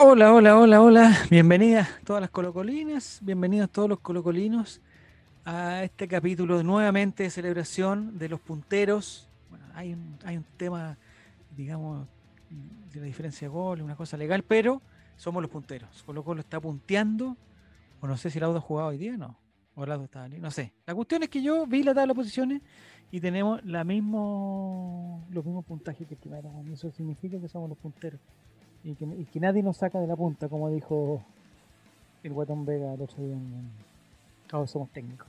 Hola, hola, hola, hola. Bienvenidas todas las colocolinas, bienvenidos todos los colocolinos a este capítulo nuevamente de celebración de los punteros. Bueno, hay un, hay un tema, digamos, de la diferencia de gol, una cosa legal, pero somos los punteros. Colo Colo está punteando, o no sé si el auto ha jugado hoy día, no. O el auto está, no sé. La cuestión es que yo vi la tabla de posiciones y tenemos la mismo, los mismos puntajes que y Eso significa que somos los punteros y que, nadie nos saca de la punta, como dijo el Guatón Vega el otro día en, Todos somos técnicos.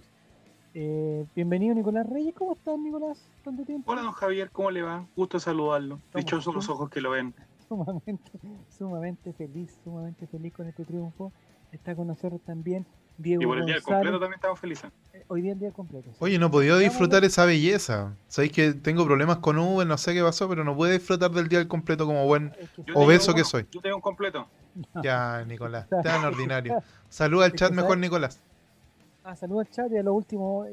Eh, bienvenido Nicolás Reyes, ¿cómo estás Nicolás? ¿Tanto tiempo? Hola don Javier, ¿cómo le va? Gusto saludarlo. Dichosos los ojos que lo ven. Sumamente, sumamente feliz, sumamente feliz con este triunfo. Está con nosotros también Diego y por el día completo también estamos felices. Hoy día el día completo. Oye, no he podido disfrutar esa belleza. Sabéis que tengo problemas con Uber, no sé qué pasó, pero no pude disfrutar del día completo como buen obeso que soy. Yo tengo un completo. Ya, Nicolás, tan ordinario. Saluda al chat mejor, Nicolás. Ah, saluda al chat y a los últimos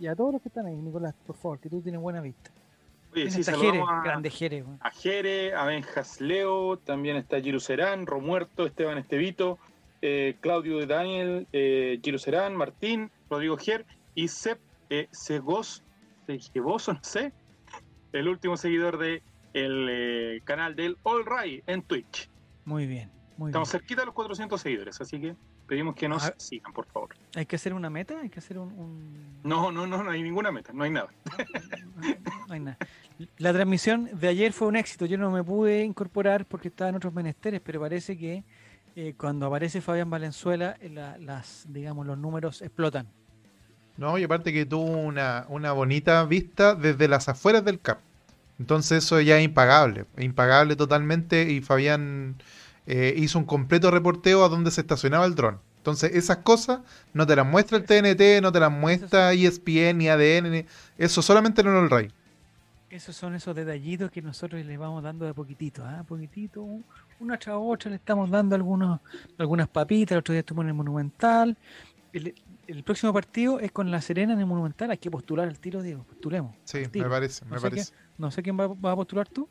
y a, todos los que están ahí, Nicolás, por favor, que tú tienes buena vista. Oye, sí, saludamos a, grande Jere, a Jere, a Benjas Leo, también está Giru Serán, Romuerto, Esteban Estevito, eh, Claudio de Daniel, eh, Giro Serán, Martín, Rodrigo Gier y Sep eh, Segos, no sé, el último seguidor de el eh, canal del All Right en Twitch. Muy bien, muy Estamos cerquita de los 400 seguidores, así que pedimos que nos sigan, por favor. ¿Hay que hacer una meta? ¿Hay que hacer un, No, no, no, no hay ninguna meta, no hay nada. no hay nada. La transmisión de ayer fue un éxito. Yo no me pude incorporar porque estaba en otros menesteres, pero parece que eh, cuando aparece Fabián Valenzuela, eh, las, digamos, los números explotan. No, y aparte que tuvo una, bonita vista desde las afueras del CAP. Entonces eso ya es impagable, impagable totalmente y Fabián eh, hizo un completo reporteo a donde se estacionaba el dron. Entonces esas cosas no te las muestra el TNT, no te las muestra ESPN ni ADN, eso solamente en el Rey. Esos son esos detallitos que nosotros les vamos dando de poquitito, ¿ah? Poquitito, una tras otra le estamos dando algunos, algunas papitas, el otro día estuvo en el Monumental. El, próximo partido es con La Serena en el Monumental, hay que postular el tiro, Diego, postulemos. Sí, me parece, me no parece. no sé quién va, a postular tú.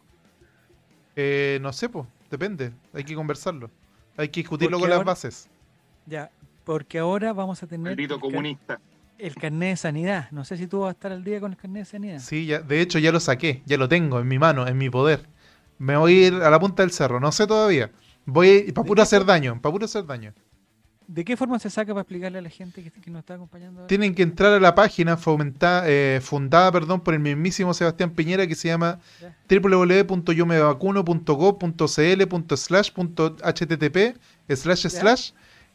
Eh, no sé, pues, depende, hay que conversarlo. Hay que discutirlo con las bases. Ya, porque ahora vamos a tener... Maldito comunista. El carnet de sanidad. No sé si tú vas a estar al día con el carnet de sanidad. Sí, ya, de hecho ya lo saqué, ya lo tengo en mi mano, en mi poder. Me voy a ir a la punta del cerro, no sé todavía. Voy para puro hacer daño, para puro hacer daño. ¿De qué forma se saca para explicarle a la gente que, nos está acompañando? Tienen que entrar a la página eh, fundada perdón, por el mismísimo Sebastián Piñera que se llama www.yomevacuno.gov.cl.slash.http slash slash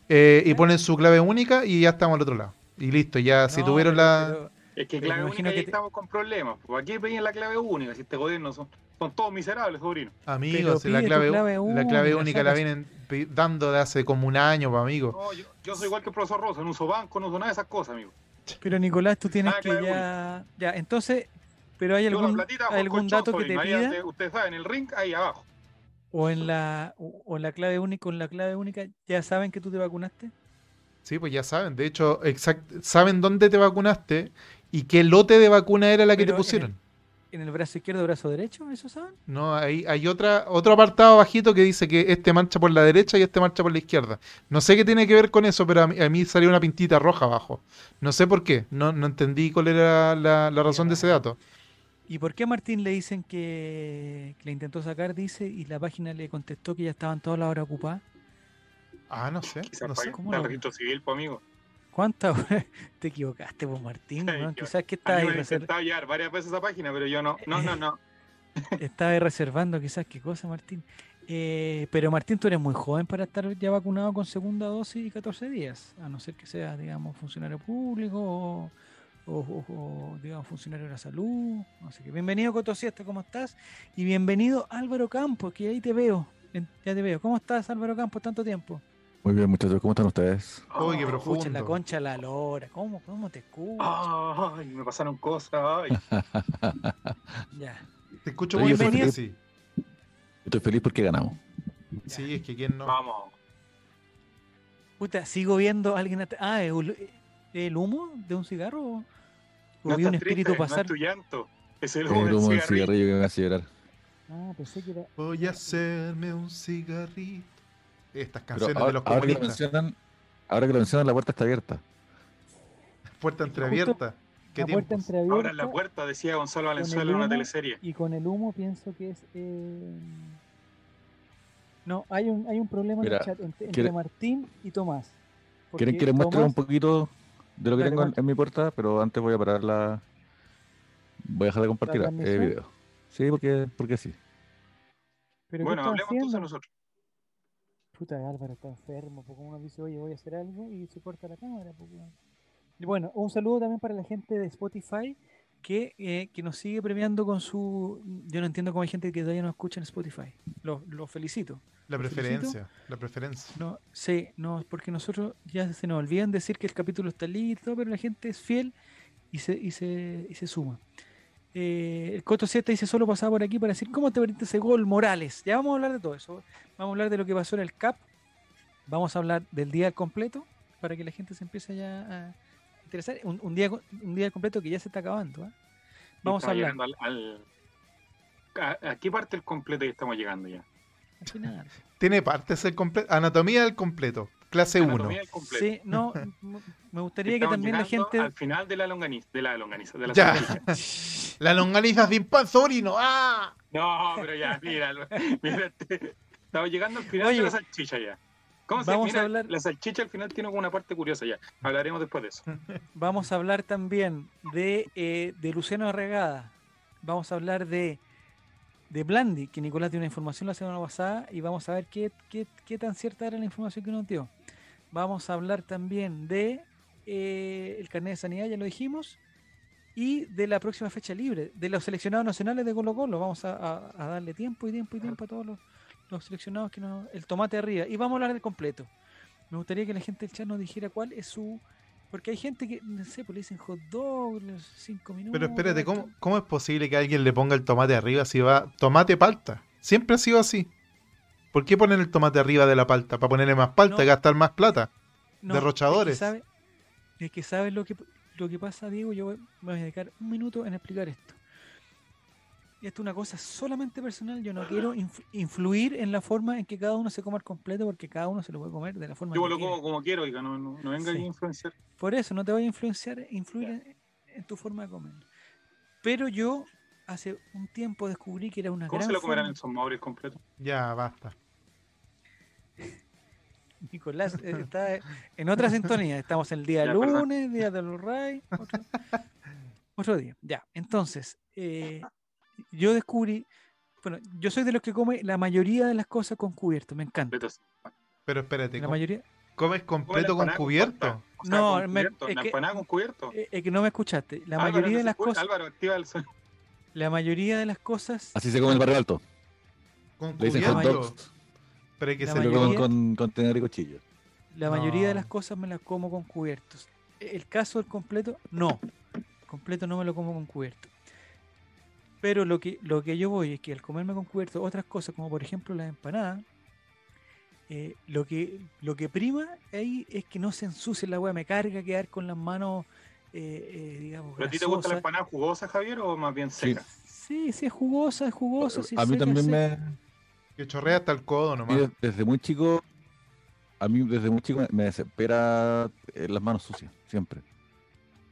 eh, y ponen su clave única y ya estamos al otro lado. Y listo, ya si tuvieron la... es que clave única que estamos con problemas. Aquí pedían la clave única, si este gobierno son son todos miserables, sobrino. Amigos, la clave, la clave única la vienen dando de hace como un año, amigo. No, yo, soy igual que el profesor Rosa, no uso banco, no uso nada de esas cosas, amigo. Pero Nicolás, tú tienes que ya... Ya, entonces, pero hay algún, algún dato que te pida... ustedes saben, el ring ahí abajo. O en la o en la clave única, en la clave única, ¿ya saben que tú te vacunaste? Sí, pues ya saben. De hecho, saben dónde te vacunaste y qué lote de vacuna era la que te pusieron en el brazo izquierdo, brazo derecho, ¿eso saben? No, hay, hay otra, otro apartado bajito que dice que este marcha por la derecha y este marcha por la izquierda. No sé qué tiene que ver con eso, pero a mí, salió una pintita roja abajo. No sé por qué, no, no entendí cuál era la, razón de ese dato. ¿Y por qué a Martín le dicen que, le intentó sacar, dice, y la página le contestó que ya estaban todas las horas ocupadas? Ah, no sé. no sé. ¿Cómo registro civil, pues, amigo. ¿Cuántas te equivocaste, pues Martín? Quizás que estaba ahí reservando. llevar varias veces esa página, pero yo no. No, no, no. estaba reservando quizás qué cosa, Martín. Eh, pero Martín, tú eres muy joven para estar ya vacunado con segunda dosis y 14 días, a no ser que seas, digamos, funcionario público o, digamos, funcionario de la salud. Así que bienvenido, Cotosiesta, ¿cómo estás? Y bienvenido, Álvaro Campos, que ahí te veo. Ya te veo. ¿Cómo estás, Álvaro Campos, tanto tiempo? Muy bien, muchachos, ¿cómo están ustedes? Uy, qué profundo. Escucha la concha la lora. ¿Cómo, cómo te escucho? Ay, me pasaron cosas. ya. Te escucho muy bien, sí. Estoy feliz porque ganamos. Sí, es que quién no. Vamos. Puta, sigo viendo a alguien. Ah, ¿el humo de un cigarro? ¿O no vi un espíritu pasar? No es tu llanto. Es el humo, el humo del cigarrillo que me hace llorar. Ah, pensé que era. Voy a hacerme un cigarrito. Estas canciones de ahora, los ahora que lo mencionan, ahora que lo mencionan, la puerta está abierta. Puerta entreabierta. ¿Qué la puerta entreabierta Ahora en la puerta, decía Gonzalo Valenzuela en una teleserie. y con el humo pienso que es... eh, No, hay un, hay un problema Mira, en el chat entre, entre quiere- Martín y Tomás. ¿Quieren que les muestre un poquito de lo que Dale, tengo en, mi puerta? Pero antes voy a parar la. Voy a dejar de compartir ¿La el transmisión? video. Sí, porque, porque sí. ¿Pero qué Bueno, hablemos entonces nosotros. Puta, Álvaro está enfermo, porque uno dice, oye, voy a hacer algo y se corta la cámara. weón. Y bueno, un saludo también para la gente de Spotify que, eh, que nos sigue premiando con su... Yo no entiendo cómo hay gente que todavía no escucha en Spotify. Los los felicito. La ¿Lo felicito? preferencia. La preferencia. No, sí, no, porque nosotros ya se nos olvidan decir que el capítulo está listo, pero la gente es fiel y se, y se, y se suma. Eh, el Coto 7 dice solo pasaba por aquí para decir cómo te perdiste ese gol Morales. Ya vamos a hablar de todo eso. Vamos a hablar de lo que pasó en el CAP. Vamos a hablar del día al completo para que la gente se empiece ya a interesar. Un, un día un día al completo que ya se está acabando. ¿ah? Vamos a hablar. al, al- ¿A, a qué parte del completo ya estamos llegando ya? Tiene partes el completo. Anatomía del completo. Clase 1. Anatomía del completo. Sí, no, me gustaría que también la gente. Al final de la longaniza, de la longaniza, de la Ya. La longaniza sin pan sobrino. ¡Ah! No, pero ya, mira, mira, este, estamos llegando al final Oye, de la salchicha ya. ¿Cómo se vamos mira, a hablar- La salchicha al final tiene una parte curiosa ya. Hablaremos después de eso. Vamos a hablar también de, eh, de Luciano Arregada. Vamos a hablar de, de Blandi, que Nicolás dio una información la semana pasada y vamos a ver qué, qué, qué tan cierta era la información que nos dio. Vamos a hablar también de eh, el carnet de sanidad, ya lo dijimos, y de la próxima fecha libre, de los seleccionados nacionales de Colo Colo. Vamos a, a- a darle tiempo y tiempo y tiempo a todos los, los seleccionados que nos... El tomate arriba. Y vamos a hablar del completo. Me gustaría que la gente del chat nos dijera cuál es su... Porque hay gente que, no sé, pues le dicen hot dog, los cinco minutos. Pero espérate. ¿cómo, ¿cómo es posible que alguien le ponga el tomate arriba si va tomate palta? Siempre ha sido así. ¿Por qué ponen el tomate arriba de la palta? ¿Para ponerle más palta No. y gastar más plata? No, derrochadores. Es que sabe, es que sabes lo que, lo que pasa, Diego. Yo voy- me voy a dedicar un minuto en explicar esto. Y esto es una cosa solamente personal. Yo no quiero inf- influir en la forma en que cada uno se coma el completo, porque cada uno se lo puede comer de la forma Yo que lo como como quiero, oiga, no, no, no venga Sí. a influenciar. Por eso no te voy a influenciar, influir en, en tu forma de comer. Pero yo hace un tiempo descubrí que era una ¿Cómo gran se lo comerán forma- en Son Maures completo? Ya, basta. Nicolás eh, está en otra sintonía. Estamos el día Ya, perdón. lunes, día de los Ray, otro, otro día. Ya, entonces, eh, yo descubrí, bueno, yo soy de los que come la mayoría de las cosas con cubierto, me encanta. Pero espérate, La ¿cómo- mayoría, ¿comes completo con cubierto? palta. O sea, No, con me- cubierto, es la que- empanada con cubierto. eh, es que no me escuchaste. La Álvaro, mayoría no de las escucha. cosas, Álvaro, activa el sonido. la mayoría de las cosas, Así se come en el barrio alto. Con Le dicen hot cubierto. Pero hay que mayoría- con, con tenedor y cuchillo. la mayoría de las cosas me las como con cubiertos. El caso del completo, no. Completo no me lo como con cubierto. Pero lo que, lo que yo voy es que al comerme con cubierto otras cosas, como por ejemplo las empanadas, eh, lo, que, lo que prima ahí es que no se ensucie la hueá, me carga quedar con las manos, eh, eh, digamos, ¿Pero a ti te gusta la empanada jugosa, Javier, o más bien Sí. seca? Sí, sí, es jugosa, es jugosa. si a mí seca, también seca. me. Que chorrea hasta el codo nomás. de- desde muy chico. A mí desde muy chico me, me desespera eh, las manos sucias, siempre.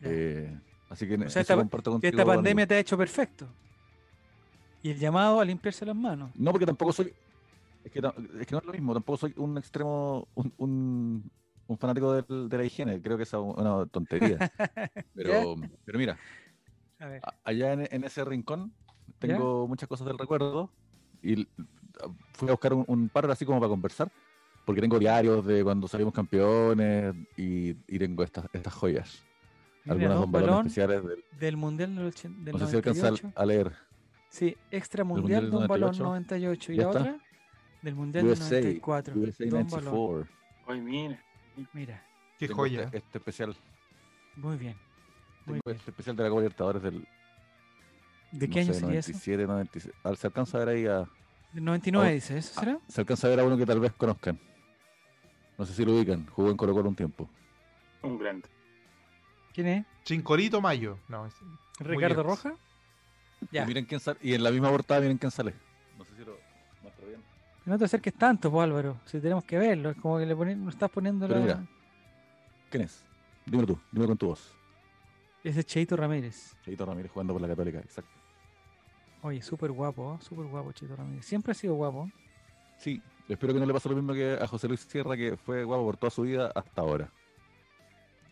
Eh, así que en O sea, eso esta- contigo. pandemia amigo. te ha hecho perfecto. Y el llamado a limpiarse las manos. No, porque tampoco soy. Es que, no, es que no es lo mismo, tampoco soy un extremo, un, un, un fanático de la higiene. Creo que esa es una tontería. Pero, pero mira, A ver. a- allá en, en ese rincón tengo muchas cosas del recuerdo y fui a buscar un, un par así como para conversar, porque tengo diarios de cuando salimos campeones y, y tengo estas, estas joyas. Mira, Algunas dos son balones balón especiales del, del Mundial del, ochen- del no sé si alcanza 98. a leer. Sí, extra Mundial mundial, del Don Balón 98. 98. ¿Y la está. otra? Del Mundial del USA, 94. USA Don Balón. 94. Oye, mira. Mira, Qué Tengo joya. Este, este especial, muy bien. Muy tengo bien. este especial de la Copa Libertadores del ¿De no qué año sé, sería eso? 97, 96. Al- Se alcanza a ver ahí a, Del 99, Oh, dice. ¿Eso Ah, será? Se alcanza a ver a uno que tal vez conozcan. No sé si lo ubican. Jugó en Colo Colo un tiempo. Un grande. ¿Quién es? Chincorito Mayo. No, es- ¿Ricardo. Roja? Y Ya. miren quién sale. Y en la misma portada miren quién sale. No sé si lo muestro bien. No te acerques tanto, pues, Álvaro. Si tenemos que verlo. Es como que le ponen, no estás poniendo Pero la. mira. ¿Quién es? Dímelo tú, dímelo con tu voz. Ese es Cheito Ramírez. Cheito Ramírez jugando por la Católica, exacto. Oye, súper guapo, súper guapo Cheito Ramírez. Siempre ha sido guapo. Sí, espero que no le pase lo mismo que a José Luis Sierra, que fue guapo por toda su vida hasta ahora.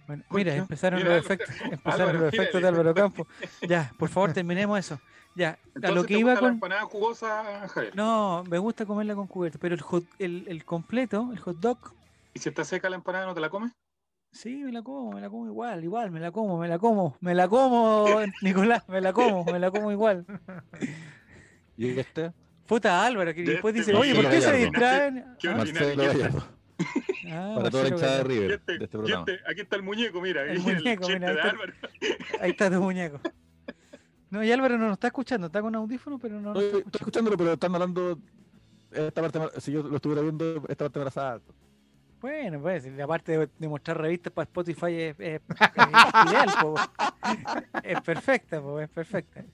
Bueno, mira, empezaron mira, los efectos, empezaron Álvaro, los efectos de. Álvaro Campos. Ya, por favor, terminemos eso. Ya, a Entonces, lo que ¿te iba gusta la con. empanada jugosa, Javier? No, me gusta comerla con cubierto, pero el, hot, el, el completo, el hot dog, ¿Y si está seca la empanada, no te la comes? Sí, me la como, me la como igual, igual, me la como, me la como, me la como, Nicolás, me la como, me la como igual. ¿Y este? Puta Álvaro, que De después este dice, oye, ¿por qué se distraen? Qué Ah, ordinario. Marcelo Gallardo, ah, para toda la hinchada de. River este- de este programa. este- aquí está el muñeco, mira. El ahí, muñeco, mira. Ahí está tu muñeco. No, y Álvaro no nos está escuchando, está con audífono, pero no Estoy, escuchándolo, pero están hablando. Esta parte, si yo lo estuviera viendo, esta parte me la salto. Bueno, pues, la parte de, de mostrar revistas para Spotify es, es- es ideal, po. es perfecta, po, es perfecta.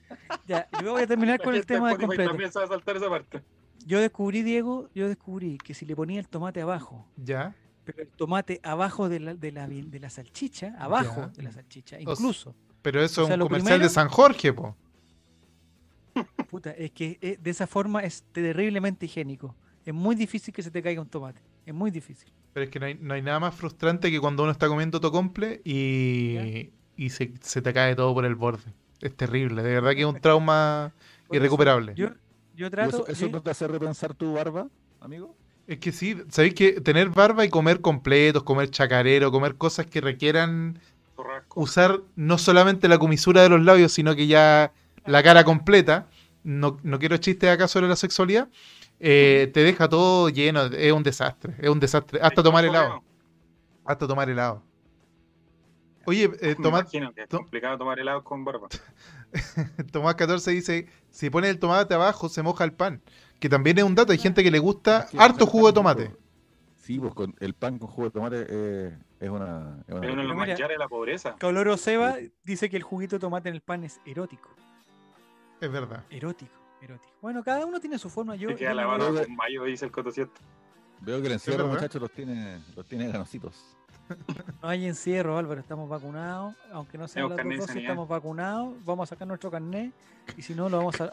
Ya, yo voy a terminar con el tema de completo. También saltar esa parte. Yo descubrí, Diego, yo descubrí que si le ponía el tomate abajo, Ya. pero el tomate abajo de la, de la, de la salchicha, abajo Ya. de la salchicha, O incluso, Pero eso O sea, es un comercial primero- de San Jorge, po. puta, es que eh, de esa forma es terriblemente higiénico. Es muy difícil que se te caiga un tomate, es muy difícil. Pero es que no hay, no hay nada más frustrante que cuando uno está comiendo tocomple y, y se, se te cae todo por el borde. Es terrible, de verdad que es un trauma irrecuperable. Yo, yo ¿Y trato... ¿Eso, no te hace repensar tu barba, amigo? Es que sí, sabéis que tener barba y comer completos, comer chacarero, comer cosas que requieran usar no solamente la comisura de los labios, sino que ya la cara completa, no, no quiero chistes acá sobre la sexualidad, eh, te deja todo lleno, es un desastre, es un desastre, hasta tomar helado, hasta tomar helado. Oye, eh, Me Tomás, imagino que es complicado tomar helado con barba. Tomás 14 dice, si pones el tomate abajo se moja el pan, que también es un dato, hay gente que le gusta Sí, harto jugo de tomate. Sí, pues con el pan con jugo de tomate eh, es una. Es una uno de los manjares de la pobreza. Coloro Seba dice que el juguito de tomate en el pan es erótico. Es verdad. Erótico, erótico. Bueno, cada uno tiene su forma. Yo, Te queda yo la con mayo, dice el cotocierto. Veo que el encierro, muchachos, los tiene, los tiene ganositos. no hay encierro, Álvaro. Estamos vacunados. Aunque no de dos dosis, estamos vacunados. Vamos a sacar nuestro carnet. Y si no, lo vamos a,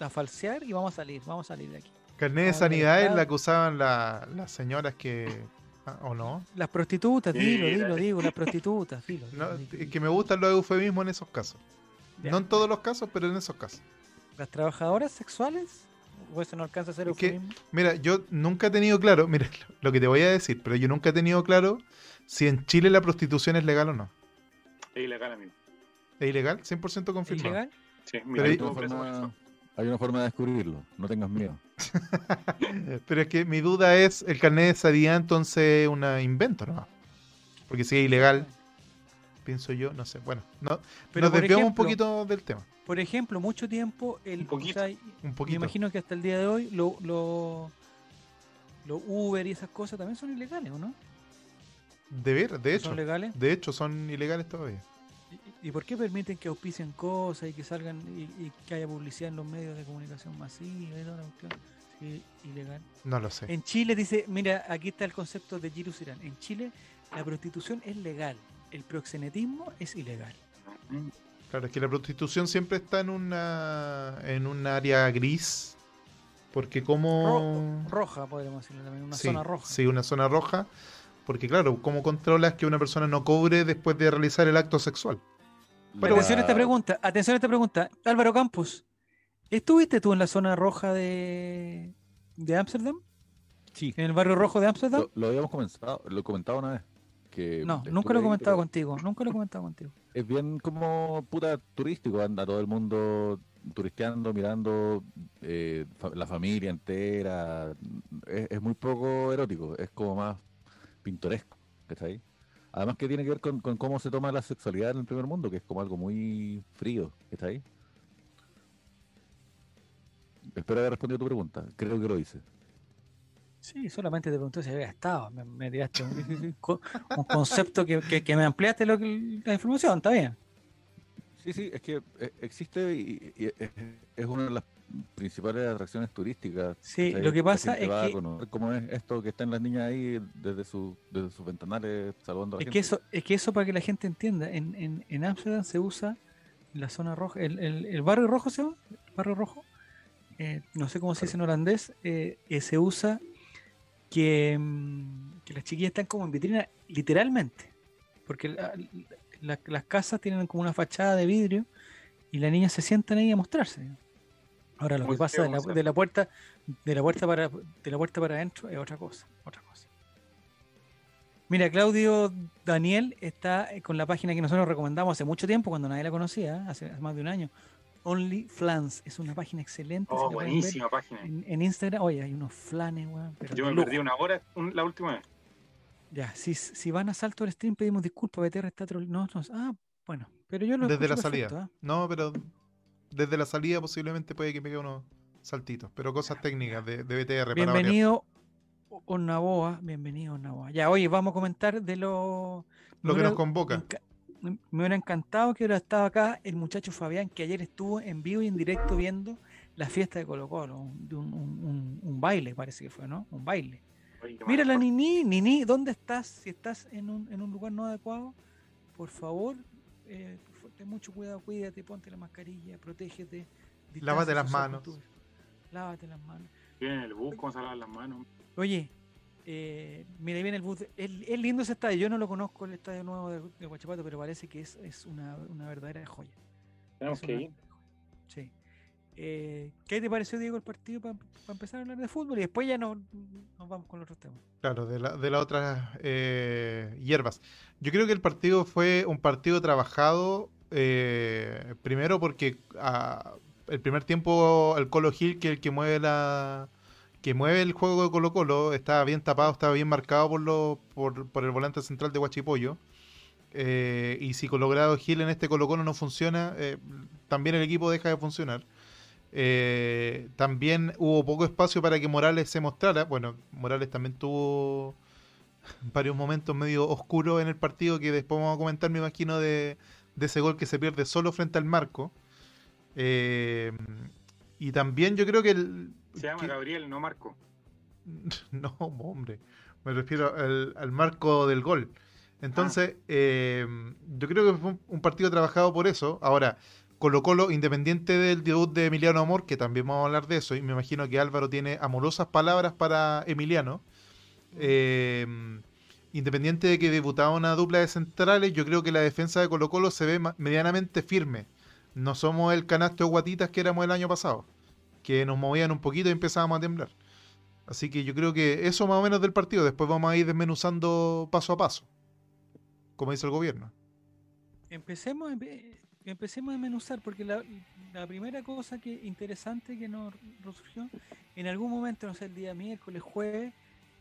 a- a falsear y vamos a salir. Vamos a salir de aquí. Carnet de sanidad es la que usaban la- las señoras que... ah, ¿O no? Las prostitutas, dilo, dilo, digo, las prostitutas, dilo. No, dilo, es dilo. que me gustan los eufemismos en esos casos. Ya. No en todos los casos, pero en esos casos. ¿Las trabajadoras sexuales? ¿O eso no alcanza a ser Es que-? Mira, yo nunca he tenido claro, mira lo que te voy a decir, pero yo nunca he tenido claro si en Chile la prostitución es legal o no. Es ilegal, amigo. ¿Es ilegal? 100% ¿Es confirmado. ilegal? Sí, mira, hay- una, forma, hay una forma de descubrirlo. No tengas miedo. Pero es que mi duda es, el carnet de sanidad entonces es un invento, ¿no? Porque si es ilegal, pienso yo, no sé. Bueno, no, Pero, nos desviamos un poquito del tema. Por ejemplo, mucho tiempo, el, Un poquito. o sea, Un me imagino que hasta el día de hoy lo, lo, lo Uber y esas cosas también son ilegales, ¿o no? De ver, de hecho. ¿Son legales? De hecho, son ilegales todavía. ¿Y, y por qué permiten que auspicien cosas y que salgan y, y que haya publicidad en los medios de comunicación masiva y toda la cuestión? Sí, ilegal. No lo sé. En Chile dice, mira, aquí está el concepto de Giru Sirán. En Chile la prostitución es legal, el proxenetismo es ilegal. Claro, es que la prostitución siempre está en una en un área gris. Porque como... Ro- roja, podríamos decirlo también, una sí, zona roja. Sí, una zona roja. Porque claro, ¿cómo controlas que una persona no cobre después de realizar el acto sexual? Pero- atención a esta pregunta, atención a esta pregunta. Álvaro Campos, ¿estuviste tú en la zona roja de de Ámsterdam? Sí, ¿En el barrio rojo de Ámsterdam? lo, lo habíamos comenzado, lo comentado una vez. Que No, nunca lo he comentado contigo, nunca lo he comentado contigo. Es bien como puta turístico, anda todo el mundo turisteando, mirando eh, fa- la familia entera. Es, es muy poco erótico, es como más pintoresco, ¿cachai? Además que tiene que ver con, con cómo se toma la sexualidad en el primer mundo, que es como algo muy frío, ¿está ahí? Espero haber respondido a tu pregunta, creo que lo hice. Sí, solamente te pregunté si había estado. Me, me tiraste un, co- un concepto que, que- que me ampliaste lo que- la información, está bien. Sí, sí, es que eh, existe y, y es, una de las, principales atracciones turísticas. Sí, lo que pasa es va a que- conocer ¿Cómo es esto que están las niñas ahí desde, su, desde sus ventanales saludando a la Es gente? que eso, es que eso para que la gente entienda, en, en, en Ámsterdam se usa la zona roja, el, el, el barrio rojo se llama, el barrio rojo, eh, no sé cómo se dice en holandés, eh, eh, se usa que, mm, que las chiquillas están como en vitrina, literalmente, porque la- la- las casas tienen como una fachada de vidrio y las niñas se sientan ahí a mostrarse. Ahora lo que pasa de la, de la puerta, de la puerta para, de la puerta para adentro es otra cosa, otra cosa. Mira, Claudio Daniel está con la página que nosotros recomendamos hace mucho tiempo, cuando nadie la conocía, hace, hace más de un año. Only Flans es una página excelente. Oh, buenísima página. En, en Instagram, oye, hay unos flanes, weón. pero Yo me lujo. perdí una hora un- la última vez. Ya, si, si van a salto del stream, pedimos disculpas, BTR está trole- No, no, ah, bueno, pero yo lo Desde la salida. perfecto, ¿ah? No, pero desde la salida posiblemente puede que me quede unos saltitos. Pero cosas técnicas de, de BTR. Bienvenido, Ornaboa, bienvenido, Ornaboa. Ya, oye, vamos a comentar de lo... Lo que nos convoca. Me hubiera encantado que hubiera estado acá el muchacho Fabián, que ayer estuvo en vivo y en directo viendo la fiesta de Colo Colo, un, de un- un- un- un baile parece que fue, ¿no? Un baile. Oye, Mira la Nini, Nini, ¿dónde estás? Si estás en un, en un lugar no adecuado, por favor, eh, por favor, ten mucho cuidado, cuídate, ponte la mascarilla, protégete. Lávate las manos. Lávate las manos. Viene en el bus, cómo se lavan las manos. Oye, eh, mira, ahí viene el bus. Es, es lindo ese estadio. Yo no lo conozco, el estadio nuevo de, de Huachipato, pero parece que es, es una, una verdadera joya. Tenemos Es que una- ir. Sí. Eh, ¿Qué te pareció, Diego, el partido para empezar a hablar de fútbol? Y después ya nos, nos vamos con los otros temas. Claro, de, la, de las otras eh, hierbas. Yo creo que el partido fue un partido trabajado, eh, primero porque ah, el primer tiempo el Colo Gil, que es el que mueve la que mueve el juego de Colo Colo, estaba bien tapado, estaba bien marcado por, los por, por el volante central de Huachipollo. Eh, y si Cologrado Gil en este Colo Colo no funciona, eh, también el equipo deja de funcionar. Eh, también hubo poco espacio para que Morales se mostrara. Bueno, Morales también tuvo varios momentos medio oscuros en el partido que después vamos a comentar, me imagino, de, de ese gol que se pierde solo frente al marco. Y también yo creo que el... Se llama Gabriel, no Marco. no, hombre. Me refiero al, al marco del gol. Entonces, eh, yo creo que fue un, partido trabajado por eso. Ahora, Colo Colo, independiente del debut de Emiliano Amor, que también vamos a hablar de eso, y me imagino que Álvaro tiene amorosas palabras para Emiliano. eh, independiente de que debutaba una dupla de centrales, yo creo que la defensa de Colo Colo se ve medianamente firme. No somos el canasto de guatitas que éramos el año pasado, que nos movían un poquito y empezábamos a temblar. Así que yo creo que eso más o menos del partido. Después vamos a ir desmenuzando paso a paso, como dice el gobierno. Empecemos, empe- empecemos a menuzar, porque la, primera cosa que interesante que nos nos surgió, en algún momento, no sé, el día miércoles, jueves,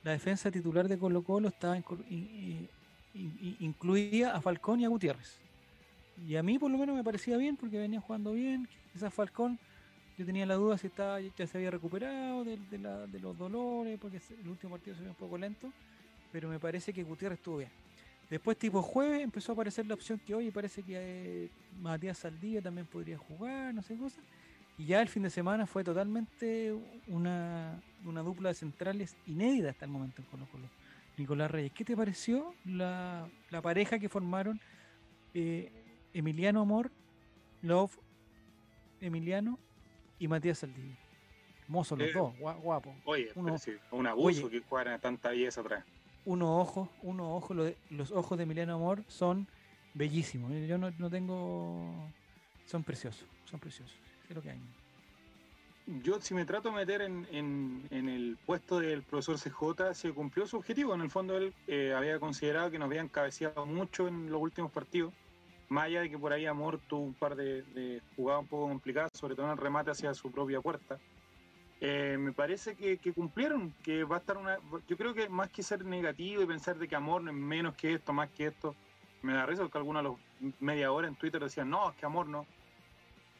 la defensa titular de Colo Colo estaba inclu- in- in- in- incluía a Falcón y a Gutiérrez. Y a mí por lo menos me parecía bien, porque venía jugando bien, quizás Falcón, yo tenía la duda si estaba, ya se había recuperado de, los dolores, porque el último partido se vio un poco lento, pero me parece que Gutiérrez estuvo bien. Después, tipo jueves, empezó a aparecer la opción que hoy parece que eh, Matías Saldivia también podría jugar, no sé qué cosa. Y ya el fin de semana fue totalmente una, una dupla de centrales inédita hasta el momento en Colo Colo. Nicolás Reyes, ¿qué te pareció la, la pareja que formaron eh, Emiliano Amor, Love, Emiliano y Matías Saldivia? Hermosos los Eh, dos, gua- guapos. Oye, Uno- sí, un abuso Oye. que jugaran a tanta belleza atrás. unos ojos, lo de- los ojos de Emiliano Amor son bellísimos. Yo no, no tengo. Son preciosos, son preciosos. Es lo que hay. Yo, si me trato de meter en, en- en el puesto del profesor CJ, se cumplió su objetivo. En el fondo, él eh, había considerado que nos habían cabeceado mucho en los últimos partidos. Más allá de que por ahí Amor tuvo un par de, de jugadas un poco complicadas, sobre todo en el remate hacia su propia puerta. Eh, me parece que, cumplieron, que va a estar una... Yo creo que más que ser negativo y pensar de que Amor no es menos que esto, más que esto, me da risa porque algunos a los media hora en Twitter decían, no, es que Amor no,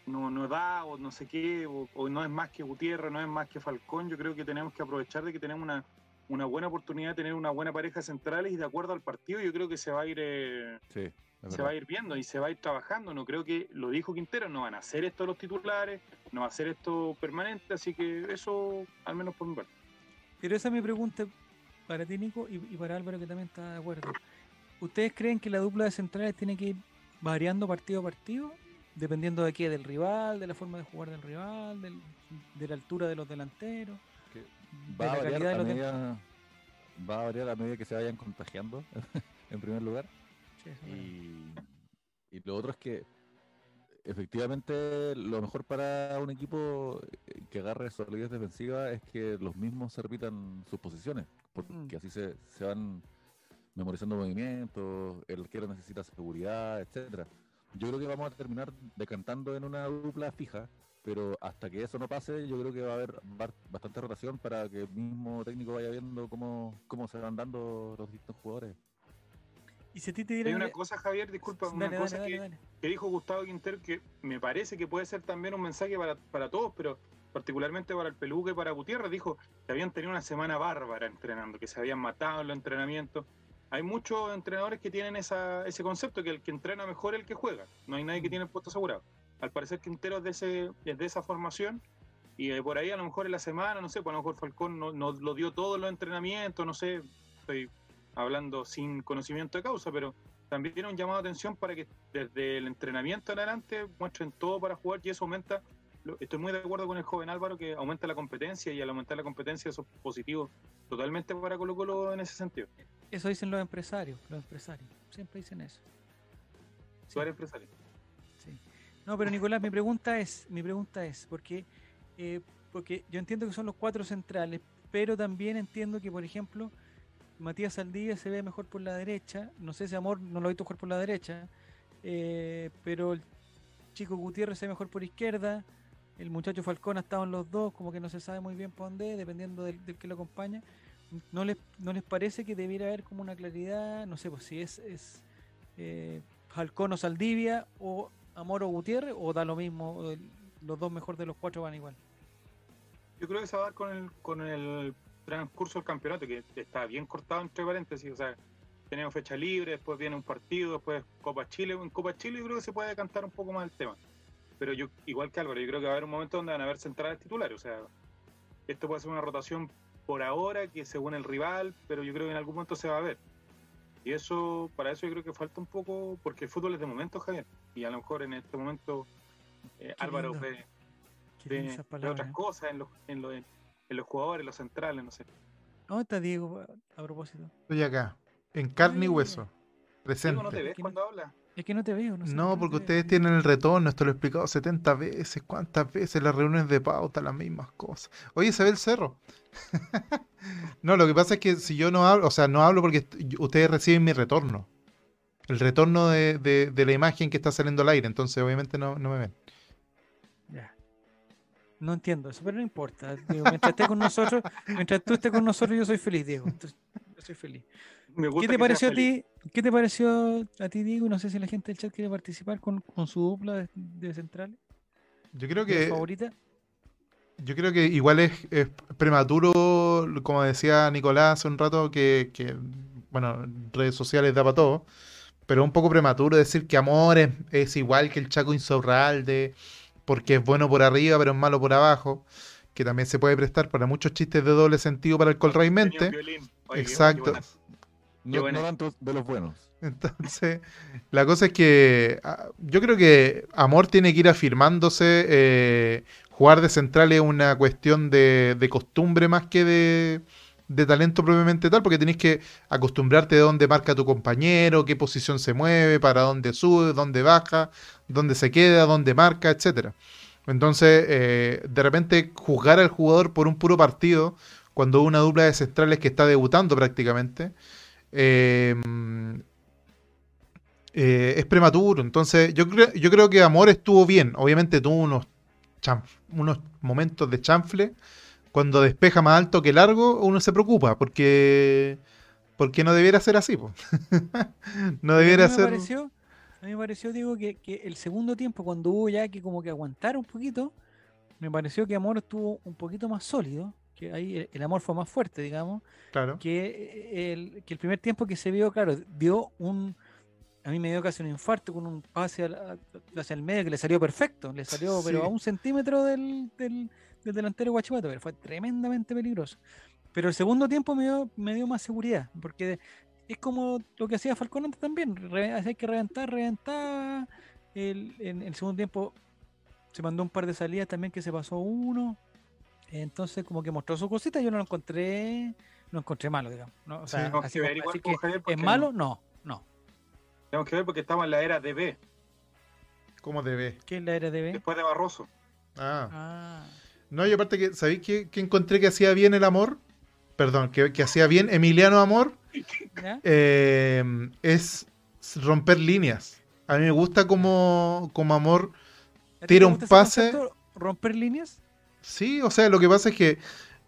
no, no da o no sé qué, o, no es más que Gutiérrez, no es más que Falcón. Yo creo que tenemos que aprovechar de que tenemos una, una buena oportunidad de tener una buena pareja centrales y de acuerdo al partido yo creo que se va a ir eh, Sí, es se verdad. va a ir viendo y se va a ir trabajando. No creo que, lo dijo Quintero, no van a hacer esto los titulares, no va a ser esto permanente, así que eso, al menos por mi parte. Pero esa es mi pregunta para ti, Nico, y, y para Álvaro, que también está de acuerdo. ¿Ustedes creen que la dupla de centrales tiene que ir variando partido a partido? Dependiendo de qué, del rival, de la forma de jugar del rival, del- de la altura de los delanteros, Que de va, la a variar calidad de a los de- medida, va a variar a medida que se vayan contagiando, en primer lugar. Sí. Y, y lo otro es que efectivamente lo mejor para un equipo eh, que agarre solidez defensiva es que los mismos se repitan sus posiciones, porque Mm. así se, se van memorizando movimientos, el arquero necesita seguridad, etcétera. Yo creo que vamos a terminar decantando en una dupla fija, pero hasta que eso no pase, yo creo que va a haber bastante rotación para que el mismo técnico vaya viendo cómo, cómo se van dando los distintos jugadores. Y si a ti te Hay una cosa, Javier, disculpa, Dale, una dale, cosa dale, que, dijo Gustavo Quintero que me parece que puede ser también un mensaje para, para todos, pero particularmente para el Peluque y para Gutiérrez, dijo que habían tenido una semana bárbara entrenando, que se habían matado en los entrenamientos. Hay muchos entrenadores que tienen esa, ese concepto, que el que entrena mejor es el que juega. No hay nadie que tiene el puesto asegurado. Al parecer Quintero es de, ese, es de esa formación y eh, por ahí a lo mejor en la semana, no sé, pues a lo mejor Falcón no, no lo dio todo en los entrenamientos, no sé, estoy hablando sin conocimiento de causa, pero también tiene un llamado de atención para que desde el entrenamiento en adelante muestren todo para jugar y eso aumenta. Estoy muy de acuerdo con el joven Álvaro que aumenta la competencia y al aumentar la competencia eso es positivo totalmente para Colo Colo en ese sentido. Eso dicen los empresarios, los empresarios. Siempre dicen eso. Sí. Tú eres empresario. Sí. No, pero Nicolás, mi pregunta es, mi pregunta es, porque, eh, porque yo entiendo que son los cuatro centrales, pero también entiendo que, por ejemplo, Matías Saldivia se ve mejor por la derecha. No sé si Amor no lo he visto jugar por la derecha, eh, pero el chico Gutiérrez se ve mejor por izquierda. El muchacho Falcón ha estado en los dos, como que no se sabe muy bien por dónde, dependiendo del, que lo acompaña. ¿No les, ¿No les parece que debiera haber como una claridad? No sé, pues si es, es eh, Falcón o Saldivia o Amor o Gutiérrez, o da lo mismo, los dos mejor de los cuatro van igual. Yo creo que se va a dar con el, con el transcurso del campeonato, que está bien cortado entre paréntesis. O sea, tenemos fecha libre, después viene un partido, después Copa Chile. En Copa Chile yo creo que se puede cantar un poco más el tema. Pero yo, igual que Álvaro, yo creo que va a haber un momento donde van a haber centrales titulares. O sea, esto puede ser una rotación por ahora, que según el rival, pero yo creo que en algún momento se va a ver. Y eso, para eso yo creo que falta un poco, porque el fútbol es de momento, Javier. Y a lo mejor en este momento eh, Álvaro ve, palabras, otras ¿eh? cosas en los, en, en los jugadores, en los centrales, no sé. ¿Dónde está Diego a propósito? Estoy acá, en carne y hueso, Diego, presente. ¿no te ves cuando hablas? Es que no te veo, no sé. No, porque ustedes tienen el retorno, esto lo he explicado 70 veces, cuántas veces las reuniones de pauta, las mismas cosas. Oye, se ve el cerro. no, lo que pasa es que si yo no hablo, o sea, no hablo porque ustedes reciben mi retorno. El retorno de, de- de la imagen que está saliendo al aire, entonces obviamente no, no me ven. No entiendo eso, pero no importa. Digo, mientras esté con nosotros, mientras tú estés con nosotros, yo soy feliz, Diego. Entonces, yo soy feliz. Me ¿Qué te pareció a feliz. ti? ¿Qué te pareció a ti, Diego? No sé si la gente del chat quiere participar con, con su dupla de, de centrales. Yo creo ¿Tu que favorita? Yo creo que igual es, es prematuro, como decía Nicolás hace un rato, que, que, bueno, redes sociales da para todo, pero un poco prematuro decir que Amor es, es igual que el Chaco Insaurralde, porque es bueno por arriba, pero es malo por abajo, que también se puede prestar para muchos chistes de doble sentido para el Colray Tenía un Mente. violín. Oye, qué- qué Exacto. buena. No, buena. no tanto de los buenos. Entonces, la cosa es que ah, yo creo que Amor tiene que ir afirmándose. eh, jugar de central es una cuestión de, de costumbre más que de, de talento propiamente tal, porque tenés que acostumbrarte de dónde marca tu compañero, qué posición se mueve, para dónde sube, dónde baja, dónde se queda, dónde marca, etcétera. Entonces, eh, de repente, juzgar al jugador por un puro partido, cuando una dupla de centrales que está debutando prácticamente, eh, eh, es prematuro. Entonces, yo, creo yo creo que Amor estuvo bien. Obviamente tuvo unos, unos momentos de chanfle. Cuando despeja más alto que largo, uno se preocupa porque, porque no debiera ser así. po. no A mí debiera me ser. pareció, a mí me pareció, digo, que, que el segundo tiempo, cuando hubo ya que como que aguantar un poquito, me pareció que Amor estuvo un poquito más sólido, que ahí el, el amor fue más fuerte, digamos, Claro. que el, que el primer tiempo que se vio, claro, dio un, a mí me dio casi un infarto con un pase al- a- hacia el medio que le salió perfecto, le salió pero Sí. a un centímetro del, del, del delantero Guachipato, pero fue tremendamente peligroso. Pero el segundo tiempo me dio, me dio más seguridad, porque es como lo que hacía Falcón antes también, re- hay que reventar, reventar. El, en el segundo tiempo se mandó un par de salidas también que se pasó uno. Entonces como que mostró su cosita, yo no lo encontré, no lo encontré malo, digamos. ¿no? O sea, Tenemos así que ver que ¿Es malo? No, no. Tenemos que ver porque estamos en la era DB, ¿Cómo ve? ¿Qué es la RDB? después de Barroso. Ah. Ah, No, y aparte que, ¿sabéis que, que encontré que hacía bien el amor? Perdón, que, que hacía bien Emiliano Amor. eh, es romper líneas. A mí me gusta como, como amor. ¿A ti te tira un pase. concepto, ¿Romper líneas? Sí, o sea, lo que pasa es que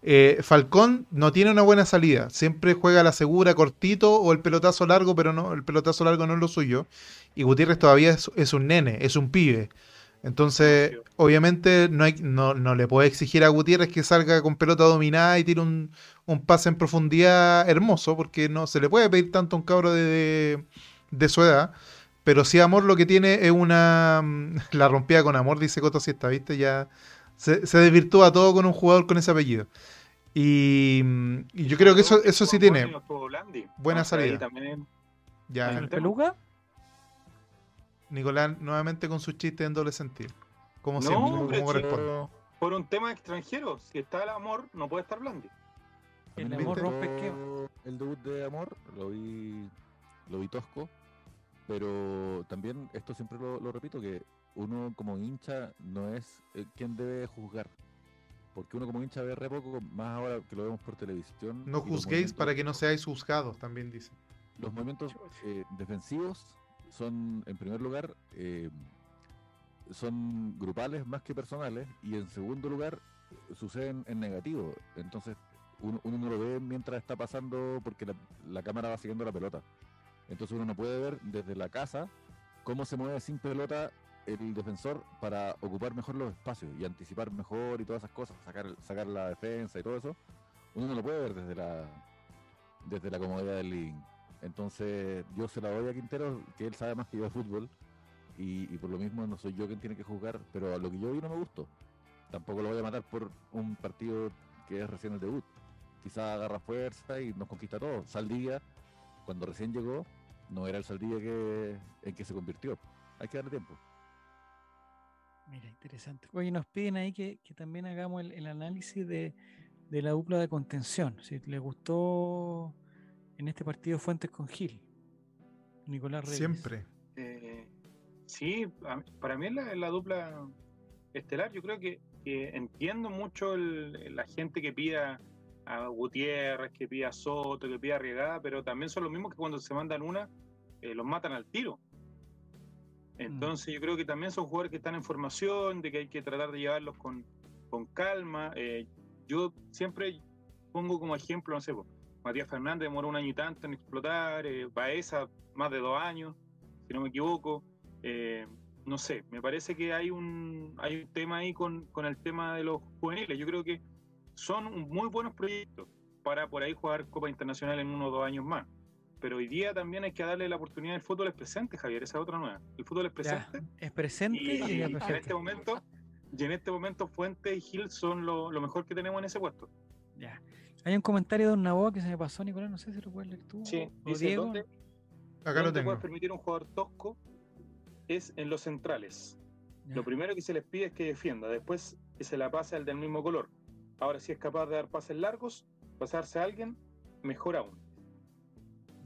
eh, Falcón no tiene una buena salida. Siempre juega la segura, cortito o el pelotazo largo, pero no, el pelotazo largo no es lo suyo. Y Gutiérrez todavía es, es un nene, es un pibe. Entonces, obviamente, no, hay, no, no le puede exigir a Gutiérrez que salga con pelota dominada y tire un, un pase en profundidad hermoso, porque no se le puede pedir tanto a un cabro de, de, de su edad. Pero sí, Amor lo que tiene es una. mm, La rompida con Amor, dice Coto Siesta, ¿viste? Ya se, se desvirtúa todo con un jugador con ese apellido. Y, mm, y yo creo que eso, eso sí tiene. buena salida. También Ya, Ahí ¿El está. peluca? Nicolás nuevamente con sus chistes en doble sentido. Como No, siempre, hombre, como corresponde. por un tema extranjero, si está el amor, no puede estar Blandi. El amor rompe esquema. El debut de Amor, lo vi, lo vi tosco, pero también esto siempre lo, lo repito, que uno como hincha no es eh, quien debe juzgar. Porque uno como hincha ve re poco, más ahora que lo vemos por televisión. No juzguéis para que no seáis juzgados, también dice. Los movimientos eh, defensivos son, en primer lugar, eh, son grupales más que personales, y en segundo lugar, suceden en negativo. Entonces, uno, uno no lo ve mientras está pasando porque la, cámara va siguiendo la pelota. Entonces, uno no puede ver desde la casa cómo se mueve sin pelota el defensor para ocupar mejor los espacios y anticipar mejor y todas esas cosas, sacar, sacar la defensa y todo eso. Uno no lo puede ver desde la, desde la comodidad del living. Entonces yo se la doy a Quintero, que él sabe más que yo de fútbol, y, por lo mismo no soy yo quien tiene que jugar, pero a lo que yo vi no me gustó. Tampoco lo voy a matar por un partido que es recién el debut. Quizá agarra fuerza y nos conquista todo. Saldivia, cuando recién llegó, no era el Saldivia que, en que se convirtió. Hay que darle tiempo. Mira, interesante. Oye, nos piden ahí que, que también hagamos el, análisis de, de la dupla de contención. Si le gustó en este partido Fuentes con Gil. Nicolás Reyes. Siempre. Eh, sí, para mí es la, la dupla estelar. Yo creo que, que entiendo mucho el- la gente que pida a Gutiérrez, que pida a Soto, que pida a Riegada, pero también son los mismos que cuando se mandan una, eh, los matan al tiro. Entonces yo creo que también son jugadores que están en formación, de que hay que tratar de llevarlos con, con calma. Eh, yo siempre pongo como ejemplo, no sé, Matías Fernández demoró un año y tanto en explotar, eh, Baeza más de dos años, si no me equivoco. Eh, no sé, me parece que hay un, hay un tema ahí con, con el tema de los juveniles. Yo creo que son muy buenos proyectos para por ahí jugar Copa Internacional en uno o dos años más. Pero hoy día también hay que darle la oportunidad al fútbol es presente, Javier, esa es otra nueva. El fútbol es Ya, presente es presente y, en este momento, y en este momento Fuentes y Gil son lo, lo mejor que tenemos en ese puesto. Ya. Hay un comentario de un Naboa que se me pasó, Nicolás, no sé si lo puedes leer tú. Sí, o dice, Diego. ¿dónde, Acá lo dónde tengo. puedes permitir un jugador tosco? Es en los centrales. Ya. Lo primero que se les pide es que defienda, después que se la pase al del mismo color. Ahora, si es capaz de dar pases largos, pasarse a alguien, mejor aún.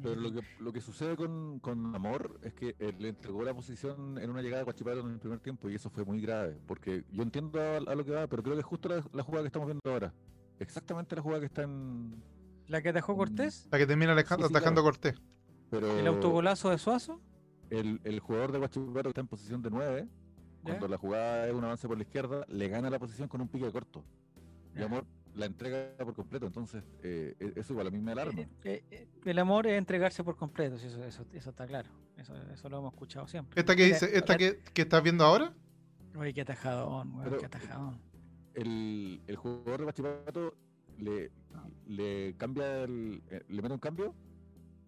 Pero lo que, lo que sucede con, con Amor es que él le entregó la posición en una llegada de Guachipato en el primer tiempo y eso fue muy grave. Porque yo entiendo a, a lo que va, pero creo que es justo la, la jugada que estamos viendo ahora. Exactamente la jugada que está en. La que atajó Cortés, La que termina Alejandro Sí, sí, atajando claro. Cortés. Pero el autogolazo de Suazo. el, el jugador de Guachipato que está en posición de 9, ¿ya? cuando la jugada es un avance por la izquierda, le gana la posición con un pique corto. Y Ya. Amor la entrega por completo. Entonces, eh, e- eso igual a mí me alarma. Eh, eh, eh, el amor es entregarse por completo, eso, eso, eso está claro. Eso, eso lo hemos escuchado siempre. ¿Esta que dice, esta que, que estás viendo ahora? Oye, qué atajadón, weón, Pero- qué atajadón. El, el jugador de Guachipato le, le cambia el, eh, le mete un cambio,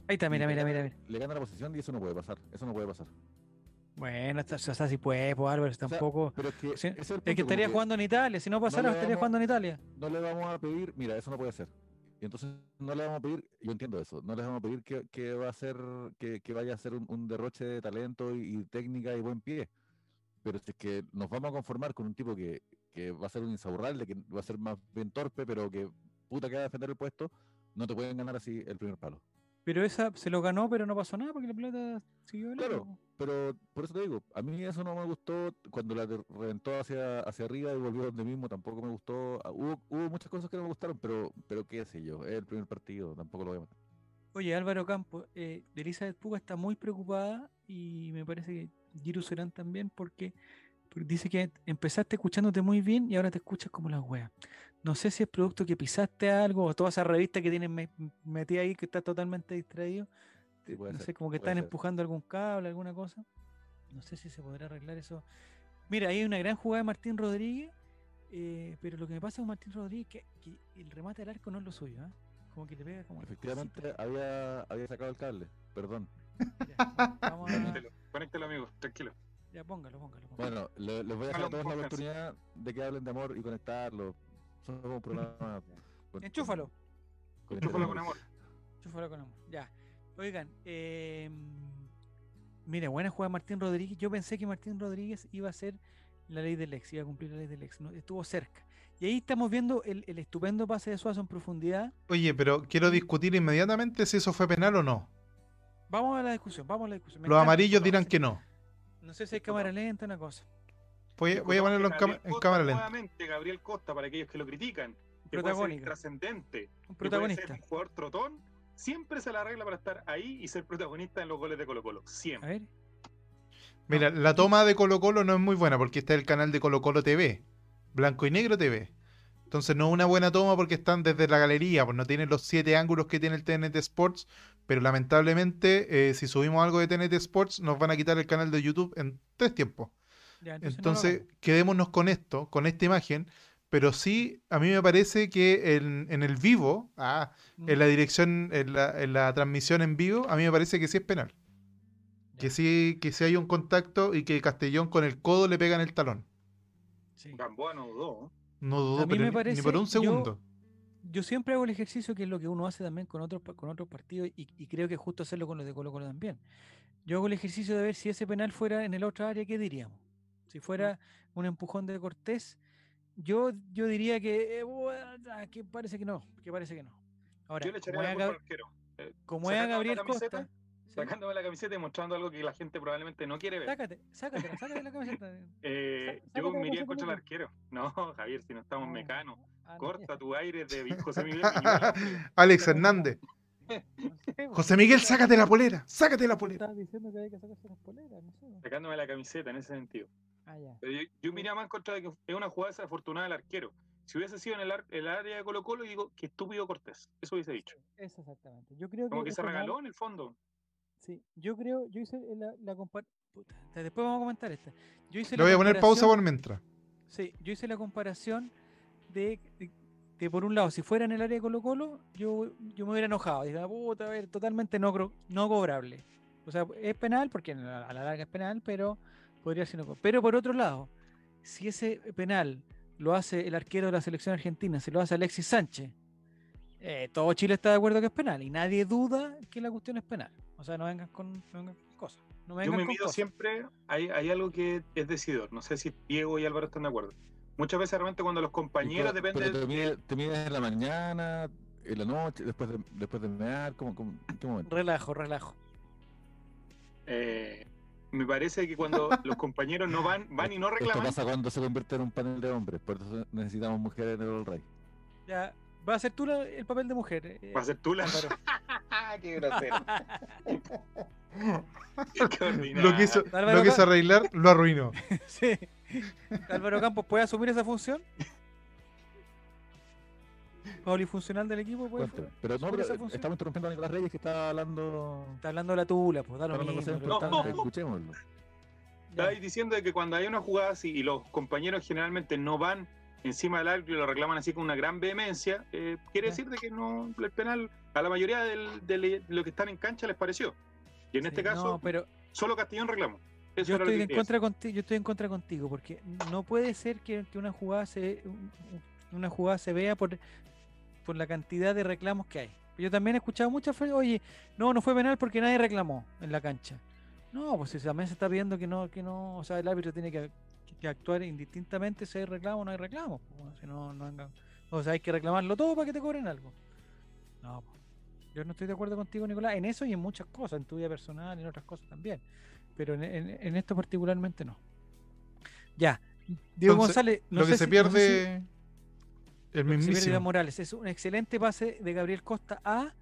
Ahí está, mira, mira, mira. Le gana la posición y eso no puede pasar. Eso no puede pasar. Bueno, está- o sea, si puede, pues Álvaro, tampoco. Pero es que, es, Es estaría jugando en Italia. Si no pasara, le estaría vamos- jugando en Italia. no le vamos a pedir, mira, eso no puede ser. Y entonces no le vamos a pedir, yo entiendo eso, no le vamos a pedir que, que va a ser, que, que vaya a ser un, un derroche de talento y, y técnica y buen pie. Pero si es que nos vamos a conformar con un tipo que, que va a ser un insaurrable, que va a ser más bien torpe, pero que puta que va a defender el puesto, no te pueden ganar así el primer palo. Pero esa se lo ganó, pero no pasó nada porque la pelota siguió Claro. largo. Pero por eso te digo, a mí eso no me gustó cuando la reventó hacia, hacia arriba y volvió donde mismo, tampoco me gustó. Ah, Hubo, hubo muchas cosas que no me gustaron, pero, pero qué sé yo, es el primer partido, tampoco lo voy a matar. Oye, Álvaro Campos, eh, Elizabeth Puga está muy preocupada y me parece que Giru Serán también porque dice que empezaste escuchándote muy bien y ahora te escuchas como las weas. No sé si es producto que pisaste algo o toda esa revista que tienen me- metida ahí que está totalmente distraído. Sí, no ser, sé, como que están ser. empujando algún cable, alguna cosa. No sé si se podrá arreglar eso. Mira, hay una gran jugada de Martín Rodríguez, eh, pero lo que me pasa con Martín Rodríguez es que, que el remate al arco no es lo suyo, ¿ah? Como que le pega como... Efectivamente, había, había sacado el cable, perdón. Ya, vamos a- Conéctelo, conéctelo, amigo, tranquilo. Ya, póngalo, póngalo. póngalo. Bueno, le- les voy a dejar Ojalá a todos la oportunidad de que hablen de amor y conectarlo. Somos un programa. con- Enchúfalo, con Chúpalo con amor. enchúfalo con amor. Ya. Oigan, eh, mira, buena jugada Martín Rodríguez. Yo pensé que Martín Rodríguez iba a ser la ley del ex, iba a cumplir la ley del ex. ¿no? Estuvo cerca. Y ahí estamos viendo el, el estupendo pase de Suazo en profundidad. Oye, pero quiero discutir inmediatamente si eso fue penal o no. Vamos a la discusión, vamos a la discusión. Me Los amarillos dirán que no. No sé si hay cámara lenta, una cosa. Voy, voy a ponerlo en, cama- Gabriel en Costa, cámara lenta. Nuevamente, Gabriel Costa, para aquellos que lo critican. Que puede ser trascendente. Un que puede protagonista. ser un jugador trotón. Siempre se la arregla para estar ahí y ser protagonista en los goles de Colo Colo. A Siempre. ver. Mira, la toma de Colo Colo no es muy buena porque está el canal de Colo Colo TV. Blanco y Negro TV. Entonces no es una buena toma porque están desde la galería, pues no tienen los siete ángulos que tiene el TNT Sports, pero lamentablemente eh, si subimos algo de TNT Sports nos van a quitar el canal de YouTube en tres tiempos. Ya, entonces, quedémonos con esto, con esta imagen, pero sí a mí me parece que en, en el vivo, ah, Mm, en la dirección, en la, en la transmisión en vivo, a mí me parece que sí es penal. Que sí, que sí hay un contacto y que Castellón con el codo le pega en el talón. sí. Gamboa no dudó. No mí pero me ni- parece- ni por un segundo. Yo siempre hago el ejercicio que es lo que uno hace también con otros con otros partidos y, y creo que es justo hacerlo con los de Colo Colo también. Yo hago el ejercicio de ver si ese penal fuera en el otro área, ¿qué diríamos? Si fuera un empujón de Cortés, yo, yo diría que, eh, que parece que no, que parece que no. Ahora, Yo le como la es Gab-. Eh, como es a la Gabriel camiseta, Costa, ¿sí? Sacándome la camiseta y mostrando algo que la gente probablemente no quiere ver. sácate, sácate, sácate la camiseta. Eh, yo sácate iría camiseta, contra el arquero. No, Javier, si no estamos mecanos. Ah, Corta tu aire de José Miguel. Alex Hernández. José Miguel, estaba- sácate la polera. Sácate la polera. Estabas diciendo que hay que sacarse las poleras, no sé. Sacándome la camiseta en ese sentido. Ah, ya. Pero yo, yo me iría más en contra de que es una jugada desafortunada del arquero. Si hubiese sido en el, ar- el área de Colo Colo, digo, que estúpido Cortés. Eso hubiese dicho. Eso exactamente. Yo creo Como que es se regaló en el fondo. Sí, yo creo, yo hice la, la comparación. Después vamos a comentar esta. Yo hice Le la voy a poner pausa por mientras. Sí, yo hice la comparación de, de, de, por un lado, si fuera en el área de Colo Colo, yo, yo me hubiera enojado. Dije, "Ah, puta, a ver, totalmente no, no cobrable. O sea, es penal, porque a la, larga es penal, pero podría ser no co- Pero por otro lado, si ese penal lo hace el arquero de la selección argentina, si lo hace Alexis Sánchez, eh, todo Chile está de acuerdo que es penal y nadie duda que la cuestión es penal. O sea, no vengan con, no vengan con cosas. No Yo me con mido cosas. siempre, hay, hay algo que es decidor. No sé si Diego y Álvaro están de acuerdo. Muchas veces realmente cuando los compañeros pero- dependen pero te, mides, te mides en la mañana, en la noche, después de, después de mear, ¿cómo, cómo- qué momento? Relajo, relajo. eh, me parece que cuando los compañeros no van, van y no Esto reclaman, pasa cuando se convierte en un panel de hombres, por eso necesitamos mujeres en el All Rey. Ya, va a ser tú la- el papel de mujer. eh, va a ser tú la... ¡Qué grosero! Qué Lo quiso, lo quiso arreglar, lo arruinó. sí. Álvaro Campos, ¿puede asumir esa función? Polifuncional del equipo, puede. Cuéntame. Pero no, asumir pero esa función? estamos interrumpiendo a Nicolás Reyes que está hablando. Está hablando de la tula, pues da lo mismo. cosas No. Escuchémoslo. ya. Estabais diciendo de que cuando hay una jugada así y los compañeros generalmente no van encima del árbitro y lo reclaman así con una gran vehemencia, eh, quiere decir de que no el penal a la mayoría de los que están en cancha les pareció. Y en Sí, este caso, No, pero solo Castellón reclamó. Eso yo estoy en contra contigo, yo estoy en contra contigo, porque no puede ser que, que una jugada se un- una jugada se vea por, por la cantidad de reclamos que hay. Yo también he escuchado muchas veces, oye, no, no fue penal porque nadie reclamó en la cancha. No, pues si también se está viendo que no, que no, o sea, el árbitro tiene que, que actuar indistintamente si hay reclamo o no hay reclamo. pues, bueno, si no, no o sea, hay que reclamarlo todo para que te cobren algo. No, pues, yo no estoy de acuerdo contigo, Nicolás, en eso y en muchas cosas, en tu vida personal y en otras cosas también. Pero en, en- en esto particularmente no. Ya. Diego Entonces, González, no lo sé que si- se no pierde sé si- el que se pierde mismísimo. Iván Morales. Es un excelente pase de Gabriel Costa a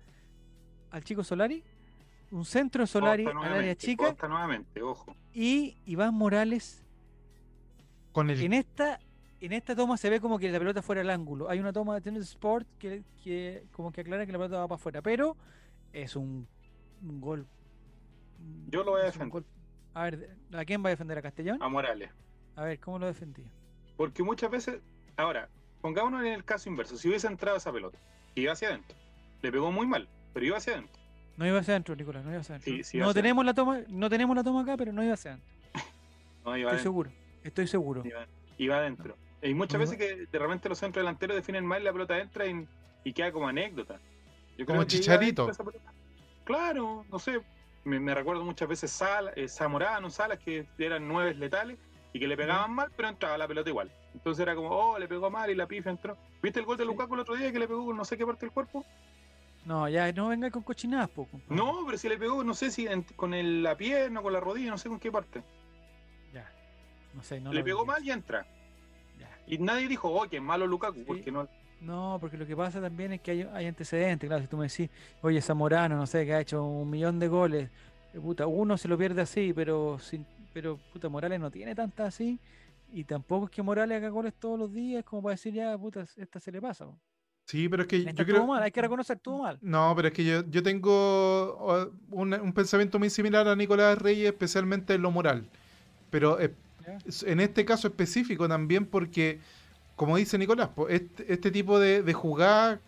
al chico Solari. Un centro de Solari al área chica. Costa nuevamente, ojo. Y Iván Morales Con el en esta en esta toma se ve como que la pelota fuera al ángulo. Hay una toma de Tennis Sport que, que como que aclara que la pelota va para afuera, pero es un, un gol. Yo lo voy a defender. A ver, ¿a quién va a defender a Castellón? A Morales. A ver, ¿cómo lo defendía? Porque muchas veces, ahora, pongámonos en el caso inverso. Si hubiese entrado esa pelota, iba hacia adentro, le pegó muy mal, pero iba hacia adentro. No iba hacia adentro, Nicolás, no iba hacia adentro. Sí, sí iba no hacia tenemos la toma, no tenemos la toma acá, pero no iba hacia adentro. No, iba Estoy adentro. seguro, estoy seguro. Iba, iba adentro. Y muchas No veces que de repente los centros delanteros definen mal y la pelota entra y, y queda como anécdota. Yo Como Chicharito. adentro esa pelota. Claro, no sé. Me, recuerdo muchas veces Sala, eh, Zamorano, Salas, que eran nueve letales y que le pegaban mal, pero entraba la pelota igual. Entonces era como, oh, le pegó mal y la pifa entró. ¿Viste el gol de. Lukaku el otro día que le pegó con no sé qué parte del cuerpo? No, ya no venga con cochinadas, po, compadre. No, pero si le pegó, no sé si en- con el- la pierna, con la rodilla, no sé con qué parte. Ya. No sé, no le pegó vi. mal y entra. Ya. Y nadie dijo, oh, que malo Lukaku, Sí. porque no. No, porque lo que pasa también es que hay, hay antecedentes, claro, si tú me decís, oye, Zamorano, no sé, que ha hecho un millón de goles, eh, puta, uno se lo pierde así, pero sin, pero puta, Morales no tiene tantas así, y tampoco es que Morales haga goles todos los días, como para decir, ya, puta, esta se le pasa. Sí, pero es que yo creo. mal, hay que reconocer, estuvo mal. No, pero es que yo, yo tengo un, un pensamiento muy similar a Nicolás Reyes, especialmente en lo moral. Pero eh, en este caso específico también porque, como dice Nicolás, este, este tipo de, de jugada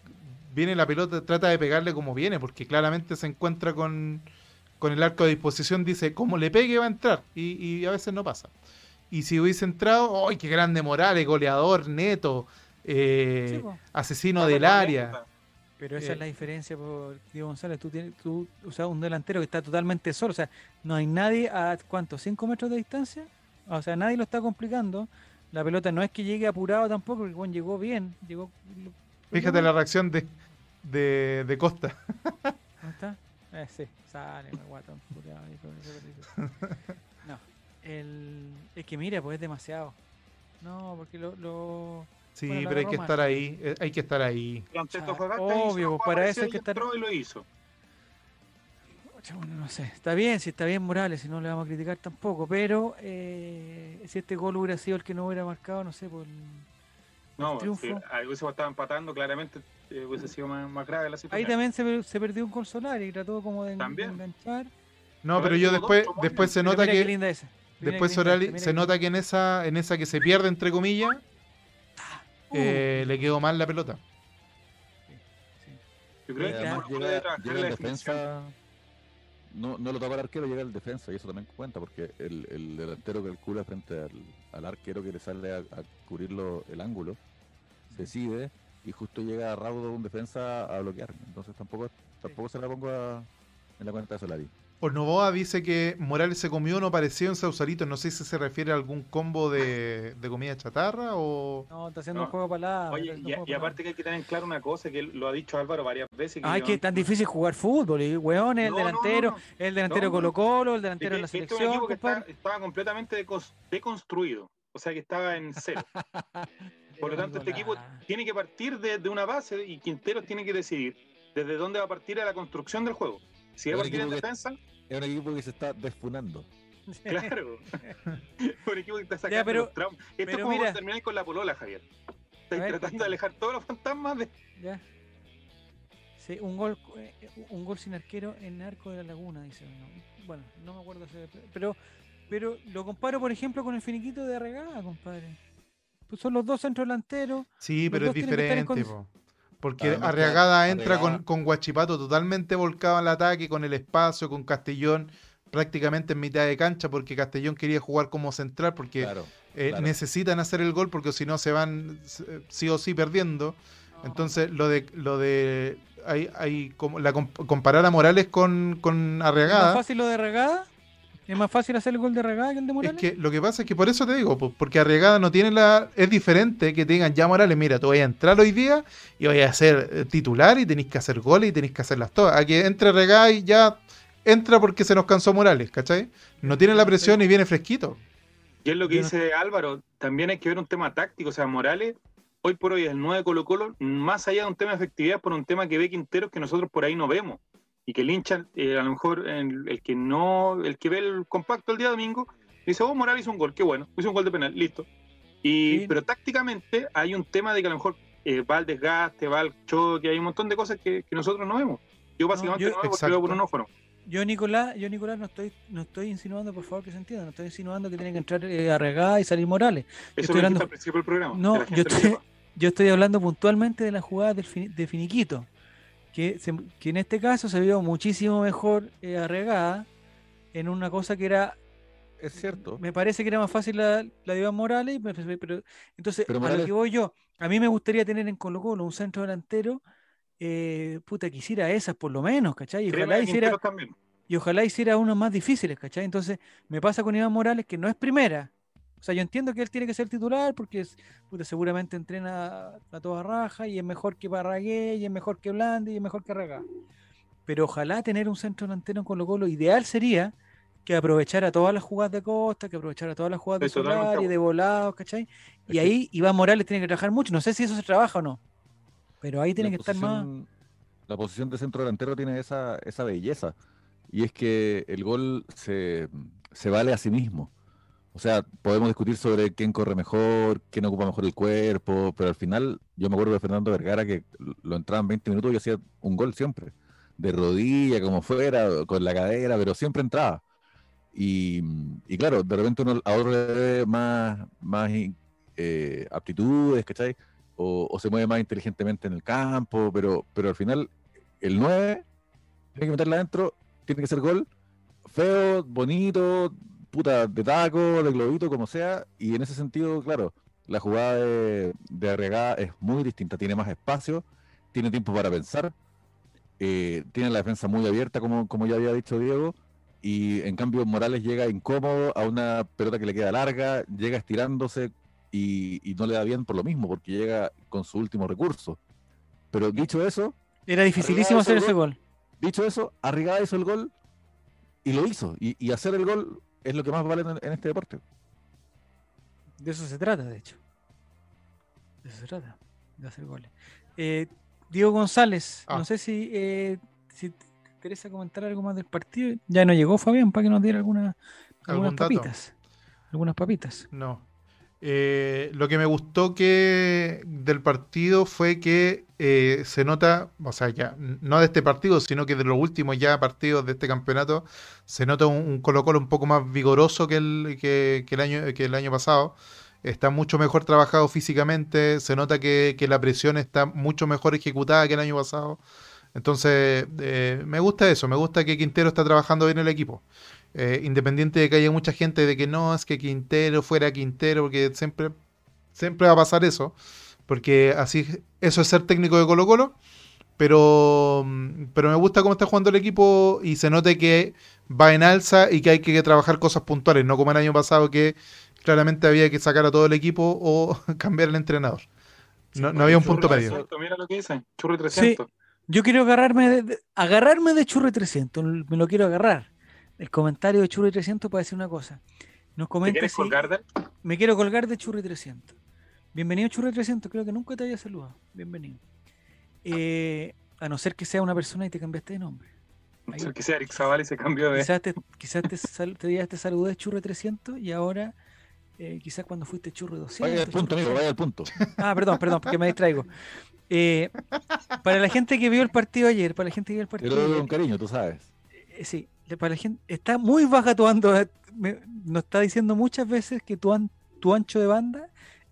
viene la pelota, trata de pegarle como viene, porque claramente se encuentra con, con el arco de disposición, dice, como le pegue va a entrar, y, y a veces no pasa. Y si hubiese entrado, ¡ay, qué grande Morales, goleador, neto, eh, Sí, asesino del área! Pero esa Eh, es la diferencia, por Diego González. Tú tienes, tú, o sea, un delantero que está totalmente solo. O sea, no hay nadie a cuánto, cinco metros de distancia. O sea, nadie lo está complicando. La pelota no es que llegue apurado tampoco, porque bueno, llegó bien. Llegó. Fíjate la reacción de, de, de Costa. ¿Dónde está? Eh, sí, sale, me guatón. No, el, es que mira, pues es demasiado. No, porque lo. lo Sí, Bueno, pero hay agarró que estar ahí, eh, hay que estar ahí. Obvio, para eso hay que estar- entró y lo hizo. Bueno, no sé, está bien, si está bien Morales, si no le vamos a criticar tampoco, pero eh, si este gol hubiera sido el que no hubiera marcado, no sé, por el- No, triunfo. si ahí hubiese estado empatando, claramente eh, hubiese sido más, más grave la Ahí situación. también se, se perdió un gol solar y trató como de, También. enganchar. No, Pero pero ahí yo después, dos, después se nota que linda esa. Después Sorali- se nota que en esa, en esa que se pierde entre comillas, Uh, eh, le quedó mal la pelota. sí. Yo creo Y que además Colo Colo llega, llega en el defensa, no, no lo tapa el arquero, llega el defensa y eso también cuenta porque el, el delantero calcula frente al, al arquero que le sale a, a cubrirlo el ángulo, se decide y justo llega Raudo un defensa a bloquear. Entonces tampoco tampoco se la pongo a- en la cuenta de Solari. Ornovoa dice que Morales se comió uno parecido en Sausalito. No sé si se refiere a algún combo de, de comida chatarra o. No, está haciendo No. un juego para la. Oye, y, y aparte que hay que tener en claro una cosa que él lo ha dicho Álvaro varias veces. Que Ay, yo- que tan difícil jugar fútbol, y weón, el No, delantero, no, no. el delantero No, no. Colo Colo, el Es delantero de la que este es un selección, equipo que estaba completamente deconstruido. O sea que estaba en cero. Por lo tanto, este equipo tiene que partir de, de una base y Quinteros tiene que decidir desde dónde va a partir a la construcción del juego. Si equipo que- defensa, Es un equipo que se está desfunando. claro. un equipo que está sacando Ya, pero- los traumas. Esto pero es como mira. termináis con la polola, Javier. Estáis A ver, tratando de alejar todos los fantasmas de. Ya. Sí, un gol, eh, un gol sin arquero en arco de la laguna, dice. uno. Bueno, no me acuerdo pero, pero lo comparo, por ejemplo, con el finiquito de Arregada, compadre. Pues son los dos centros delanteros. Sí, pero es diferente. Porque Además, Arriagada entra Arriagada- con, con Guachipato totalmente volcado al ataque, con el espacio, con Castellón prácticamente en mitad de cancha, porque Castellón quería jugar como central, porque Claro. eh, claro. necesitan hacer el gol, porque si no se van sí o sí perdiendo. Entonces, lo de lo de hay, hay como la comp- comparar a Morales con, con ¿Es más Arriagada. fácil lo de regada? ¿Es más fácil hacer el gol de regada que el de Es Morales? que lo que pasa es que por eso te digo, po, porque Arriagada no tiene la. Es diferente que te digan ya Morales, mira, tú vas a entrar hoy día y vas a ser eh, titular y tenéis que hacer goles y tenéis que hacerlas todas. A que entre Arriagada y ya entra porque se nos cansó Morales, ¿cachai? No tiene la presión y viene fresquito. Y es lo que dice Álvaro, también hay que ver un tema táctico, o sea, Morales, hoy por hoy es el 9 de Colo Colo, más allá de un tema de efectividad, por un tema que ve Quinteros que nosotros por ahí no vemos. Y que el hincha, eh, a lo mejor el, el que no, el que ve el compacto el día domingo, dice, oh, Morales hizo un gol, qué bueno, hizo un gol de penal, listo. Y, Sí. Pero tácticamente hay un tema de que a lo mejor eh, va al desgaste, va al choque, hay un montón de cosas que, que nosotros no vemos. Yo básicamente yo- no, veo porque veo por un ojo, ¿no? Yo, Nicolás, yo, Nicolás, no estoy, no estoy insinuando, por favor, que se entienda, no estoy insinuando que tiene que entrar eh, Arregada y salir Morales. Eso estoy hablando- al principio del programa. No, yo estoy-. Yo estoy hablando puntualmente de la jugada del fini- de Finiquito, que, se- que en este caso se vio muchísimo mejor eh, Arregada en una cosa que era, Es cierto. me parece que era más fácil la, la de Iván Morales, pero entonces Pero a lo que voy yo, a mí me gustaría tener en Colo Colo un centro delantero, eh, puta, que hiciera esas por lo menos, ¿cachai? Y ojalá hiciera, y ojalá hiciera unos más difíciles, ¿cachai? Entonces, me pasa con Iván Morales que no es primera. O sea, yo entiendo que él tiene que ser titular porque es, puta, seguramente entrena a toda raja y es mejor que Parragué, y es mejor que Blandi, y es mejor que Arraga. Pero ojalá tener un centro delantero en Colo Colo, ideal sería que aprovechara todas las jugadas de Costa, que aprovechara todas las jugadas de Estoy totalmente Solari, de de volados, ¿cachai? Y ahí Iván Morales tiene que trabajar mucho. No sé si eso se trabaja o no, pero ahí tiene que estar más. La posición de centro delantero tiene esa, esa belleza. Y es que el gol se, se vale a sí mismo. O sea, podemos discutir sobre quién corre mejor, quién ocupa mejor el cuerpo, pero al final yo me acuerdo de Fernando Vergara que lo entraban 20 minutos y hacía un gol siempre. De rodilla, como fuera, con la cadera, pero siempre entraba. Y, claro, de repente uno a otro le ve más, más eh, aptitudes, ¿cachai? O, o se mueve más inteligentemente en el campo, pero, pero al final el 9 tiene que meterla adentro, tiene que ser gol, feo, bonito, puta, de taco, de globito, como sea, y en ese sentido, claro, la jugada de, de es muy distinta, tiene más espacio, tiene tiempo para pensar, eh, tiene la defensa muy abierta, como, como ya había dicho Diego, y en cambio Morales llega incómodo a una pelota que le queda larga, llega estirándose y, y no le da bien por lo mismo, porque llega con su último recurso. Pero dicho eso, Era dificilísimo hacer ese gol. gol. dicho eso, Arrigada hizo el gol y lo hizo. Y, y hacer el gol es lo que más vale en, en este deporte. De eso se trata, de hecho. De eso se trata, de hacer goles. Eh, Diego González, Ah. no sé si, eh, si te interesa comentar algo más del partido. Ya no llegó Fabián para que nos diera alguna, algunas papitas. Algunas papitas. No. Eh, lo que me gustó que del partido fue que eh, se nota, o sea, ya no de este partido, sino que de los últimos ya partidos de este campeonato, se nota un, un Colo Colo un poco más vigoroso que el, que, el año, que el año pasado. Está mucho mejor trabajado físicamente, se nota que, que la presión está mucho mejor ejecutada que el año pasado. Entonces, eh, me gusta eso, me gusta que Quintero está trabajando bien el equipo. Eh, independiente de que haya mucha gente de que no, es que Quintero fuera Quintero, porque siempre, siempre va a pasar eso, porque así eso es ser técnico de Colo Colo, pero, mm, pero me gusta cómo está jugando el equipo y se nota que va en alza y que hay que trabajar cosas puntuales, no como el año pasado que claramente había que sacar a todo el equipo o cambiar el entrenador. No, no había un punto medio. 300, Mira lo que dice, Churri 300. Yo quiero agarrarme de, de- agarrarme de Churri 300, me lo quiero agarrar. El comentario de Churri 300 para decir una cosa. Nos ¿Te comenta quieres si- colgar de? Me quiero colgar de Churri 300. Bienvenido Churri 300, creo que nunca te había saludado. Bienvenido. Eh, a no ser que sea una persona y te cambiaste de nombre. Ahí- El que sea Eric Zavala y se cambió de. Quizás te, quizás te, sal- te, digas, te saludé Churri 300 y ahora eh, quizás cuando fuiste Churri 200. Vaya al punto, amigo, vaya al punto. Ah, perdón, perdón, porque me distraigo. Eh, para la gente que vio el partido ayer, para la gente que vio el Yo partido lo veo con cariño, tú sabes. eh, sí, para la gente, está muy baja tu ando, eh, me- nos está diciendo muchas veces que tu, an- tu ancho de banda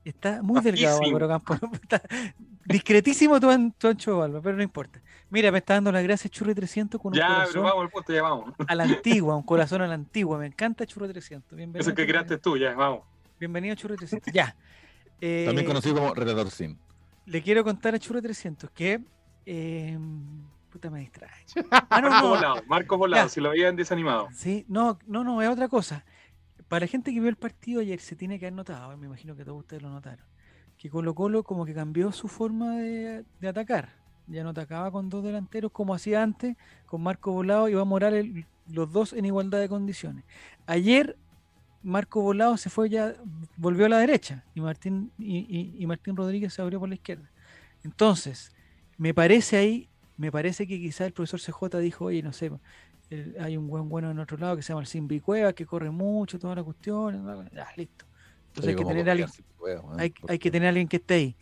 Está muy delgado Bajísimo. Álvaro Campos. Está discretísimo tu, an- tu ancho Álvaro, pero no importa. Mira, me está dando las gracias Churri 300 con un Ya, pero corazón vamos al punto, ya vamos. a la antigua, un corazón a la antigua. Me encanta Churri 300. Bienvenido, Eso que Churri creaste tú, ya, vamos. Bienvenido Churri 300. Ya. Eh, También conocido como Redactor Sin. Le quiero contar a Churri 300 que. eh, puta, me distrae. Ah, no, Marco no. Volado, Marco Volado, Ya. si lo veían desanimado. Sí, no, no, no, es otra cosa. Para la gente que vio el partido ayer se tiene que haber notado, me imagino que todos ustedes lo notaron, que Colo Colo como que cambió su forma de, de atacar. Ya no atacaba con dos delanteros como hacía antes, con Marco Volado y Iván Morales, los dos en igualdad de condiciones. Ayer Marco Volado se fue ya, volvió a la derecha y Martín, y, y- y Martín Rodríguez se abrió por la izquierda. Entonces, me parece ahí, me parece que quizá el profesor CJ dijo, oye, no sé, el- hay un buen bueno en otro lado que se llama el Simbi Cueva, que corre mucho, toda la cuestión, ya, listo. Entonces hay que tener alguien, hay, hay que tener alguien que esté ahí.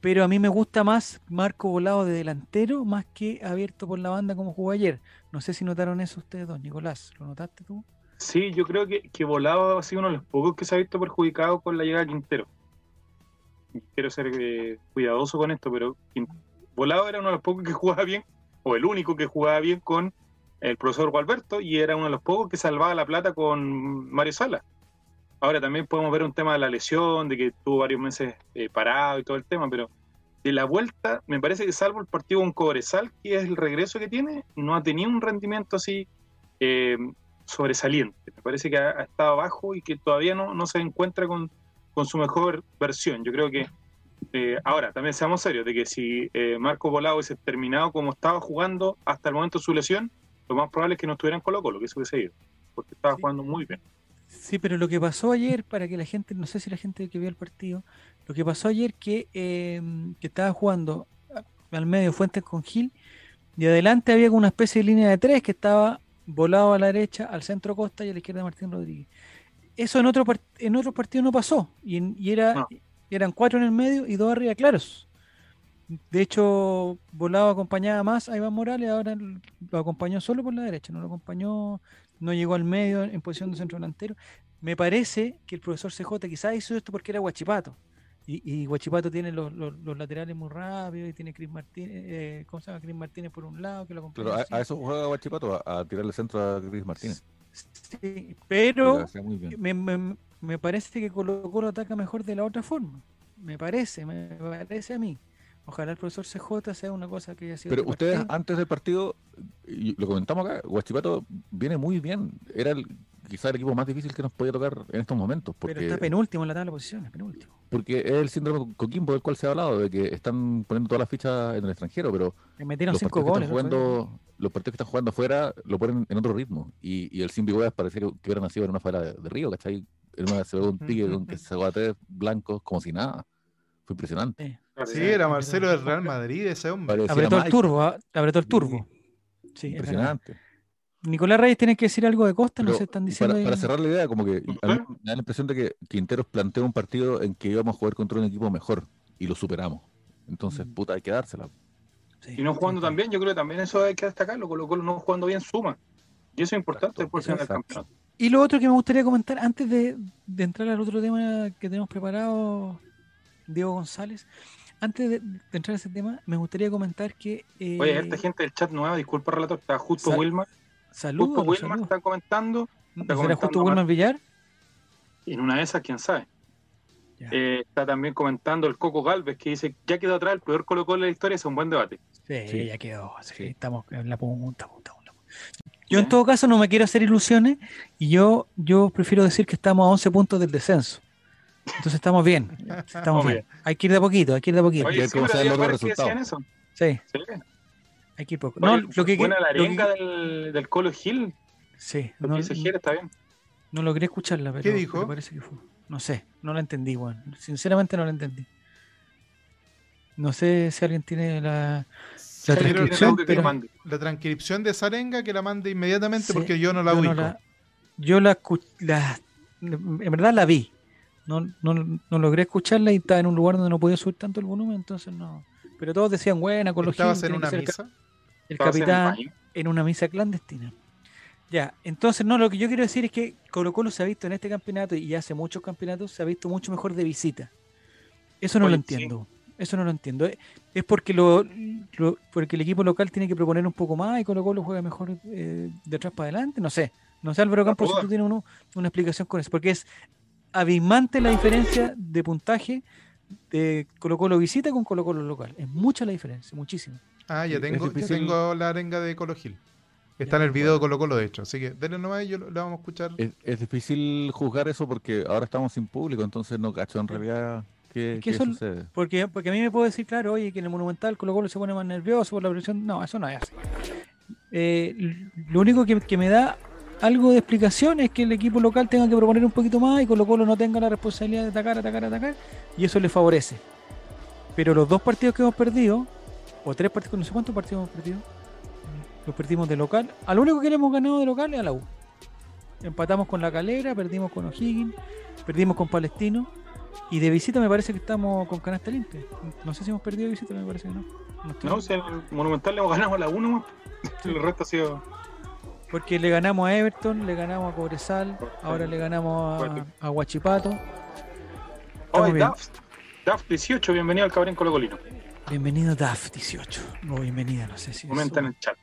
Pero a mí me gusta más Marco Volado de delantero más que abierto por la banda como jugó ayer. No sé si notaron eso ustedes dos, Nicolás. ¿Lo notaste tú? Sí, yo creo que, que Volado ha sido uno de los pocos que se ha visto perjudicado con la llegada de Quintero. Quiero ser eh, cuidadoso con esto, pero Quin- Volado era uno de los pocos que jugaba bien, o el único que jugaba bien con el profesor Gualberto, y era uno de los pocos que salvaba la plata con Mario Sala. Ahora también podemos ver un tema de la lesión, de que tuvo varios meses eh, parado y todo el tema, pero de la vuelta, me parece que salvo el partido con Cobresal, que es el regreso que tiene, no ha tenido un rendimiento así eh, sobresaliente. Me parece que ha, estado abajo y que todavía no, no se encuentra con, con su mejor versión. Yo creo que eh, ahora, también seamos serios, de que si eh, Marco Volado hubiese terminado como estaba jugando hasta el momento de su lesión, lo más probable es que no estuviera en Colo Colo, que se hubiese ido, porque estaba Sí. jugando muy bien. Sí, pero lo que pasó ayer, para que la gente, no sé si la gente que vio el partido, lo que pasó ayer que, eh, que estaba jugando a- al medio Fuentes con Gil y adelante había como una especie de línea de tres que estaba volado a la derecha, al centro Costa y a la izquierda Martín Rodríguez. Eso en otro en otro partido no pasó y, en- y era No. Eran cuatro en el medio y dos arriba claros. De hecho, Volado acompañaba más a Iván Morales, ahora lo acompañó solo por la derecha, no lo acompañó, no llegó al medio en posición de centro delantero. Me parece que el profesor CJ quizás hizo esto porque era Guachipato. Y, y Guachipato tiene los, los- los laterales muy rápidos y tiene Cris Martínez, eh, ¿cómo se llama? Cris Martínez por un lado que lo acompaña. Claro, a, eso juega Guachipato, a, a tirarle centro a Cris Martínez. Sí, pero me, me- me parece que Colo Colo ataca mejor de la otra forma. Me parece, me parece a mí. Ojalá el profesor CJ sea una cosa que haya sido. Pero ustedes partido. antes del partido, y lo comentamos acá, Guachipato viene muy bien. Era el, quizá el equipo más difícil que nos podía tocar en estos momentos. Pero Porque, está penúltimo en la tabla de posiciones, penúltimo. porque es el síndrome Coquimbo del cual se ha hablado, de que están poniendo todas las fichas en el extranjero, pero Le metieron los cinco partidos, goles. jugando, los partidos que están jugando afuera lo ponen en otro ritmo. Y, y el Simbi Weas parecía que, que hubiera nacido en una favela de, de Río, ¿cachai? Una se ve un pique con que se sacó a tres blancos como si nada. Fue impresionante. Sí, era Marcelo del Real Madrid, ese hombre. Parecía Apretó el turbo, ah, apretó el turbo. Sí. Impresionante. Nicolás Reyes tiene que decir algo de Costa, no se están diciendo. para, cerrar la idea, como que a mí Ajá. me da la impresión de que Quinteros planteó un partido en que íbamos a jugar contra un equipo mejor y lo superamos. Entonces, Mm. puta, hay que dársela. Sí, Y no jugando sí, también, yo creo que también eso hay que destacarlo, Colo Colo no jugando bien suma. Y eso es importante Exacto, después del campeonato. Y lo otro que me gustaría comentar, antes de, de entrar al otro tema que tenemos preparado, Diego González, antes de, de entrar a ese tema, me gustaría comentar que. eh, Oye, esta gente del chat nueva, disculpa relator, está justo Sal- Wilmar. Saludos. Justo Wilmar está comentando. ¿No está ¿Será justo Wilmar Villar? Y en una de esas, quién sabe. Eh, está también comentando el Coco Galvez que dice ya quedó atrás el peor Colo Colo de la historia, es un buen debate. Sí, Sí. ya quedó. sí, Sí. Estamos en la punta, punta, punta. Yo, en todo caso, no me quiero hacer ilusiones y yo, yo prefiero decir que estamos a 11 puntos del descenso. Entonces estamos bien. Estamos Obvio. bien. Hay que ir de a poquito, hay que ir de a poquito. Oye, Oye, sí, ¿cómo pero se ven había los resultados? Sí, Sí. hay que ir poco. Oye, No, lo que, buena la que- arenga del, del Colo Gil, Sí, lo no, que dice Gier está bien. no logré escucharla, pero ¿Qué dijo? pero parece que fue. No sé, no la entendí, Juan. Sinceramente no la entendí. No sé si alguien tiene la, la transcripción, que pero mande. La transcripción de Zarenga que la mande inmediatamente Sí, porque yo no la yo ubico. no la, yo la, la- en verdad la vi. No, no, no logré escucharla y estaba en un lugar donde no podía subir tanto el volumen, entonces no. Pero todos decían, buena, con los ¿Estabas en una el misa? el capitán. en una misa clandestina. Ya, entonces no, lo que yo quiero decir es que Colo Colo se ha visto en este campeonato y hace muchos campeonatos, se ha visto mucho mejor de visita. Eso no Oye, lo sí. Eso no lo entiendo. Eh, Es porque lo, lo- porque el equipo local tiene que proponer un poco más y Colo Colo juega mejor eh, de atrás para adelante. No sé. No sé, Álvaro Campos, si tú tienes uno- una explicación con eso. Porque es abismante la diferencia de puntaje de Colo Colo visita con Colo Colo local. Es mucha la diferencia, muchísimo. Ah, ya tengo, ya tengo la arenga de Colo Gil. Está Ya, en el video de. Colo Colo, de hecho. Así que denle nomás y yo lo- vamos a escuchar. Es, es difícil juzgar eso porque ahora estamos sin público, entonces no cacho en realidad qué, qué sucede. Porque, porque a mí me puede decir, claro, oye, que en el Monumental Colo Colo se pone más nervioso por la presión. No, eso no es así. Eh, lo único que, que me da algo de explicación es que el equipo local tenga que proponer un poquito más y Colo Colo no tenga la responsabilidad de atacar, atacar, atacar, y eso le favorece. Pero los dos partidos que hemos perdido, o tres partidos, no sé cuántos partidos hemos perdido, los perdimos de local. Al único que le hemos ganado de local es a la U. Empatamos con la Calera, perdimos con O'Higgins, perdimos con Palestino. Y de visita me parece que estamos con canasta limpia. No sé si hemos perdido de visita, me parece que no. No No, si en el Monumental le hemos ganado a la 1, el resto ha sido. Porque le ganamos a Everton, le ganamos a Cobresal, ahora le ganamos a, a Huachipato. Daf, Daf 18, bienvenido al Cabrén Colo Colino. Bienvenido DAF 18. O bienvenida, no sé si. Comenta en el chat.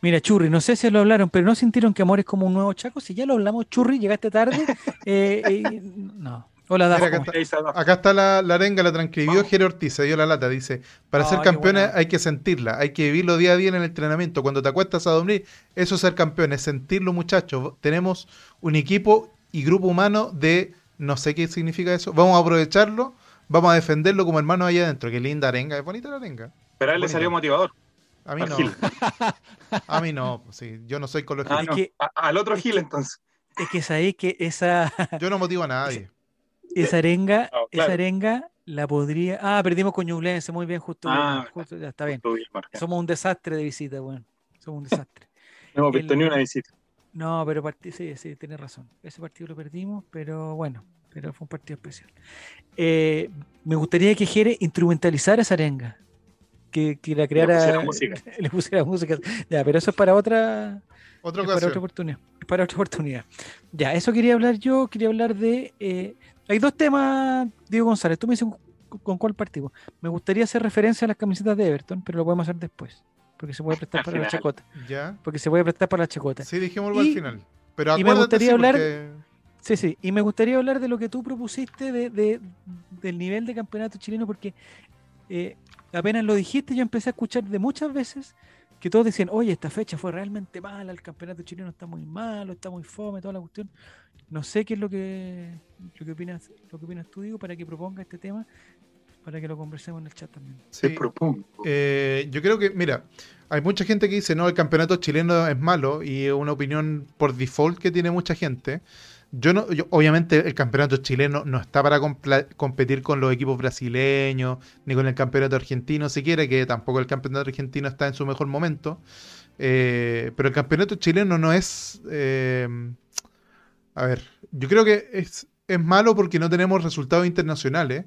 Mira, Churri, no sé si lo hablaron, pero ¿no sintieron que Amor es como un nuevo Chaco? Si ya lo hablamos, Churri, llegaste tarde. eh, eh, no. Hola. Mira, acá ¿cómo está. Acá la, la arenga, la transcribió. Jere Ortiz, se dio la lata. Dice: Para Ah, ser campeones hay que sentirla, hay que vivirlo día a día en el entrenamiento. Cuando te acuestas a dormir, eso es ser campeones, sentirlo, muchachos. Tenemos un equipo y grupo humano de no sé qué significa eso. Vamos a aprovecharlo, vamos a defenderlo como hermanos allá adentro. Qué linda arenga, es bonita la arenga. Pero a él le salió motivador. A mí no. Gil. A mí no, pues sí, yo no soy Colo Gil. Ah, Es no, que- a- al otro es Gil entonces. Es que sabéis que esa, Yo no motivo a nadie. Esa arenga, esa arenga la podría. Ah, perdimos con Ñublense, muy bien, justo. Ah, justo, ya está bien. Somos un desastre de visita, weón. Somos un desastre. No hemos visto el- ni una visita. No, pero parti- sí, sí, tienes razón. Ese partido lo perdimos, pero bueno, pero fue un partido especial. Eh, me gustaría que Jere instrumentalizara esa arenga. Que, que la creara. pusiera música. le pusiera música. Ya, pero eso es para otra, Otra es para otra oportunidad. Es para otra oportunidad. Ya, eso quería hablar yo. Quería hablar de. eh, hay dos temas, Diego González. Tú me dices con, cuál partimos. Me gustaría hacer referencia a las camisetas de Everton, pero lo podemos hacer después. Porque se puede prestar Al para la chacota. Ya. Porque se puede prestar para la chacota. Sí, dijémoslo al final. Pero y me gustaría sí, hablar- porque- Sí, sí, y me gustaría hablar de lo que tú propusiste de, de- del nivel de campeonato chileno, porque eh, apenas lo dijiste, yo empecé a escuchar de muchas veces que todos decían, oye, esta fecha fue realmente mala, el campeonato chileno está muy malo, está muy fome, toda la cuestión. No sé qué es lo que, lo que opinas, lo que opinas tú, Diego, para que proponga este tema, para que lo conversemos en el chat también. Te Sí. propongo. Eh, yo creo que, mira, hay mucha gente que dice, no, el campeonato chileno es malo y es una opinión por default que tiene mucha gente. Yo no, yo- obviamente el campeonato chileno no está para competir con los equipos brasileños, ni con el campeonato argentino siquiera, que tampoco el campeonato argentino está en su mejor momento. Eh, pero el campeonato chileno no es... eh, a ver, yo creo que es, es malo porque no tenemos resultados internacionales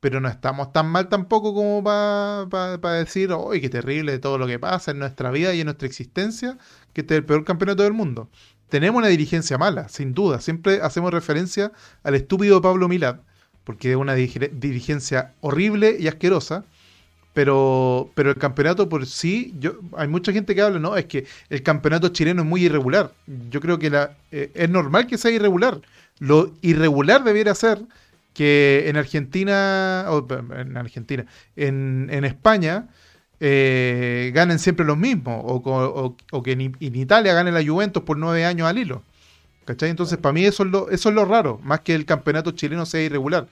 pero no estamos tan mal tampoco como para decir, ¡ay, qué terrible todo lo que pasa en nuestra vida y en nuestra existencia! Que este es el peor campeonato del mundo. Tenemos una dirigencia mala, sin duda. Siempre hacemos referencia al estúpido Pablo Milad, porque es una dirigencia horrible y asquerosa. Pero, pero el campeonato por sí, yo, hay mucha gente que habla, no, es que el campeonato chileno es muy irregular. Yo creo que la, eh, es normal que sea irregular. Lo irregular debiera ser que en Argentina, o, en Argentina, en, en España, eh, ganen siempre los mismos, o, co- o- o que en, en Italia gane la Juventus por nueve años al hilo. ¿Cachai? Entonces, para mí eso es, lo, eso es lo raro, más que el campeonato chileno sea irregular.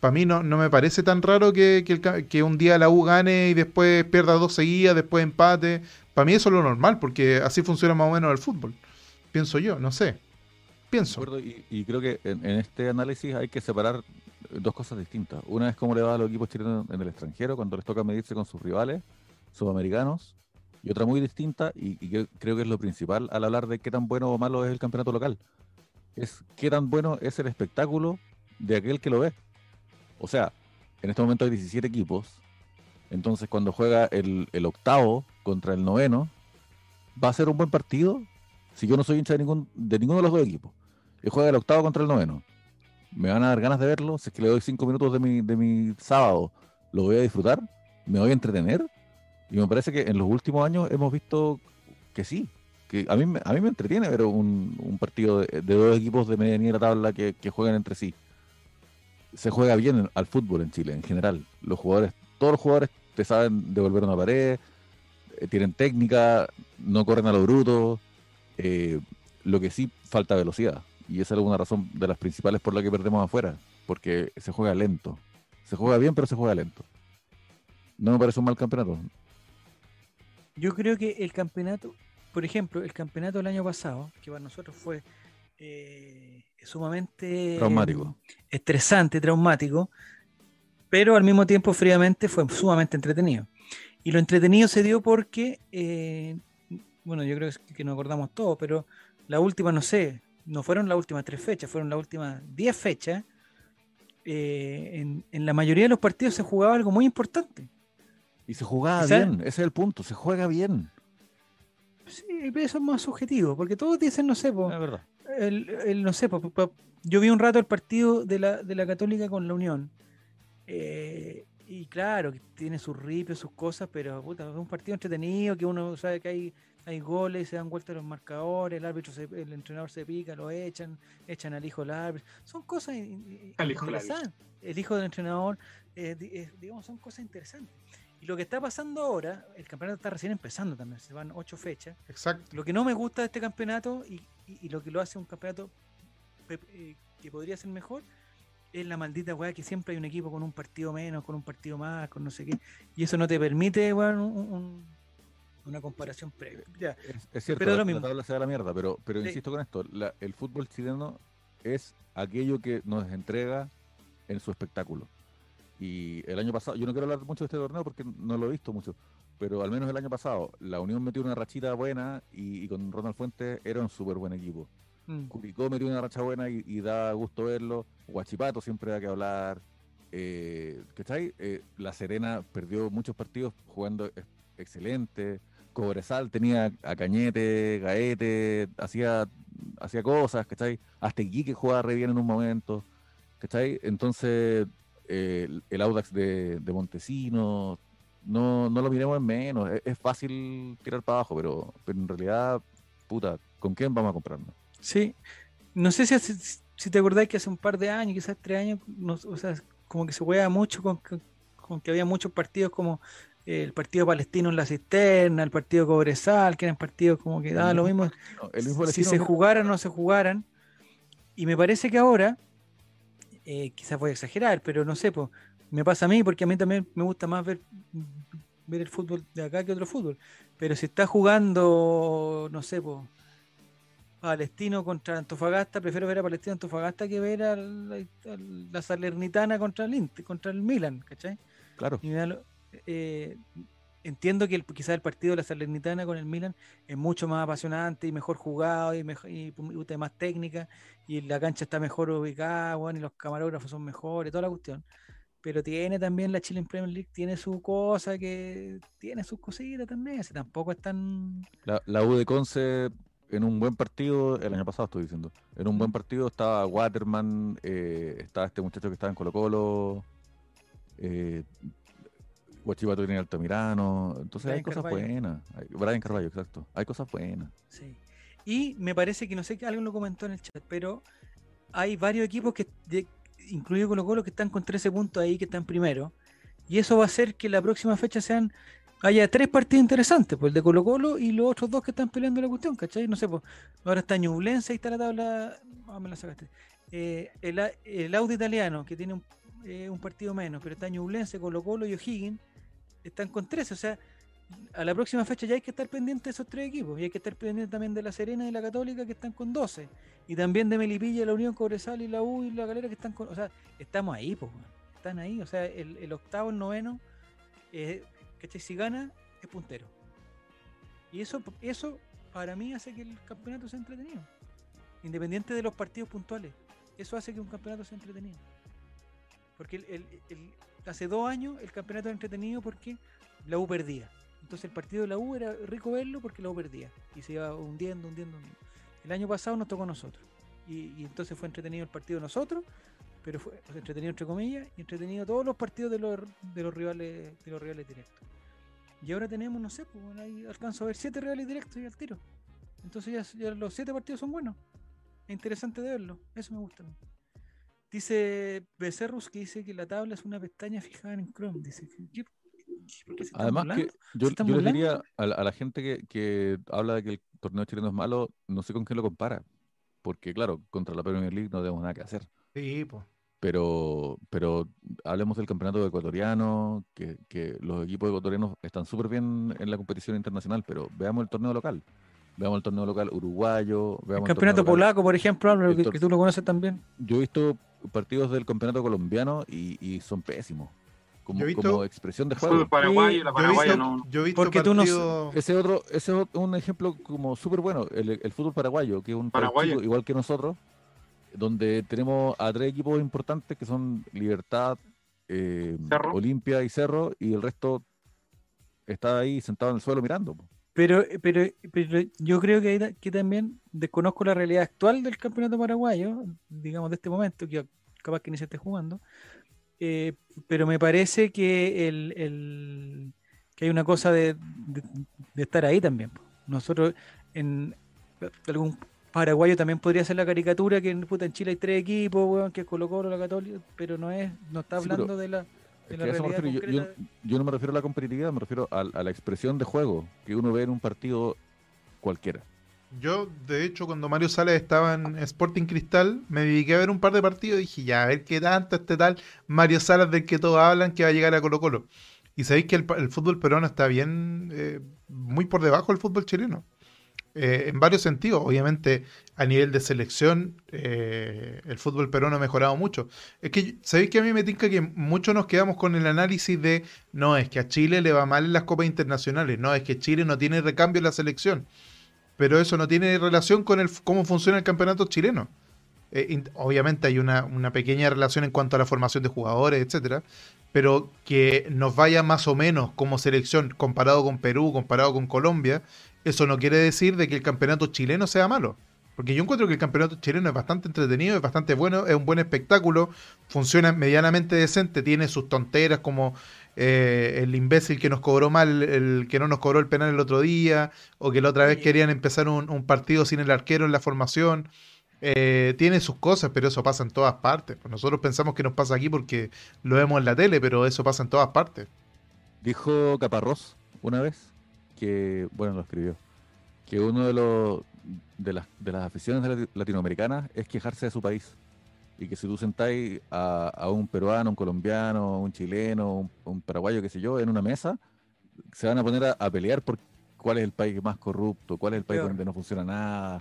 Para mí no, no me parece tan raro que, que el que un día la U gane y después pierda dos seguidas, después empate. Para mí eso es lo normal, porque así funciona más o menos el fútbol. Pienso yo, no sé. Pienso. y creo que en, en este análisis hay que separar eh, dos cosas distintas. Una es cómo le va a los equipos chilenos en el extranjero cuando les toca medirse con sus rivales sudamericanos. Y otra muy distinta, y, que creo que es lo principal al hablar de qué tan bueno o malo es el campeonato local. Es qué tan bueno es el espectáculo de aquel que lo ve. O sea, en este momento hay 17 equipos. Entonces, cuando juega el, el octavo contra el noveno, ¿va a ser un buen partido? Si yo no soy hincha de, ningún, de ninguno de los dos equipos y juega el octavo contra el noveno. me van a dar ganas de verlo, si es que le doy cinco minutos de mi, de mi sábado, lo voy a disfrutar, me voy a entretener. Y me parece que en los últimos años hemos visto que sí, que a mí, a mí me entretiene ver un, un partido de, de dos equipos de medianía tabla que, que juegan entre sí. Se juega bien al fútbol en Chile en general. Los jugadores, todos los jugadores te saben devolver una pared, eh, tienen técnica, no corren a lo bruto. eh, lo que sí falta velocidad. Y esa es una razón de las principales por la que perdemos afuera. Porque se juega lento. Se juega bien, pero se juega lento. No me parece un mal campeonato. Yo creo que el campeonato, por ejemplo, el campeonato del año pasado, que para nosotros fue eh, sumamente Traumático. estresante, traumático, pero al mismo tiempo fríamente fue sumamente entretenido. Y lo entretenido se dio porque, eh, bueno, yo creo que- nos acordamos todos, pero la última, no sé, no fueron las últimas tres fechas, fueron las últimas diez fechas. eh, en, en la mayoría de los partidos se jugaba algo muy importante. Y se jugaba Quizá- bien. Ese es el punto. Se juega bien. Sí, pero eso es más subjetivo, porque todos dicen, no sé, po, Es verdad. el, el- no sé, po, po- yo vi un rato el partido de la, de la Católica con la Unión. eh, y claro, que tiene sus ripios, sus cosas, pero puta, es un partido entretenido, que uno sabe que hay, hay goles, se dan vueltas los marcadores, el árbitro, se- el entrenador se pica, lo echan, echan al hijo del árbitro. Son cosas Al hijo interesantes. El hijo del entrenador, eh, eh, digamos, son cosas interesantes. Y lo que está pasando ahora, el campeonato está recién empezando también, se van ocho fechas. Exacto. Lo que no me gusta de este campeonato y, y- y lo que lo hace un campeonato pe- eh, que podría ser mejor es la maldita weá que siempre hay un equipo con un partido menos, con un partido más, con no sé qué. Y eso no te permite, weón, un- un- una comparación previa. Ya, Es, es cierto, Pero la, lo la mismo. tabla se da la mierda, pero, pero Sí. insisto con esto, la- el fútbol chileno es aquello que nos entrega en su espectáculo. Y el año pasado, yo no quiero hablar mucho de este torneo porque no lo he visto mucho, pero al menos el año pasado, la Unión metió una rachita buena y, y con Ronald Fuentes era un súper buen equipo. mm, Curicó metió una racha buena y, y da gusto verlo. Guachipato siempre da que hablar. Eh, ¿Cachai? Eh, la Serena perdió muchos partidos jugando ex- excelente. Cobresal tenía a Cañete, Gaete, hacía, hacía cosas, ¿cachai? Hasta Iquique jugaba re bien en un momento, ¿cachai? Entonces, eh, el, Audax de, de Montesino, no, no lo miremos en menos. Es, es fácil tirar para abajo, pero, pero en realidad, puta, ¿con quién vamos a comprarnos? Sí. No sé si, hace- si te acordás que hace un par de años, quizás tres años, o sea, como que se juega mucho con, que- con que había muchos partidos como eh, el partido palestino en la cisterna, el partido Cobresal, que eran partidos como que daban lo mismo. No, el mismo si se jugaran o no se jugaran. Y me parece que ahora, eh, quizás voy a exagerar, pero no sé, po, me pasa a mí porque a mí también me gusta más ver, ver el fútbol de acá que otro fútbol. Pero si está jugando, no sé, po, Palestino contra Antofagasta, prefiero ver a Palestino Antofagasta que ver a la, a la Salernitana contra el, Inter- contra el Milan, ¿cachai? Claro, Y me da lo- eh, entiendo que el, quizás el partido de la Salernitana con el Milan es mucho más apasionante y mejor jugado y, mejor, y, y más técnica y la cancha está mejor ubicada, weón, y los camarógrafos son mejores, toda la cuestión. Pero tiene también la Chile Premier League, tiene su cosa que tiene sus cositas también, así tampoco es tan... la, la U de Conce en un buen partido, el año pasado estoy diciendo, en un buen partido estaba Waterman, eh, estaba este muchacho que estaba en Colo Colo, eh, Guachipato tiene Altamirano, entonces Brian hay cosas Carvalho. buenas. Hay- Brian Carballo, exacto. Hay cosas buenas. Sí. Y me parece que no sé que alguien lo comentó en el chat, pero hay varios equipos que, de- incluido Colo Colo, que están con 13 puntos ahí, que están primero. Y eso va a hacer que la próxima fecha sean haya tres partidos interesantes, pues el de Colo Colo y los otros dos que están peleando la cuestión, ¿cachai? No sé, pues ahora está Ñublense, ahí está la tabla, ah, me la sacaste. Eh, el, el Audi italiano, que tiene un, eh, un partido menos, pero está Ñublense, Colo Colo y O'Higgins, están con 13, o sea, a la próxima fecha ya hay que estar pendiente de esos tres equipos. Y hay que estar pendiente también de la Serena y la Católica que están con 12. Y también de Melipilla, la Unión Cobresal y la U y la Galera que están con. O sea, estamos ahí, pues. Están ahí. O sea, el, octavo, el noveno, eh. Si gana, es puntero. Y eso, eso para mí hace que el campeonato sea entretenido. Independiente de los partidos puntuales. Eso hace que un campeonato sea entretenido. Porque el, el- el- hace dos años el campeonato era entretenido porque la U perdía. Entonces el partido de la U era rico verlo porque la U perdía. Y se iba hundiendo, hundiendo, hundiendo. El año pasado nos tocó a nosotros. Y, entonces fue entretenido el partido de nosotros pero fue entretenido entre comillas y entretenido todos los partidos de los, de los rivales de los rivales directos. Y ahora tenemos, no sé, pues ahí alcanzo a ver siete rivales directos y al tiro. Entonces ya, ya los siete partidos son buenos. Es interesante de verlo. Eso me gusta. a mí. Dice Becerrus que dice que la tabla es una pestaña fijada en Chrome. Dice que, ¿qué- por qué se están Además que yo, yo les diría a, la- a la gente que, que habla de que el torneo chileno es malo, no sé con qué lo compara. Porque claro, contra la Premier League no tenemos nada que hacer. Sí, pues. Pero, pero hablemos del campeonato ecuatoriano, que, que los equipos ecuatorianos están súper bien en la competición internacional, pero veamos el torneo local. Veamos el torneo local uruguayo, El veamos el campeonato polaco, por ejemplo, que, que tú lo conoces también. Yo he visto partidos del campeonato colombiano y, y son pésimos. Como, Yo he visto- como expresión de El juego. fútbol paraguayo, la Yo visto, no. yo he visto Porque tú no- partidos- Ese otro, ese es un ejemplo como súper bueno, el, el fútbol paraguayo, que es un Paraguayo. chico, igual que nosotros, donde tenemos a tres equipos importantes que son Libertad, eh. Olimpia y Cerro, y el resto está ahí sentado en el suelo mirando. Pero, pero, pero yo creo que, ta- que también desconozco la realidad actual del campeonato paraguayo, digamos de este momento, que capaz que ni se esté jugando, eh, pero me parece que, el, el- que hay una cosa de, de- de estar ahí también. Nosotros, en algún paraguayo también podría ser la caricatura que en, puta, en Chile hay tres equipos, weón, que es Colo Colo, la Católica, pero no es, no está Sí, pero hablando de la, Es que eso me refiero. Yo, yo- yo no me refiero a la competitividad, me refiero a, a la expresión de juego que uno ve en un partido cualquiera. Yo, de hecho, cuando Mario Sales estaba en Sporting Cristal, me dediqué a ver un par de partidos y dije, ya, a ver qué tanto este tal Mario Salas del que todos hablan que va a llegar a Colo Colo. Y sabéis que el, el fútbol peruano está bien, eh, muy por debajo del fútbol chileno. Eh, en varios sentidos, obviamente, a nivel de selección, eh, el fútbol peruano ha mejorado mucho. Es que, ¿sabéis que a mí me tinca que muchos nos quedamos con el análisis de, no, es que a Chile le va mal en las copas internacionales, no, es que Chile no tiene recambio en la selección pero eso no tiene relación con el, cómo funciona el campeonato chileno. Eh, obviamente hay una pequeña relación en cuanto a la formación de jugadores, etcétera, pero que nos vaya más o menos como selección comparado con Perú, comparado con Colombia, eso no quiere decir de que el campeonato chileno sea malo. Porque yo encuentro que el campeonato chileno es bastante entretenido, es bastante bueno, es un buen espectáculo, funciona medianamente decente, tiene sus tonteras como eh, el imbécil que nos cobró mal, el que no nos cobró el penal el otro día, o que la otra vez querían empezar un, un partido sin el arquero en la formación. Eh, tiene sus cosas, pero eso pasa en todas partes. Pues nosotros pensamos que nos pasa aquí porque lo vemos en la tele, pero eso pasa en todas partes. Dijo Caparrós una vez que, bueno, lo escribió, que uno de los de las, de las aficiones de lati- latinoamericanas es quejarse de su país. Y que si tú sentáis a, a un peruano, un colombiano, un chileno, un, un paraguayo, qué sé yo, en una mesa, se van a poner a, a pelear por cuál es el país más corrupto, cuál es el país Peor. donde no funciona nada.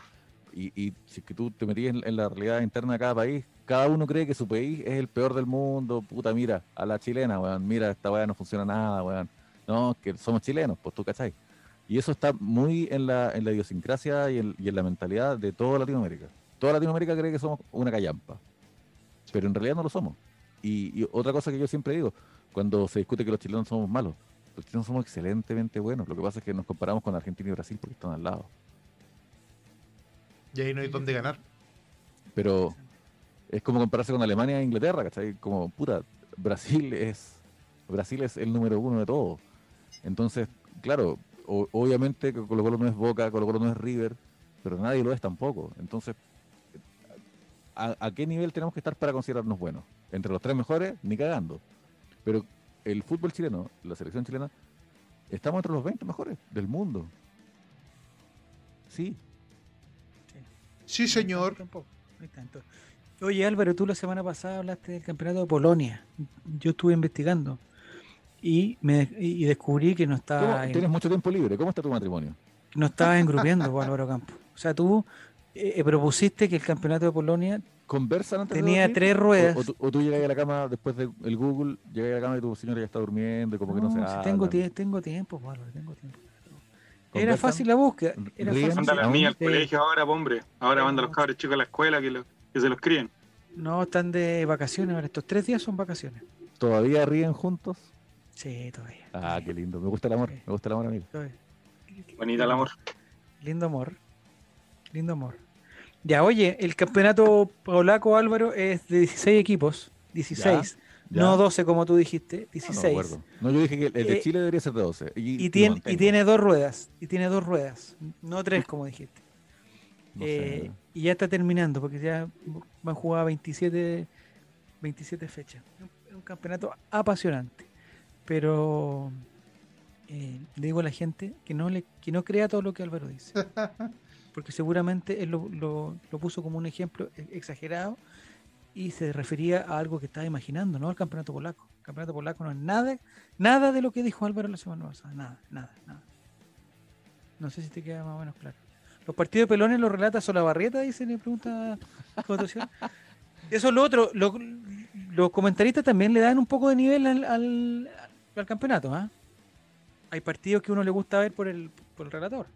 Y, y si es que tú te metís en, en la realidad interna de cada país, cada uno cree que su país es el peor del mundo. Puta, mira, a la chilena, weón, mira, esta weá no funciona nada, weón. No, que somos chilenos, pues tú cachai. Y eso está muy en la, en la idiosincrasia y en, y en la mentalidad de toda Latinoamérica. Toda Latinoamérica cree que somos una callampa, pero en realidad no lo somos. Y, y otra cosa que yo siempre digo, cuando se discute que los chilenos somos malos, los chilenos somos excelentemente buenos. Lo que pasa es que nos comparamos con Argentina y Brasil porque están al lado. Y ahí no hay dónde ganar. Pero es como compararse con Alemania e Inglaterra, ¿cachai? Como, puta, Brasil es Brasil es el número uno de todo. Entonces, claro, o- obviamente que Colo Colo no es Boca, Colo Colo no es River, pero nadie lo es tampoco. Entonces, ¿a, a qué nivel tenemos que estar para considerarnos buenos? Entre los tres mejores, ni cagando. Pero el fútbol chileno, la selección chilena, estamos entre los 20 mejores del mundo. Sí, Sí, señor. Tampoco, no hay tanto. Oye Álvaro, tú la semana pasada hablaste del campeonato de Polonia. Yo estuve investigando y me y descubrí que no ¿Cómo- estaba en- tienes mucho tiempo libre. ¿Cómo está tu matrimonio? no estabas engrupiendo pues, Álvaro Campos. O sea, tú eh, eh, propusiste que el campeonato de Polonia ¿Conversan antes de tenía tres ruedas. o tú, o tú llegas a la cama después del Google, llegas a la cama y tu señora ya está durmiendo y como que no, se si tengo, tiempo, Álvaro, tengo tiempo. Era fácil la búsqueda. Era fácil. Manda a las niñas al colegio ahora, hombre. Ahora manda a los cabros chicos a la escuela que, lo- que se los críen. No, están de vacaciones. ahora Estos tres días son vacaciones. ¿Todavía ríen juntos? Sí, todavía. Ah, qué lindo. Me gusta el amor. Sí. Me gusta el amor, amigo. Bonita el amor. Lindo amor. Lindo amor. Ya, oye, el campeonato polaco Álvaro es de 16 equipos, 16, Ya. no 12 como tú dijiste, No, me 16. acuerdo. No, yo dije que el de Eh, Chile debería ser de 12. Y, tiene, y tiene dos ruedas, y tiene dos ruedas, no tres como dijiste. No Eh, sé. y ya está terminando, porque ya van jugadas 27, 27 fechas. Es un campeonato apasionante. Pero eh, le digo a la gente que no, le, que no crea todo lo que Álvaro dice. Porque seguramente él lo, lo- lo puso como un ejemplo e- exagerado y se refería a algo que estaba imaginando, no al campeonato polaco. El campeonato polaco no es nada, nada de lo que dijo Álvaro la semana pasada. Nada, nada, nada. No sé si te queda más o menos claro. Los partidos de pelones los relata Solabarrieta, dice, le pregunta. Eso es lo otro. lo- los comentaristas también le dan un poco de nivel al, al- al campeonato. ¿ah? Hay partidos que uno le gusta ver por el, por el relator.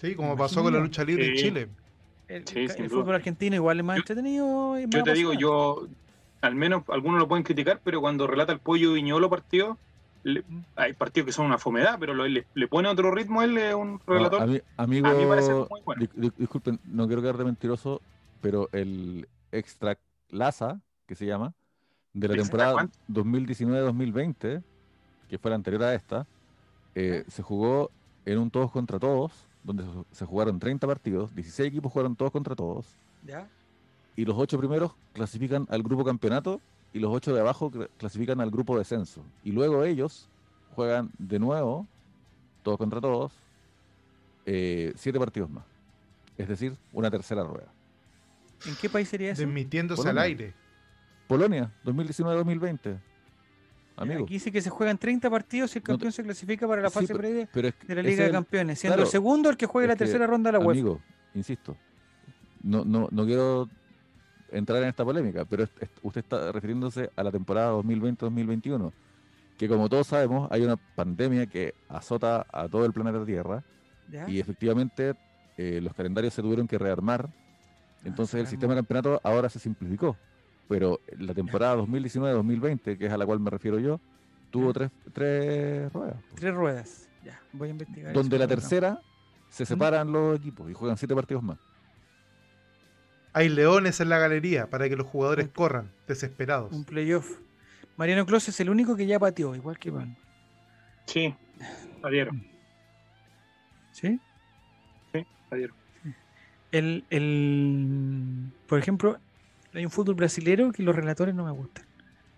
Sí, como pasó con la lucha libre en. Chile. El, Sí, el fútbol argentino igual es más Yo- entretenido. y Yo te digo, yo, al menos algunos lo pueden criticar, pero cuando relata el pollo Viñolo partido, le- hay partidos que son una fomedad, pero lo- le, le pone otro ritmo, él es un No, relator. a mí- amigo, a mí me parece muy bueno. di- di- disculpen, no quiero quedar de mentiroso, pero el Extra Laza, que se llama, de la ¿Extra temporada cuánto? 2019-2020, que fue la anterior a esta, eh, se jugó en un todos contra todos, donde se- jugaron 30 partidos, 16 equipos jugaron todos contra todos, ¿Ya? y los ocho primeros clasifican al grupo campeonato y los ocho de abajo cl- clasifican al grupo descenso. Y luego ellos juegan de nuevo, todos contra todos, eh, siete partidos más. Es decir, una tercera rueda. ¿En qué país sería eso? Desmitiéndose al Polonia. aire. Polonia, 2019-2020. Amigo. Aquí dice que se juegan 30 partidos y el No te- campeón se clasifica para la fase previa Pero es que de la Liga de el- Campeones, siendo claro, el segundo el que juegue la tercera ronda de la UEFA. Amigo, insisto, no, no, no quiero entrar en esta polémica, pero es- es- usted está refiriéndose a la temporada 2020-2021, que como todos sabemos hay una pandemia que azota a todo el planeta Tierra ¿Ya? y efectivamente eh, los calendarios se tuvieron que rearmar, entonces el Ah, sistema de campeonato ahora se simplificó, pero la temporada 2019-2020, que es a la cual me refiero yo, tuvo tres, tres ruedas. Tres ruedas. Ya, voy a investigar. donde eso, la no. tercera se ¿Mm? separan los equipos y juegan siete partidos más. Hay leones en la galería para que los jugadores Un- corran, desesperados. Un playoff. Mariano Clos es el único que ya pateó, igual que Iván. Sí, adhiero, ¿Sí? adhiero. El, el, por ejemplo, hay un fútbol brasilero que los relatores no me gustan.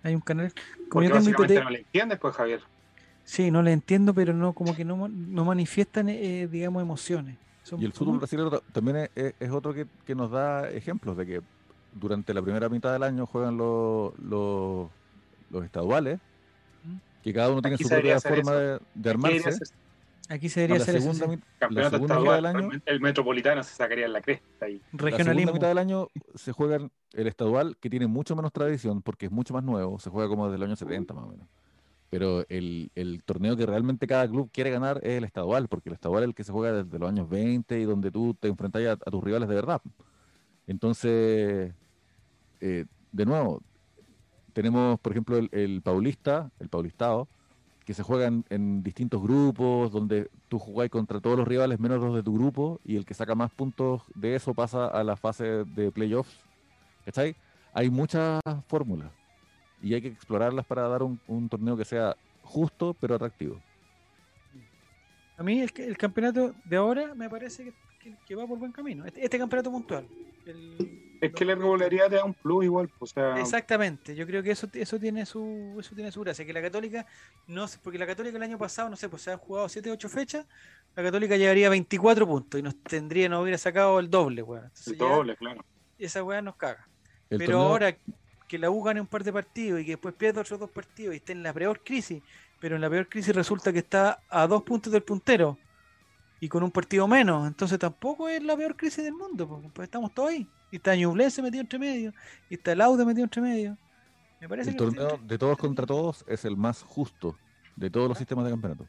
Hay un canal. Como yo tengo no le entiendes, pues, Javier. sí, no le entiendo, pero no como que no, no manifiestan, eh, digamos, emociones. Son Y el fútbol brasileño ta- también es, otro que, que nos da ejemplos de que durante la primera mitad del año juegan los, los, los estaduales, que cada uno tiene su propia forma de, de armarse. Aquí se debería la hacer eso. segunda, sí. mit- la campeonato segunda mitad del estadual, año, el, metropolitano se sacaría en la cresta ahí. la segunda Regionalismo. mitad del año se juega el estadual, que tiene mucho menos tradición porque es mucho más nuevo, se juega como desde el año 70 más o menos. Pero el, el torneo que realmente cada club quiere ganar es el estadual, porque el estadual es el que se juega desde los años 20 y donde tú te enfrentas a, a tus rivales de verdad. Entonces, eh, de nuevo, tenemos, por ejemplo, el, el paulista, el paulistado, que se juega en, distintos grupos, donde tú jugás contra todos los rivales menos los de tu grupo, y el que saca más puntos de eso pasa a la fase de playoffs. ¿Cachai? Hay muchas fórmulas y hay que explorarlas para dar un, torneo que sea justo pero atractivo. A mí el, campeonato de ahora me parece que, va por buen camino. Este, este campeonato puntual. Es que la regularidad te da un plus igual, o sea, Exactamente, yo creo que eso, eso tiene su eso tiene su gracia, que la Católica no porque la Católica el año pasado, no sé, pues se han jugado 7 8 fechas, la Católica llegaría a 24 puntos y nos tendría no hubiera sacado el doble, weón. Entonces el ya doble, claro. esa weá nos caga. El Pero torneo- ahora que la U gane un par de partidos y que después pierda otros dos partidos y esté en la peor crisis, pero en la peor crisis resulta que está a dos puntos del puntero y con un partido menos, entonces tampoco es la peor crisis del mundo, po, pues estamos todos ahí. Y está Ñublense metido entre medio, y está el Aude metido entre medio. Me parece el que torneo de todos contra todos es el más justo de todos los sistemas de campeonato.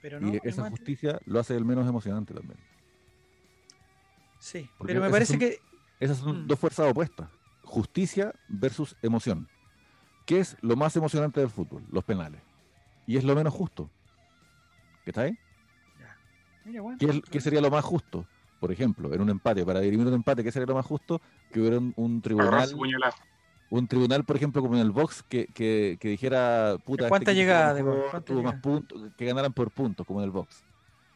pero no, y es esa justicia lo hace el menos emocionante también. Sí, porque pero me parece son- que Esas son Mm. dos fuerzas opuestas. Justicia versus emoción. ¿Qué es lo más emocionante del fútbol? Los penales. Y es lo menos justo. ¿Qué está ahí? Mira, bueno, ¿Qué, es- qué sería lo más justo? Por ejemplo, en un empate, para dirimir un empate, ¿qué sería lo más justo? Que hubiera un, un tribunal, un tribunal, por ejemplo, como en el box, que, que, que dijera, puta, este ¿Cuánta llegada? ¿Cuánta tuvo más llegada? puntos, que ganaran por puntos, como en el box.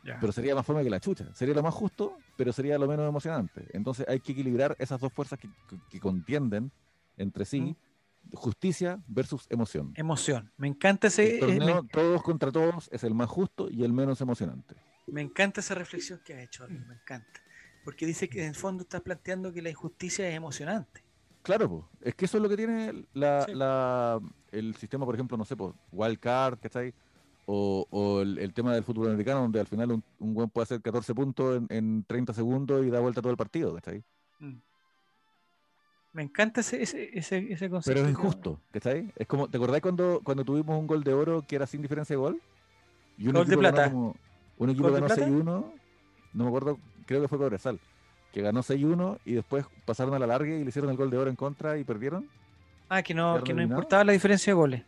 Ya. Pero sería más fome que la chucha. Sería lo más justo, pero sería lo menos emocionante. Entonces hay que equilibrar esas dos fuerzas que, que- que contienden entre sí, justicia versus emoción. Emoción. Me encanta ese, El eh, torneo me, todos contra todos es el más justo y el menos emocionante. Me encanta esa reflexión que ha hecho, me encanta. Porque dice que en el fondo estás planteando que la injusticia es emocionante. Claro, po. es que eso es lo que tiene la, Sí. la- el sistema, por ejemplo, no sé, pues, Wild Card, ¿cachai? O, o el, el tema del fútbol americano, donde al final un, un buen puede hacer 14 puntos en, en 30 segundos y da vuelta todo el partido, ¿cachai? Mm. Me encanta ese, ese, ese, ese concepto. Pero es que- injusto, ¿cachai? Es como, ¿te acordás cuando, cuando tuvimos un gol de oro que era sin diferencia de gol? Y un Gol de plata. como- un equipo ¿Gol de ganó plata? 6-1, no me acuerdo, creo que fue Cobresal, que ganó 6-1 y después pasaron a la larga y le hicieron el gol de oro en contra y perdieron. Ah, que no, ¿Quedaron que no importaba la diferencia de goles.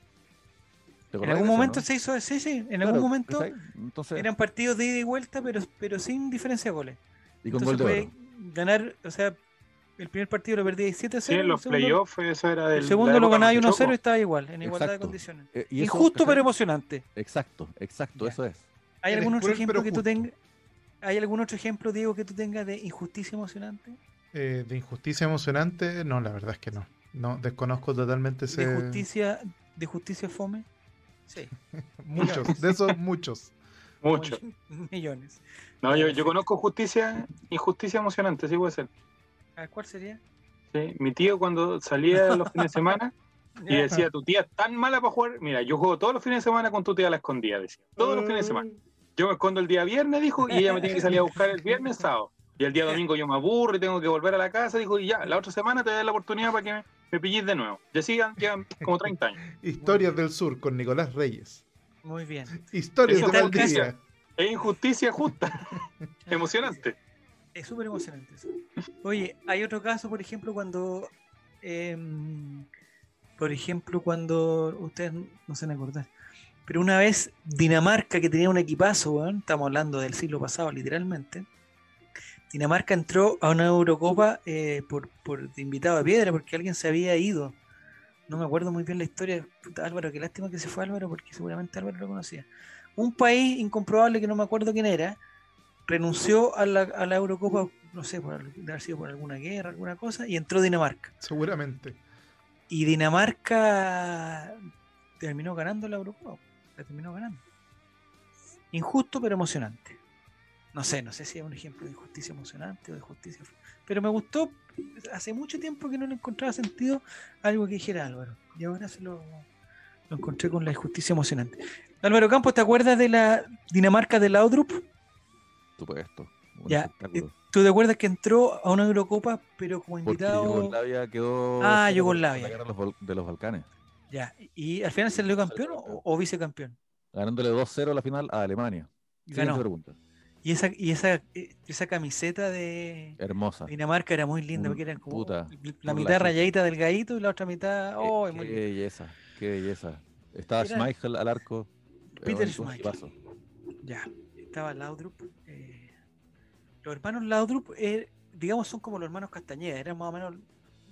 ¿Te En algún momento no? se hizo, sí, sí, en Claro, algún momento. Entonces, eran partidos de ida y vuelta, pero, pero sin diferencia de goles. y con Entonces gol de oro. ganar, o sea, el primer partido lo perdí 7-0. Sí, en los playoffs eso era del. El segundo lo ganaba de 1-0 y estaba igual, en igualdad de condiciones. Eh, y Injusto pero emocionante. Exacto, exacto, eso es. ¿Hay algún otro ejemplo que tú tengas? ¿Hay algún otro ejemplo, Diego, que tú tengas de injusticia emocionante? Eh, de injusticia emocionante, no, la verdad es que no. No, desconozco totalmente ese. ¿De justicia, de justicia fome? Sí. Muchos, de esos muchos. Mucho. Millones. No, yo, yo conozco justicia, injusticia emocionante, sí puede ser. ¿A cuál sería? Sí, Mi tío cuando salía los fines de semana y decía, tu tía es tan mala para jugar. Mira, yo juego todos los fines de semana con tu tía a la escondida, decía. Todos los fines de semana. Yo me escondo el día viernes, dijo, y ella me tiene que salir a buscar el viernes, sábado. Y el día domingo yo me aburro y tengo que volver a la casa, dijo, y ya, la otra semana te doy la oportunidad para que me, me pilles de nuevo. Y así ya- llevan como 30 años. Historias del Sur con Nicolás Reyes. Muy bien. Historias de Valdivia. Es injusticia justa, emocionante. Es súper emocionante eso. Oye, hay otro caso, por ejemplo, cuando. em, por ejemplo, cuando. Ustedes no se van a acordar. Pero una vez Dinamarca, que tenía un equipazo, weón, estamos hablando del siglo pasado, literalmente. Dinamarca entró a una Eurocopa eh, por, por de invitado de piedra, porque alguien se había ido. No me acuerdo muy bien la historia. Puta, Álvaro, qué lástima que se fue Álvaro, porque seguramente Álvaro lo conocía. Un país incomprobable que no me acuerdo quién era, renunció a la, a la Eurocopa, no sé, por, de haber sido por alguna guerra, alguna cosa, y entró Dinamarca. Seguramente. Y Dinamarca terminó ganando la Eurocopa, la terminó ganando. Injusto pero emocionante. No sé, no sé si es un ejemplo de injusticia emocionante o de justicia. Pero me gustó, hace mucho tiempo que no le encontraba sentido algo que dijera Álvaro. Y ahora se lo, lo encontré con la injusticia emocionante. Álvaro Campos, ¿te acuerdas de la Dinamarca de Laudrup? Supuesto. Ya, espectáculo. ¿Tú te acuerdas que entró a una Eurocopa, pero como invitado? Yugoslavia quedó. Ah, Yugoslavia. La guerra de los Balcanes. Ya, ¿y al final salió campeón o, o vicecampeón? Ganándole 2-0 la final a Alemania. Siguiente Ganó. pregunta. Y esa, y esa, eh, esa camiseta de Hermosa. Dinamarca era muy linda, porque eran como puta, la mitad rayadita del gallito y la otra mitad. Oh, muy qué belleza, qué belleza. Estaba Era- Schmeichel al arco. Peter Eh, Schmeichel. Ya, estaba Laudrup. eh, los hermanos Laudrup, eh, digamos, son como los hermanos Castañeda, eran más o menos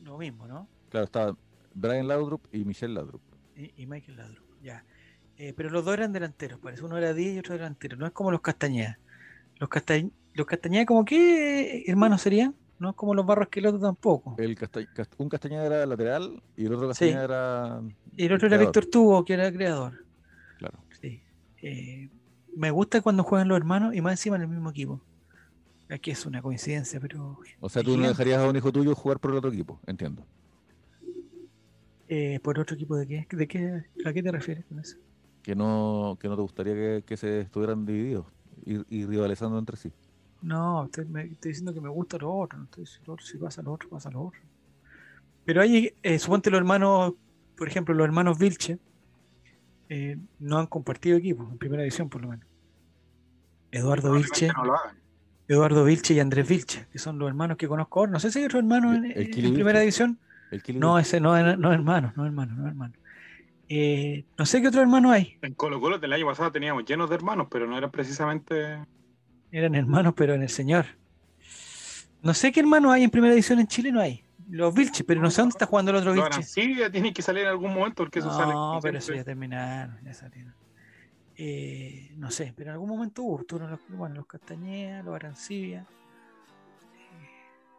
lo mismo, ¿no? Claro, estaba Brian Laudrup y Michelle Laudrup. Y, y Michael Laudrup, ya. Eh, pero los dos eran delanteros, parece. Uno era 10 y otro delantero. No es como los Castañeda. Los, Casta- los Castañeda, como qué hermanos serían? No es como los Barros Esqueloto tampoco. El Casta- Cast- un Castañeda era lateral y el otro Sí. Castañeda era. Y el otro era. Víctor Tubo, que era creador. Claro. Sí. Eh, me gusta cuando juegan los hermanos y más encima en el mismo equipo. Aquí es una coincidencia, pero. O sea, tú no dejarías a un hijo tuyo jugar por el otro equipo, entiendo. Eh, ¿Por otro equipo de qué? ¿De qué? ¿A qué te refieres con eso? Que no, que no te gustaría que, que se estuvieran divididos y, y rivalizando entre sí. No, estoy, me- estoy diciendo que me gusta lo otro. No estoy diciendo si pasa lo otro, pasa lo otro. Pero hay, eh, suponte los hermanos, por ejemplo, los hermanos Vilche, eh, no han compartido equipo, en primera división por lo menos. Eduardo Vilche. No lo hagan. Eduardo Vilche y Andrés Vilche, que son los hermanos que conozco ahora. No sé si hay otro hermano en, en primera Vilche. El No, ese no, es- no hermano, no hermano, no es hermano. Eh, no sé qué otro hermano hay. En Colo Colo del año pasado teníamos llenos de hermanos, pero no eran precisamente. Eran hermanos, pero en el Señor. No sé qué hermanos hay en primera edición en Chile, no hay. Los Vilches, pero no sé dónde está jugando el otro Los Vilche. Arancibia tienen que salir en algún momento porque eso sale. No, pero eso ya terminaron, ya salieron. Eh, no sé, pero en algún momento hubo, los, bueno, los Castañeda, los Arancibia.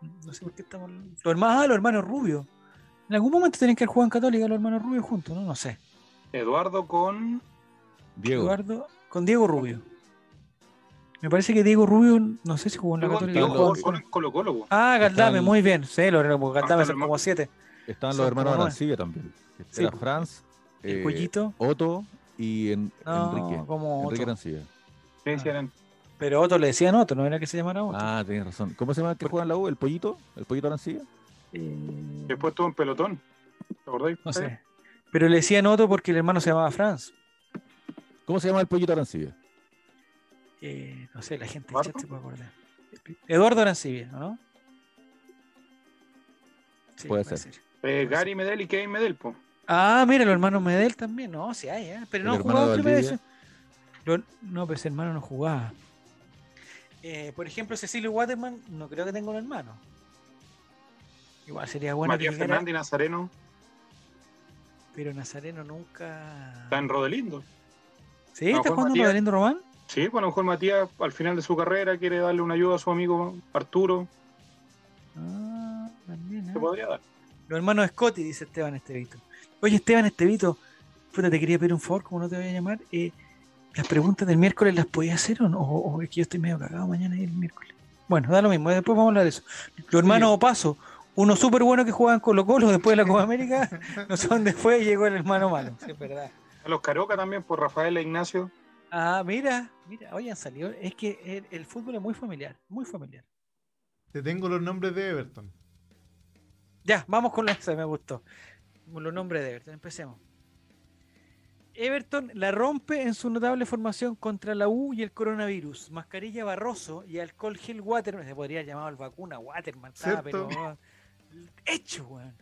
Eh, no sé por qué estamos. Los hermanos, ah, los hermanos Rubio. En algún momento tienen que jugar en Católica los hermanos Rubio juntos, ¿no? No sé. Eduardo con. Diego. Eduardo con Diego Rubio. Me parece que Diego Rubio, no sé si jugó en la Católica. Diego jugó con Colo Colo. Ah, Galdame, muy bien. Sí, los Galdame son como siete. Estaban los hermanos. Arancibia también. Era. Franz, El eh, Cuellito. Otto y en- No, Enrique. como Enrique. Arancibia. Sí, sí, eran- Pero Otto le decían Otto, no era que se llamara Otto. Ah, tienes razón. ¿Cómo se llama el que juega en la U? ¿El pollito? ¿El pollito Arancibia? Eh, Después estuvo en pelotón. ¿Te acordáis? no sé. Pero le decían Otto porque el hermano se llamaba Franz. ¿Cómo se llama el pollito Arancibia? Eh, no sé, la gente ¿Eduardo? chat se puede acordar. Eduardo Arancibia, ¿o ¿no? Sí, Puede ser. Eh, Gary Medel y Kevin Medel, po. Ah, mira, los hermanos Medel también. No, sí hay, ¿eh? pero El no jugaba en primera. Lo- no, pues ese hermano no jugaba. Eh, por ejemplo, Cecilio Waterman, no creo que tenga un hermano. Igual sería bueno Matías que Fernández y Nazareno pero Nazareno nunca. está en Rodelindo. ¿Sí? ¿Está jugando Matías. Rodelindo Román? Sí, pues a lo mejor Matías al final de su carrera quiere darle una ayuda a su amigo Arturo. Ah, también, Se ¿eh? podría dar. Los hermanos Scotty, dice Esteban Estevito. Oye, Esteban Estevito, puta, te quería pedir un favor, como no te voy a llamar. Eh, las preguntas del miércoles las podías hacer o no? O, o es que yo estoy medio cagado mañana y el miércoles. Bueno, da lo mismo, después vamos a hablar de eso. Los hermanos Opaso, uno súper bueno que jugaban Colo Colo después de la Copa América, no sé dónde fue y llegó el hermano malo. Sí, es verdad. A los Caroca también, por Rafael e Ignacio. Ah, mira, mira, oye, han salido. Es que el, el fútbol es muy familiar, muy familiar. Te tengo los nombres de Everton. Ya, vamos con la esa, me gustó. Los nombres de Everton, empecemos. Everton la rompe en su notable formación contra la U y el coronavirus. Mascarilla Barroso y alcohol gel Waterman. Se podría llamado el vacuna Waterman, pero hecho, weón.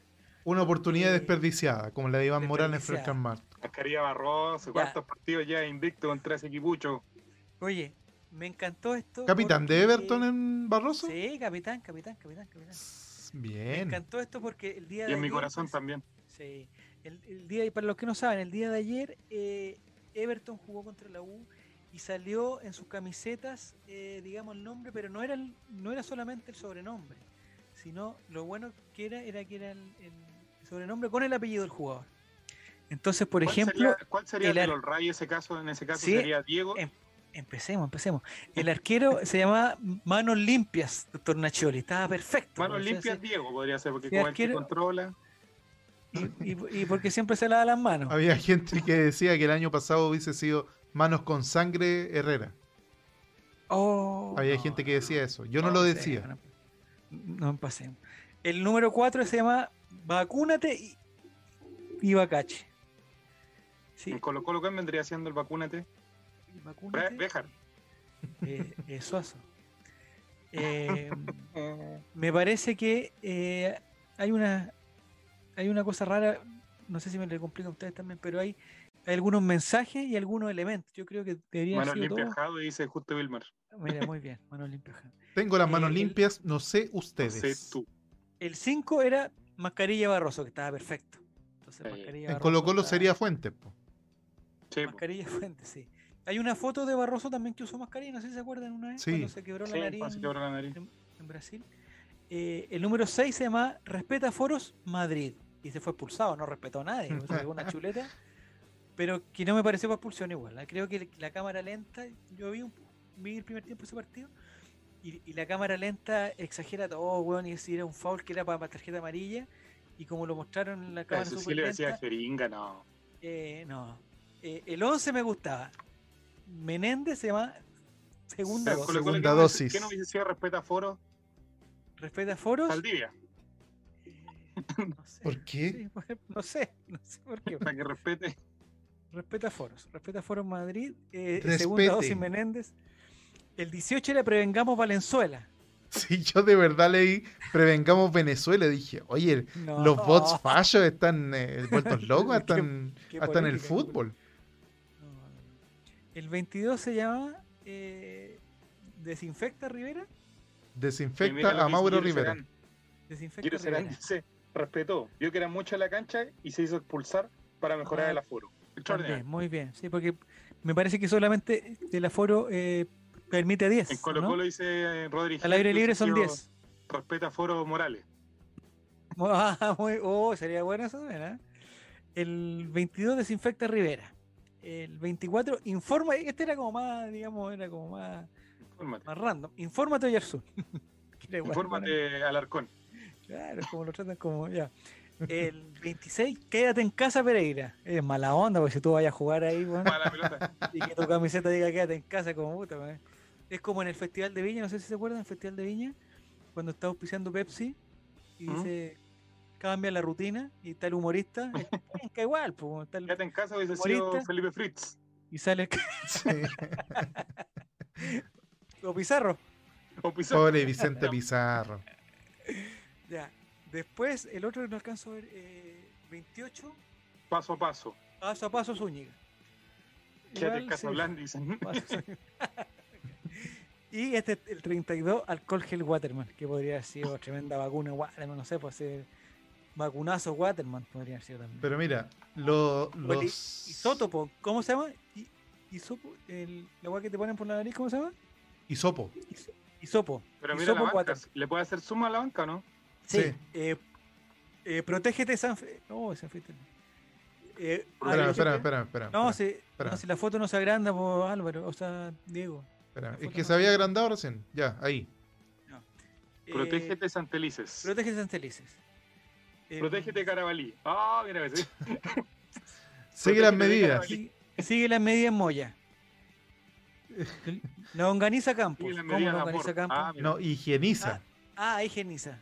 Una oportunidad Eh, desperdiciada, como la de Iván Morales al Mart. Mascarilla Barroso, cuántos partidos ya invicto contra ese equipucho. Oye, me encantó esto. Capitán de Everton en Barroso. Sí, capitán, capitán, capitán, capitán. Me Bien. encantó esto porque el día Y de en mi corazón pues, también. Sí. El, el día, y para los que no saben, el día de ayer eh, Everton jugó contra la U y salió en sus camisetas, eh, digamos, el nombre, pero no era, el- no era solamente el sobrenombre, sino lo bueno que era, era que era el, el sobrenombre con el apellido del jugador. Entonces, por ¿Cuál ejemplo, sería, ¿Cuál sería el el Rayos ese caso? En ese caso Sí, sería Diego. em- empecemos, empecemos. El arquero se llamaba Manos Limpias, doctor Nachioli, estaba perfecto. Manos o sea, limpias Diego podría ser, porque como el que controla. Y, y- y porque siempre se lava las manos. Había gente que decía que el año pasado hubiese sido Manos con Sangre Herrera. Oh, Había no, gente que decía eso. Yo no, no lo sé, decía. No, no pasemos. El número 4 se llama Vacúnate y, y Bacache. Sí, En Colo Colo, ¿quién vendría siendo el vacúnate? Béjar. eh, eh, Suazo. Eh, me parece que eh, hay una hay una cosa rara, no sé si me le complica a ustedes también, pero hay, hay algunos mensajes y algunos elementos. Yo creo que deberían Manos ser limpias todos. Jado y dice Justo Wilmer. Mira, muy bien, manos limpias. Tengo las manos Eh, el- limpias, no sé No ustedes. sé tú. El 5 era Mascarilla Barroso, que estaba perfecto. Entonces, Eh, Mascarilla En Colo Colo estaba- sería Fuente. po. Sí, po. Mascarilla Fuente, sí. Hay una foto de Barroso también que usó mascarilla, no sé si se acuerdan una vez, Sí. cuando se quebró la Sí, nariz cuando se en, quebró la nariz. en- en Brasil. Eh, el número 6 se llama Respeta Foros Madrid. Y se fue expulsado, no respetó a nadie, pegó una chuleta. Pero que no me pareció para expulsión igual. ¿eh? Creo que la cámara lenta, yo vi, un, vi el primer tiempo de ese partido, y, y la cámara lenta exagera todo, weón, y si era un foul que era para, tarjeta amarilla, y como lo mostraron en la cámara Eso sí le decía jeringa, no. eh, no. Eh, el 11 me gustaba. Menéndez se llama segunda dosis. Segunda ¿qué no hubiese- dosis. ¿Qué no hubiese sido respeta foro? Respeta foros. Saldivia. Eh, no sé. ¿Por qué? Sí, no sé, no sé por qué. Para que respete. Respeta foros. Respeta foros Madrid. Eh, segunda dosis Menéndez. El 18 era Prevengamos Valenzuela. Si yo de verdad leí Prevengamos Venezuela, dije, oye, No. los bots fallos están eh, vueltos locos hasta, en, qué hasta en el fútbol. No, no, no. El 22 se llama eh, Desinfecta Rivera. Desinfecta a Mauro Rivera. Desinfecta Serán Rivera. dice, respetó, vio que era mucho en la cancha y se hizo expulsar para mejorar Ah, el aforo. Extraordinario. muy bien. Sí, porque me parece que solamente el aforo eh, permite 10. En Colo ¿no? Colo dice eh, Rodríguez. Al aire libre son 10. Respeta aforo Morales. Ah, muy, oh, sería bueno eso también, ¿eh? El 22 desinfecta Rivera. El 24 informa, este era como más, digamos, era como más, Infórmate. más random. Infórmate bueno, Infórmate Alarcón. Claro, como lo tratan como ya. El 26, quédate en casa Pereira. Es mala onda, porque si tú vayas a jugar ahí, bueno, Mala pelota. y que tu camiseta diga quédate en casa, como puta. Es como en el Festival de Viña, no sé si se acuerdan, el Festival de Viña, cuando está auspiciando Pepsi y ¿Mm? dice cambia la rutina y está el humorista, es penca igual, pues, está el- Quédate en casa, hubiese sido Humorista. Felipe Fritz. y sale Sí. o Pizarro. O Pizarro. Pobre Vicente Pizarro. Ya. Después, el otro que no alcanzo a ver, eh, 28, Paso a paso. paso a paso Zúñiga. Quédate en Igual, casa sí. Dicen. Y este, el 32, alcohol gel Waterman, que podría haber sido tremenda vacuna Waterman, no sé, pues ser vacunazo Waterman podría haber sido también. Pero mira, lo- los. Isótopo, ¿cómo se llama? I- Isopo, el, la agua que te ponen por la nariz, ¿cómo se llama? Isopo. Iso- Isopo. Pero mira Isopo la banca. Water. ¿Le puede hacer suma a la banca o no? Sí. Sí. Eh, eh, protégete, San Fe- Oh, San Fe- Eh, Espérame, ah, espérame, espérame, espérame. No, si, espera. no, si la foto no se agranda por Álvaro, o sea, Diego. Es que no se había se- agrandado recién. Ya, ahí. Eh, Protégete Santelices. Protégete, Santelices. Eh, Protégete Carabalí. Ah, mira, ese. Sigue las medidas. Sigue, sigue las medidas Moya. La organiza Campos. Sigue las ¿Cómo de amor. organiza Campos? Ah. No, higieniza. Ah, higieniza.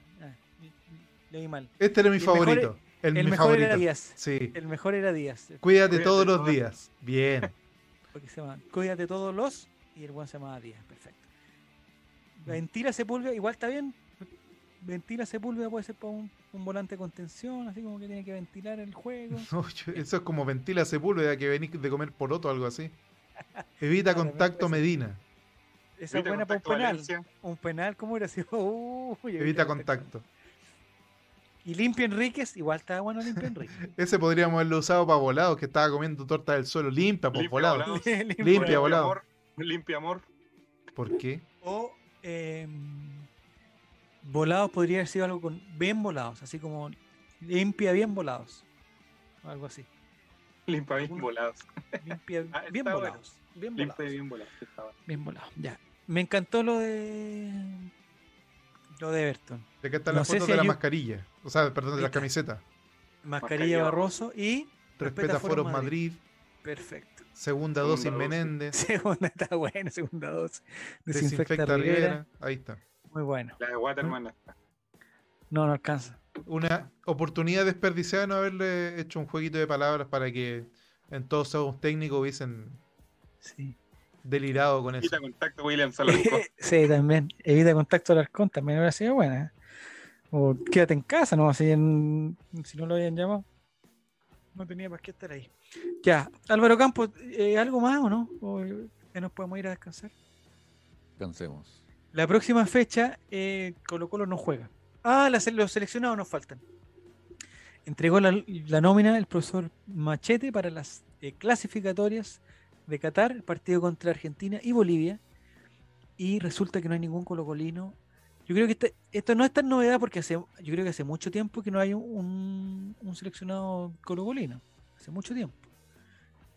Leí mal. Este era mi el mejor favorito. El, El mi mejor favorito. era Díaz. Sí. El mejor era Díaz. Cuídate Cuídate todos los días. Bien. Porque se llama Cuídate todos los y el buen se llamaba Díaz. Perfecto. Ventila Sepúlveda, igual está bien. Ventila Sepúlveda puede ser para un, un volante de contención, así como que tiene que ventilar el juego. No, yo- eso es como ventila Sepúlveda que venís de comer poroto o algo así. Evita contacto me Medina. Esa es buena para un penal. Valencia. Un penal, ¿cómo hubiera sido? Uy, Evita contacto. Y Limpia Enríquez, igual estaba bueno Limpia Enríquez. Ese podríamos haberlo usado para volados, que estaba comiendo torta del suelo. Limpia, por Limpia volado. Limpia. Limpia, volado. amor. Limpia amor. ¿Por qué? O eh, volados podría haber sido algo con bien volados, así como limpia bien volados. o Algo así. Limpia bien volados. Limpia Ah, bien está bueno. volados. Bien Limpia volados. bien volados. está bueno. Bien volados. Ya. Me encantó lo de lo de Everton. De acá están No las fotos si de la mascarilla. O sea, perdón, de está. camisetas. Mascarilla Mascarilla Barroso y Respeta Foros Madrid. Perfecto. Segunda Segunda dosis dosis. Menéndez. Segunda está buena, segunda dosis. Desinfecta, Desinfecta Rivera. Rivera. Ahí está. Muy bueno. La de Waterman. No, no alcanza. Una oportunidad desperdiciada de no haberle hecho un jueguito de palabras para que en todos somos técnicos hubiesen Sí. delirado con eso. Quita contacto William Salarco. sí, también. Evita contacto al arcón, también hubiera sido buena. ¿Eh? O quédate en casa, ¿no? Si, en- si no lo habían llamado. No tenía para qué estar ahí. Ya, Álvaro Campos, eh, ¿algo más o no? ¿O ya nos podemos ir a descansar? Cansemos. La próxima fecha, eh, Colo Colo no juega. Ah, las- los seleccionados nos faltan. Entregó la, la nómina el profesor Machete para las eh, clasificatorias de Qatar, el partido contra Argentina y Bolivia. Y resulta que no hay ningún colocolino. Yo creo que este- esto no es tan novedad porque hace, yo creo que hace mucho tiempo que no hay un, un seleccionado colocolino. Hace mucho tiempo.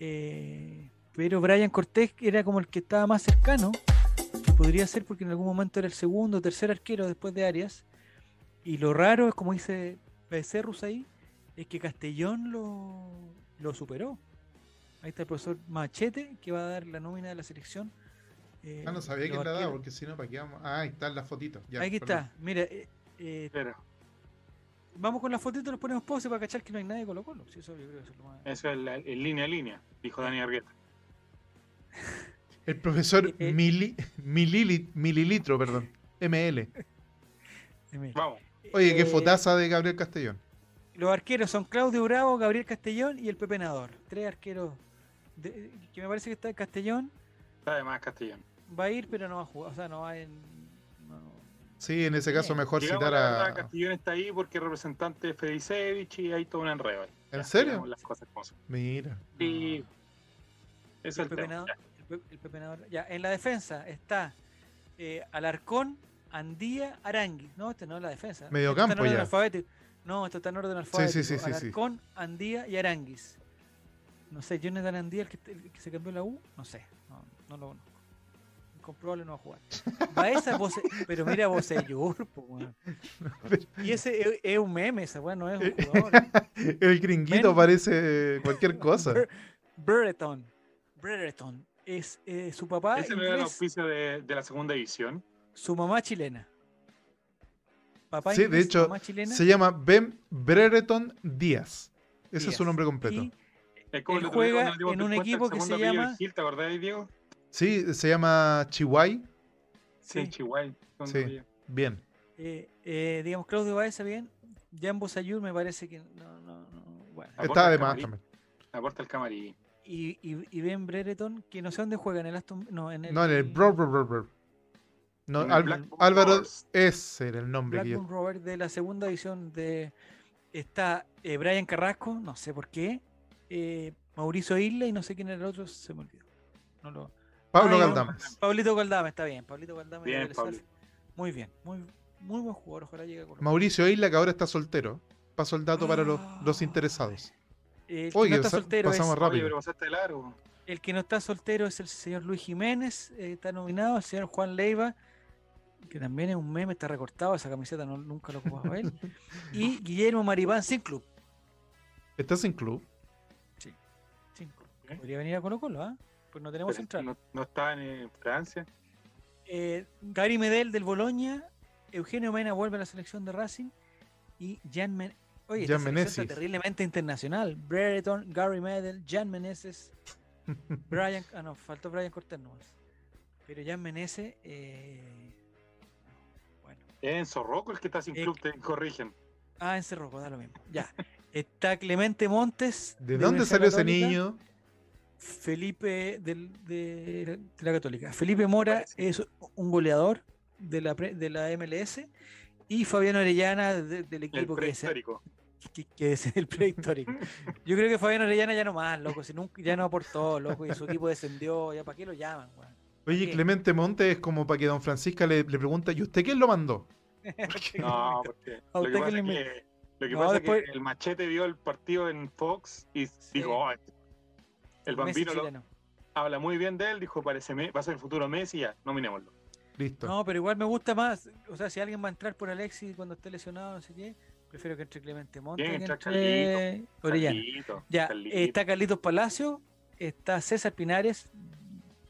Eh, pero Brian Cortés era como el que estaba más cercano que podría ser porque en algún momento era el segundo o tercer arquero después de Arias. Y lo raro es, como dice Becerrus ahí, es que Castellón lo superó. Ahí está el profesor Machete que va a dar la nómina de la selección. Eh, Ah, no sabía quién la daba, porque si no, ¿para qué vamos? Ah, ahí están las fotitos. Ya, Aquí perdón. está, mira, eh, eh, Pero vamos con las fotitos, nos ponemos pause para cachar que no hay nadie de Colo Colo. Sí, eso yo creo que eso es lo más- eso es la- en línea a línea, dijo Dani Argueta. El profesor Eh, eh. mili- milili- mililitro, perdón. ML. Eh. Vamos. Oye, qué Eh, fotaza de Gabriel Castellón. Los arqueros son Claudio Bravo, Gabriel Castellón y el Pepe Nador. Tres arqueros de- que me parece que está Castellón. Está de más castellano. Va a ir, pero no va a jugar. O sea, no va en. No, Sí, en ese caso mejor citar la a... Castillón está ahí porque es representante de Fedicevich y hay todo un enredo. ahí. ¿En Ya, serio? Las cosas como son. Mira. Sí. Ese es El el Pepe tema. Nadal- el Pe- el Ya, en la defensa está eh, Alarcón, Andía, Arangui. No, este no es la defensa. Medio Esto está en campo orden ya. alfabético. No, esto está en orden alfabético. sí, sí, sí. Alarcón, Andía y Aranguis. No sé, Jonathan Andía, el que, el que se cambió la U, no sé. No, no lo conozco. Incomprobable no va a jugar. Baeza, Bose- pero mira Bosellur. Y ese es, es un meme, esa weón no es un jugador. El gringuito Men- parece cualquier cosa. Ber- Brereton. Brereton. Es eh, su papá Ese no era el auspicio de, de la segunda división. su mamá chilena. Papá Sí, de hecho, mamá chilena. Se llama Ben Brereton Díaz. Ese es su nombre completo. Y Él juega en un equipo que se llama- Gil, ¿Te acordás, Diego? Sí, se llama Chihuay. Sí, Sí. Chihuahua. segundo Sí. Bien. eh, eh, digamos, Claudio Baeza bien. Jan Bosayur me parece que no, no, no. Bueno. El de más camarín. también. Aporta el camarín. Y, y, y Ben Brereton, que no sé dónde juega, en el Aston. No, en el. No, en el Bro, Bro, Bro, Bro. No, Al- Álvaro, ese era el nombre que yo- Blackburn Robert de la segunda división de. Está eh, Brian Carrasco, no sé por qué. eh, Mauricio Isla y no sé quién era el otro, se me olvidó. No lo, Pablo Galdames. Pablito Galdame, está bien. Pablito Galdame. Bien, Pablo. Muy bien, muy, muy buen jugador. Ojalá llegue a Colo-Colo. Mauricio Isla, que ahora está soltero. Paso el dato para los, los Ah. interesados. El que Oye, no está soltero es- pasamos Oye, rápido. pero largo. El que no está soltero es el señor Luis Jiménez, eh, está nominado, el señor Juan Leiva, que también es un meme, está recortado, esa camiseta no, nunca lo ocupaba él. Y Guillermo Maripán sin club. ¿Estás sin club? Sin club. ¿Eh? Podría venir a Colo Colo, ¿ah? Pues no tenemos Pero central. No, no está en eh, Francia. Eh, Gary Medel del Boloña, Eugenio Mena vuelve a la selección de Racing y Jan Men Oye, Jan selección está terriblemente internacional. Brereton, Gary Medel, Jan Meneses, Brian, ah no, faltó Brian Cortés nomás. Pero Jan Meneses, eh, bueno. Es Enzo Rocco el que está sin Eh, club, te corrigen. Ah, en Cerro, da lo mismo. Ya. Está Clemente Montes. ¿De dónde Universidad salió ese niño? Felipe del- de, de la Católica. Felipe Mora Parece. es un goleador de la, de la MLS. Y Fabiano Orellana de- del El equipo que es, prehistórico. que, que es el prehistórico. Yo creo que Fabiano Orellana ya no más, loco. Si nunca, ya no aportó, loco. Y su equipo descendió. ¿Ya para qué lo llaman, weón? Oye? Clemente Monte es como para que don Francisca le, le pregunta, ¿y usted quién lo mandó? No, porque A lo que usted pasa, que, lo que No, pasa después- es que el machete vio el partido en Fox y Sí. dijo, "Oh, este- el bambino lo- habla muy bien de él, dijo, parece me- va a ser el futuro Messi, ya, nominémoslo. Listo. No, pero igual me gusta más. O sea, si alguien va a entrar por Alexis cuando esté lesionado, no sé qué, prefiero que entre Clemente Monte Bien, que entre Orellana. Carlito, Ya, Carlito. está Carlitos Palacio, está César Pinares,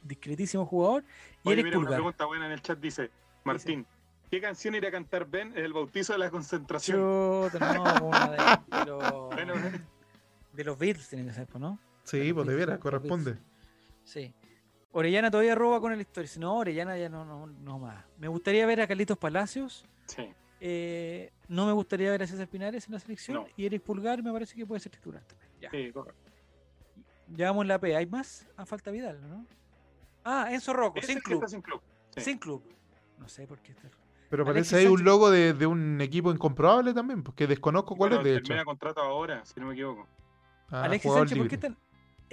discretísimo jugador, y Oye, Eric mira, una Pulgar. pregunta buena en el chat dice, Martín, ¿qué canción irá a cantar Ben en el bautizo de la concentración? Chuta, no, una de, de los, Bueno, de los Beatles tiene que ser, pues, ¿no? Sí, pues de veras, Los corresponde. Sí. Orellana todavía roba con el historia. Si no, Orellana ya no, no, no más. Me gustaría ver a Carlitos Palacios. sí. eh, no me gustaría ver a César Pinares en la selección. No. Y Eric Pulgar me parece que puede ser titular también. Ya. Sí, correcto. Llevamos la P. ¿Hay más? Ah, falta Vidal, ¿no? Ah, Enzo Rocco, sin club. sin club. sí. Sin club. No sé por qué está. Pero Alexis parece ahí un logo de, de un equipo incomprobable también, porque desconozco cuál Bueno, es de hecho. termina contrato ahora, si no me equivoco. Ah, Alexis Sánchez, ¿por qué libre.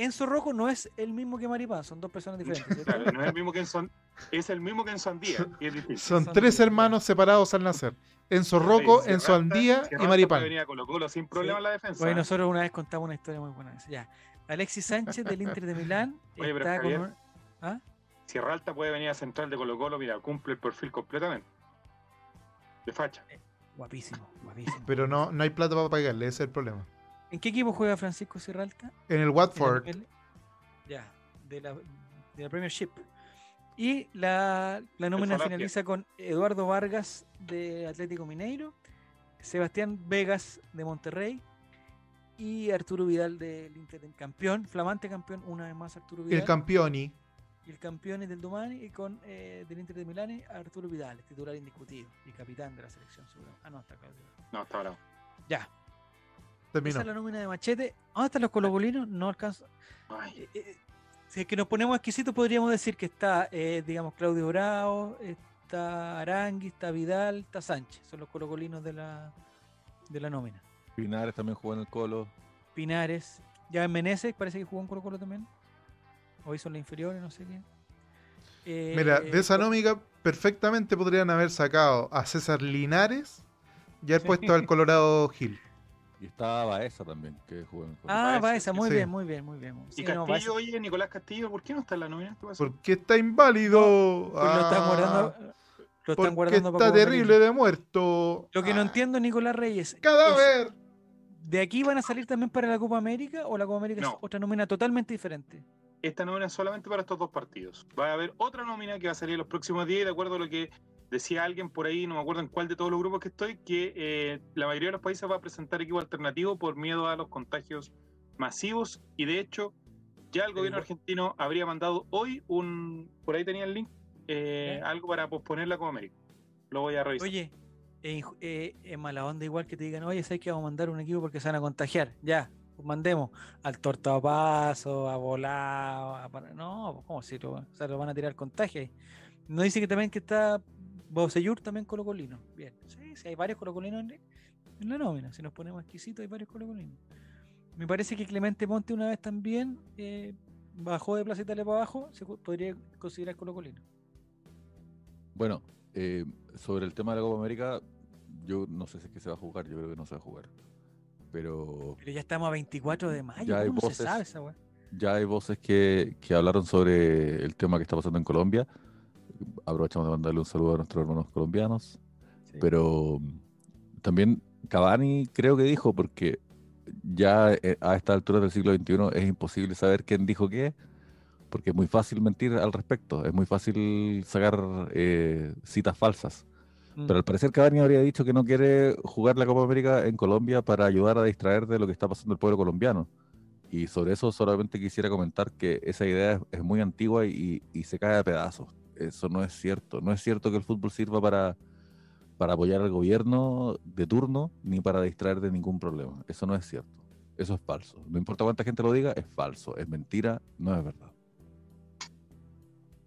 Enzo Rocco no es el mismo que Maripán, son dos personas diferentes. Claro, no es el mismo que en Son, es el mismo que en Sandía, y es distinto. Son Son tres hermanos separados al nacer. Enzo Sí, Rocco, Sierralta- Enzo Andía y Maripán. puede venir a Colo Colo sin problema Sí. en la defensa. Oye, nosotros una vez contamos una historia muy buena. Ya. Alexis Sánchez del Inter de Milán Oye, pero está Javier, ¿Ah? Sierra Alta puede venir a central de Colo Colo, mira, cumple el perfil completamente. De facha. Guapísimo, guapísimo. Pero no, no hay plata para pagarle, ese es el problema. ¿En qué equipo juega Francisco Sierralta? En el En Watford. Ya, de la, de la Premiership. Y la, la nómina finaliza con Eduardo Vargas de Atlético Mineiro, Sebastián Vegas de Monterrey y Arturo Vidal del Inter, campeón, flamante campeón, una vez más Arturo Vidal. el campioni. y el campeón es del Domani y con eh, del Inter de Milán Arturo Vidal, titular indiscutido y capitán de la selección seguro. Ah, no, está Claudio. No, está bravo. Ya, Terminó. esa es la nómina de Machete. ¿Dónde están los colocolinos? No alcanzo. Ay, Eh, eh, si es que nos ponemos exquisitos, podríamos decir que está, eh, digamos, Claudio Bravo, está Arangui, está Vidal, está Sánchez. Son los colocolinos de la, de la nómina. Pinares también jugó en el Colo. Pinares. Ya en Meneses parece que jugó en Colo Colo también. Hoy son las inferiores, no sé quién. Eh, Mira, de esa nómica perfectamente podrían haber sacado a César Linares y haber puesto al Colorado Gil. Y estaba Baeza también, que jugó en el Colo. Ah, Baeza, Baeza, muy sí. bien, muy bien, muy bien. Y Sí, Castillo, oye, Nicolás Castillo, ¿por qué no está en la nómina? ¿Qué pasó? Porque está inválido. pues lo están Ah, guardando. Lo están porque guardando para está terrible de muerto. Lo que no Ah, entiendo, Nicolás Reyes. es, ¡Cadáver! ¿De aquí van a salir también para la Copa América o la Copa América es otra nómina totalmente diferente? Esta nómina es solamente para estos dos partidos. Va a haber otra nómina que va a salir los próximos días, y de acuerdo a lo que decía alguien por ahí, no me acuerdo en cuál de todos los grupos que estoy, que eh, la mayoría de los países va a presentar equipo alternativo por miedo a los contagios masivos y de hecho ya el gobierno argentino habría mandado hoy un, por ahí tenía el link, eh, algo para posponer la Copa América. Lo voy a revisar. Oye, eh, inju- eh, es mala onda igual que te digan, oye, ¿sabes que vamos a mandar un equipo porque se van a contagiar? Ya, pues mandemos al tortapaso, a volado, a No, pues, ¿cómo si lo, o sea, lo van a tirar contagio ahí? No dice que también que está Bocellur también colocolino. Bien, sí, sí, hay varios colocolinos en, en la nómina. Si nos ponemos exquisitos, hay varios colocolinos. Me parece que Clemente Monte una vez también eh, bajó de Plaza Italia para abajo, se podría considerar colocolino. Bueno, eh, sobre el tema de la Copa América, yo no sé si es que se va a jugar, yo creo que no se va a jugar. Pero Pero ya estamos a 24 de mayo, Ya hay ¿cómo no se voces. sabe esa weá? ya hay voces que, que hablaron sobre el tema que está pasando en Colombia. Aprovechamos de mandarle un saludo a nuestros hermanos colombianos. Sí. Pero mm, también Cavani creo que dijo, porque ya eh, a esta altura del siglo XXI es imposible saber quién dijo qué, porque es muy fácil mentir al respecto, es muy fácil sacar eh, citas falsas. Mm. Pero al parecer Cavani habría dicho que no quiere jugar la Copa América en Colombia para ayudar a distraer de lo que está pasando el pueblo colombiano. Y sobre eso solamente quisiera comentar que esa idea es, es muy antigua y, y se cae a pedazos. Eso no es cierto. No es cierto que el fútbol sirva para, para apoyar al gobierno de turno ni para distraer de ningún problema. Eso no es cierto. Eso es falso. No importa cuánta gente lo diga, es falso. Es mentira, no es verdad.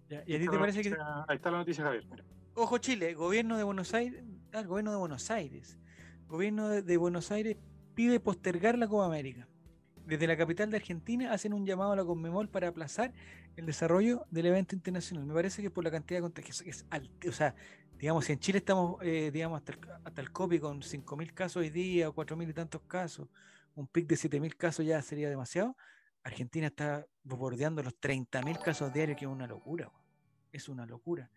Ya, ¿Y a ti Ahí te está la parece que.? noticia- Ahí está la noticia, Javier. mira. Ojo, Chile, gobierno de Buenos Aires. Ah, el gobierno de Buenos Aires. Gobierno de, de Buenos Aires pide postergar la Copa América. Desde la capital de Argentina hacen un llamado a la Conmebol para aplazar el desarrollo del evento internacional. Me parece que por la cantidad de contagios es alta. O sea, digamos, si en Chile estamos, eh, digamos, hasta el, hasta el COPI con 5.000 casos hoy día o 4.000 y tantos casos, un pic de 7.000 casos ya sería demasiado. Argentina está bordeando los 30.000 casos diarios, que es una locura. Es una locura.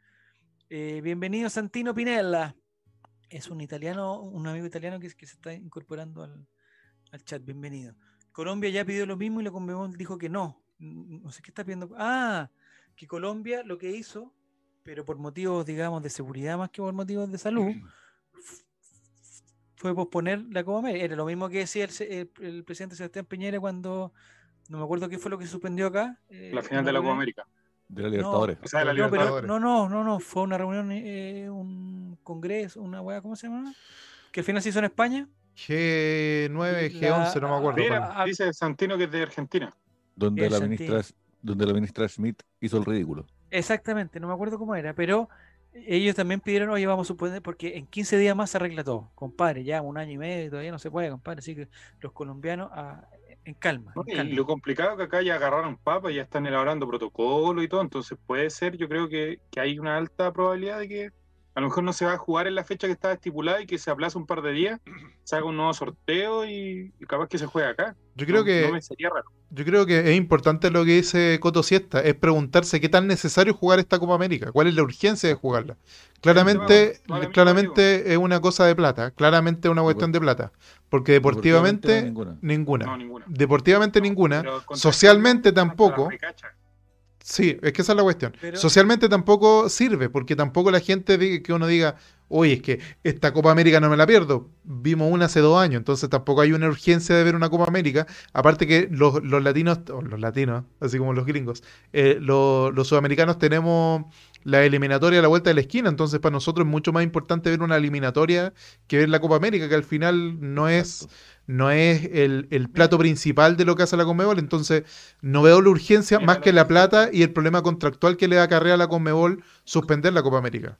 Eh, bienvenido Santino Pinella. Es un italiano, un amigo italiano que, que se está incorporando al, al chat. Bienvenido. Colombia ya pidió lo mismo y la Conmebol dijo que no. No sé qué está pidiendo. Ah, que Colombia lo que hizo, pero por motivos, digamos, de seguridad más que por motivos de salud, fue posponer la Copa América. Era lo mismo que decía el, se- el- el presidente Sebastián Piñera cuando, no me acuerdo qué fue lo que suspendió acá. eh, La final de la Copa. América. De la Libertadores. O sea, de la No, pero Libertadores. no, no, no, no, fue una reunión, eh, un congreso, una weá, ¿cómo se llama? Que al final se hizo en España. G9, La- G11, no me acuerdo. Mira, dice Santino que es de Argentina. Donde, la sentido. ministra, donde la ministra Schmidt hizo el ridículo. Exactamente, no me acuerdo cómo era, pero ellos también pidieron, oye, vamos a suponer, porque en 15 días más se arregla todo, compadre, ya un año y medio, todavía no se puede, compadre, así que los colombianos ah, en calma, ¿no? en Y calma. lo complicado que acá ya agarraron papa, ya están elaborando protocolo y todo, entonces puede ser, yo creo que, que hay una alta probabilidad de que a lo mejor no se va a jugar en la fecha que estaba estipulada y que se aplaza un par de días, se haga un nuevo sorteo y, y capaz que se juegue acá. Yo creo No- que No me sería raro. Yo creo que es importante lo que dice Coto Siesta, es preguntarse qué tan necesario es jugar esta Copa América, cuál es la urgencia de jugarla. Claramente, claramente es una cosa de plata, claramente es una cuestión de plata, porque deportivamente ninguna. ninguna. No, ninguna. Deportivamente No, ninguna, socialmente tampoco. Sí, es que esa es la cuestión. Pero- Socialmente tampoco sirve, porque tampoco la gente diga- que uno diga, oye, es que esta Copa América no me la pierdo. Vimos una hace dos años, entonces tampoco hay una urgencia de ver una Copa América. Aparte que los, los latinos, o los latinos, así como los gringos, eh, lo- los sudamericanos tenemos la eliminatoria a la vuelta de la esquina, entonces para nosotros es mucho más importante ver una eliminatoria que ver la Copa América, que al final no es Exacto. No es el, el plato principal de lo que hace la Conmebol, entonces no veo la urgencia más que la plata y el problema contractual que le acarrea a la Conmebol suspender la Copa América.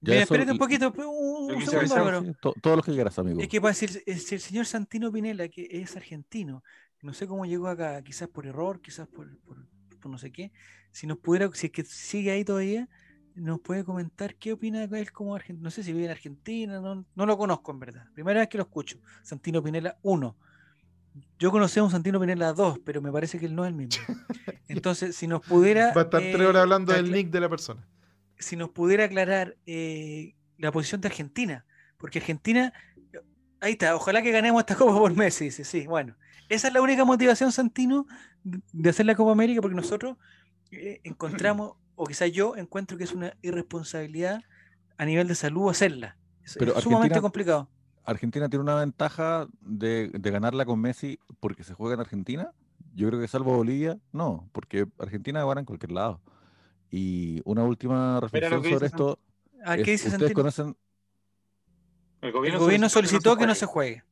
Ya Mira, eso- espérate un poquito, un, un que segundo, Álvaro. Todo lo que quieras, amigo. Es que para decir, es- si el señor Santino Pinela, que es argentino, no sé cómo llegó acá, quizás por error, quizás por, por- por no sé qué, si nos pudiera, si es que sigue ahí todavía, nos puede comentar qué opina de él como argentino. No sé si vive en Argentina, no, no lo conozco en verdad. Primera vez que lo escucho. Santino Pinela 1. Yo conocí a un Santino Pinela 2, pero me parece que él no es el mismo. Entonces, si nos pudiera. Va a estar tres eh, horas hablando del nick de la persona. si nos pudiera aclarar eh, la posición de Argentina, porque Argentina, ahí está, ojalá que ganemos esta Copa por Messi, dice, sí, bueno, esa es la única motivación, Santino, de de hacer la Copa América, porque nosotros eh, encontramos, o quizás yo encuentro que es una irresponsabilidad a nivel de salud hacerla. Es, Pero es sumamente complicado. Argentina tiene una ventaja de, de ganarla con Messi porque se juega en Argentina. Yo creo que salvo Bolivia, no, porque Argentina gana en cualquier lado. Y una última reflexión sobre esto. A ver, es- ¿qué dice ¿Ustedes conocen, El gobierno solicitó que no se juegue.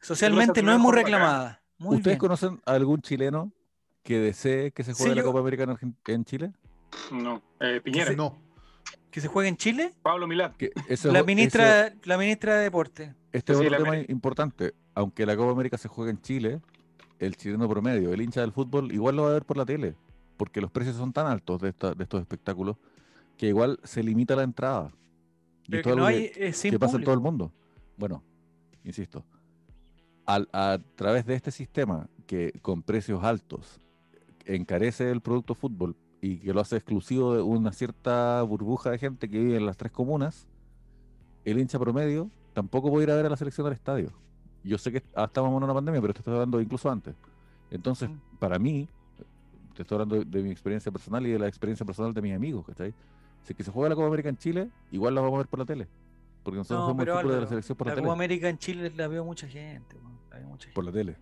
Socialmente no es muy reclamada. Muy ¿Ustedes bien. conocen a algún chileno que desee que se Sí, juegue la yo- Copa América en Chile? No, eh, Piñera, No. ¿Que se juegue en Chile? Pablo Milán. Que ese- La ese- ministra, la ministra de Deporte. Este es Sí, otro tema América. importante. Aunque la Copa América se juega en Chile, el chileno promedio, el hincha del fútbol, igual lo va a ver por la tele. Porque los precios son tan altos de, esta- de estos espectáculos que igual se limita la entrada. Y Pero que no hay que, que pasa en todo el mundo. Bueno, insisto. Al- a través de este sistema que con precios altos encarece el producto fútbol y que lo hace exclusivo de una cierta burbuja de gente que vive en las tres comunas, el hincha promedio tampoco puede ir a ver a la selección del estadio. Yo sé que ah, estábamos en una pandemia, pero te estoy hablando incluso antes. Entonces, Mm. para mí, te estoy hablando de, de mi experiencia personal y de la experiencia personal de mis amigos, ¿cachai? Si es que se juega la Copa América en Chile, igual la vamos a ver por la tele. Porque nosotros No, vemos el de la selección por la, la tele. Copa América en Chile la vio mucha gente. weón, la vio mucha gente. Por la tele.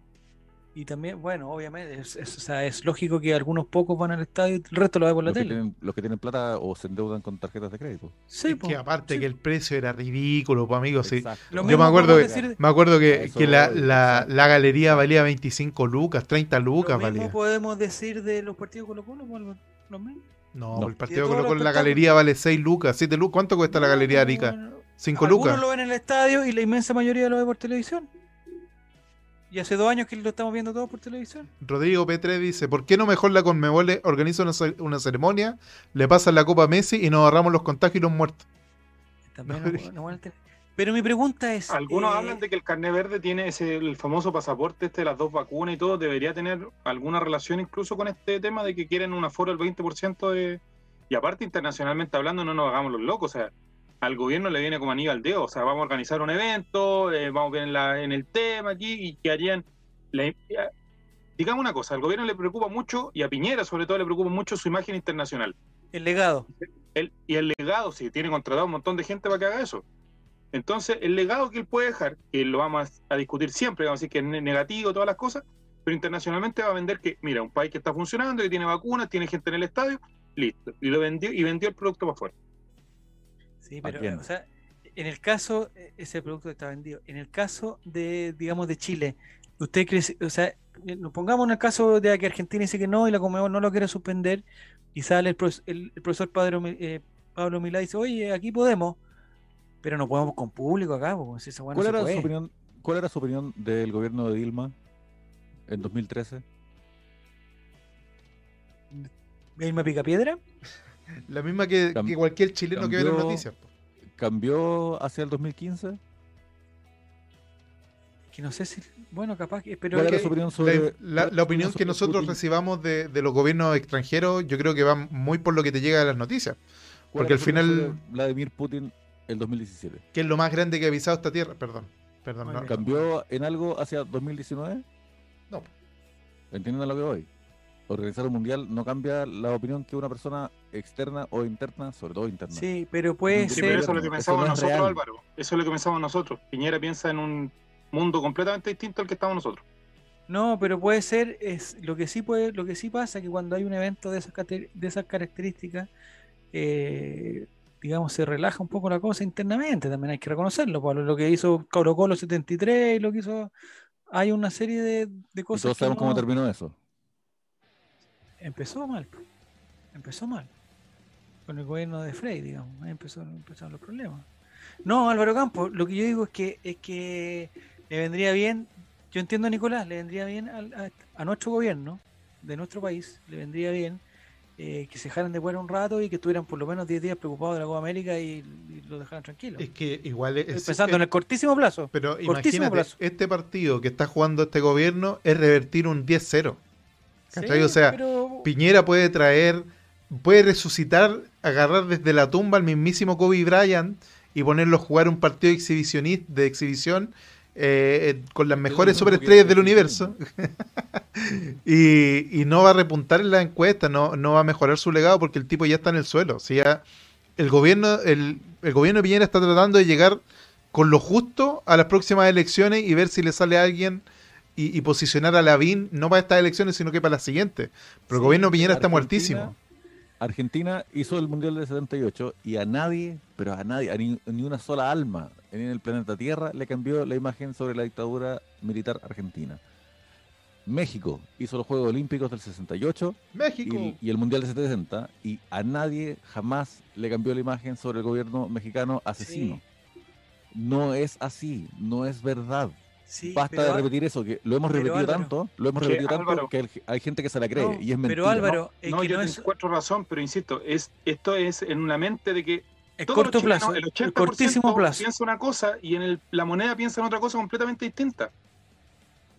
Y también, bueno, obviamente, es, es- o sea, es lógico que algunos pocos van al estadio y el resto lo ve por la Los que, tele. tienen, los que tienen plata o se endeudan con tarjetas de crédito. Sí, Es po, que aparte sí. que el precio era ridículo, pues amigos. Sí. Yo me acuerdo que, decir- me acuerdo que, eso que la, la, la galería valía 25 lucas, 30 lucas Lo mismo valía. podemos decir de los partidos Colo Colo, po, lo- lo mismo. No, No. el Y partido Colo Colo los la galería vale 6 lucas, 7 lucas. ¿Cuánto cuesta la galería Arica? bueno, 5 Algunos lucas. lo ven en el estadio y la inmensa mayoría lo ve por televisión. Y hace dos años que lo estamos viendo todos por televisión. Rodrigo P3 dice, ¿por qué no mejor la Conmebol organiza una, una ceremonia, le pasan la copa a Messi y nos ahorramos los contagios y los muertos? También No, no- no Pero mi pregunta es... Algunos eh, hablan de que el carnet verde tiene ese, el famoso pasaporte este de las dos vacunas y todo, debería tener alguna relación incluso con este tema de que quieren un aforo del 20% de... Y aparte, internacionalmente hablando, no nos hagamos los locos, o sea, al gobierno le viene como anillo al dedo, o sea, vamos a organizar un evento, eh, vamos en, la- en el tema aquí y que harían... la- digamos una cosa, al gobierno le preocupa mucho, y a Piñera sobre todo le preocupa mucho su imagen internacional. El legado. Y el legado, si tiene contratado un montón de gente para que haga eso. Entonces, el legado que él puede dejar, que lo vamos a, a discutir siempre, vamos a decir que es ne- negativo, todas las cosas, pero internacionalmente va a vender que, mira, un país que está funcionando, que tiene vacunas, tiene gente en el estadio, listo. Y lo vendió y vendió el producto para afuera. Sí, ¿A pero, quién? o sea, en el caso, eh, ese producto está vendido. En el caso de, digamos, de Chile, ¿usted cree, o sea, eh, nos pongamos en el caso de que Argentina dice que no y la Conmebol no lo quiere suspender y sale el, profes- el- el profesor Padre, eh, Pablo Milá y dice, oye, aquí podemos, pero no podemos con público acá, porque si esa no ¿Cuál, se era su opinión, ¿Cuál era su opinión del gobierno de Dilma en 2013? ¿Irma Picapiedra? La misma que, Cam- que cualquier chileno que ve las cambió- noticias. po. ¿Cambió hacia el 2015? Que no sé si, bueno, capaz que, pero ¿Cuál es era que- su opinión La, sobre la- la opinión que nosotros Putin? recibamos de, de los gobiernos extranjeros, yo creo que va muy por lo que te llega de las noticias. ¿Cuál porque al final- Vladimir Putin el 2017. Que es lo más grande que ha avisado esta tierra. Perdón. Perdón. No-. ¿Cambió en algo hacia 2019? No. ¿Entienden a lo que voy? Organizar un mundial no cambia la opinión que una persona externa o interna, sobre todo interna. sí, pero puede Sí, ser... pero eso es lo que pensamos no nosotros, real. Álvaro. Eso es lo que pensamos nosotros. Piñera piensa en un mundo completamente distinto al que estamos nosotros. No, pero puede ser, es lo que sí puede, lo que sí pasa que cuando hay un evento de esas de esas características, eh, digamos, se relaja un poco la cosa internamente, también hay que reconocerlo, por lo que hizo Colo Colo 73 y lo que hizo, hay una serie de, de Y cosas todos que sabemos cómo terminó eso. Empezó mal, empezó mal. con el gobierno de Frey, digamos. Ahí empezaron, empezaron los problemas. No, Álvaro Campos, lo que yo digo es que es que le vendría bien, yo entiendo a Nicolás, le vendría bien a, a nuestro gobierno de nuestro país, le vendría bien eh, que se dejaran de jugar un rato y que estuvieran por lo menos 10 días preocupados de la Copa América y, lo dejaran tranquilo. Es que igual es, Pensando en el cortísimo plazo. Pero imagínate, este partido que está jugando este gobierno es revertir un 10-0. O sea, Piñera puede traer, puede resucitar, agarrar desde la tumba al mismísimo Kobe Bryant y ponerlo a jugar un partido exhibicionista, de exhibición eh, con las mejores superestrellas del universo. y, no va a repuntar en la encuesta, no, no va a mejorar su legado porque el tipo ya está en el suelo. O sea, el gobierno, el, el gobierno de Piñera está tratando de llegar con lo justo a las próximas elecciones y ver si le sale a alguien y, posicionar a Lavín no para estas elecciones, sino que para las siguientes. Pero el gobierno Piñera está muertísimo. Argentina hizo el Mundial del 78 y a nadie, pero a nadie, a ni, una sola alma en el planeta Tierra le cambió la imagen sobre la dictadura militar argentina. México hizo los Juegos Olímpicos del 68 México. Y, el Mundial del 70 y a nadie jamás le cambió la imagen sobre el gobierno mexicano asesino. No es así, no es verdad. Basta de repetir eso, que lo hemos repetido tanto, lo hemos repetido tanto que hay gente que se la cree y es mentira. Pero Álvaro, no, yo no tengo razón, pero insisto, es esto es en una mente de que el corto plazo, el 80% cortísimo plazo. piensa una cosa y en el, la moneda piensa en otra cosa completamente distinta.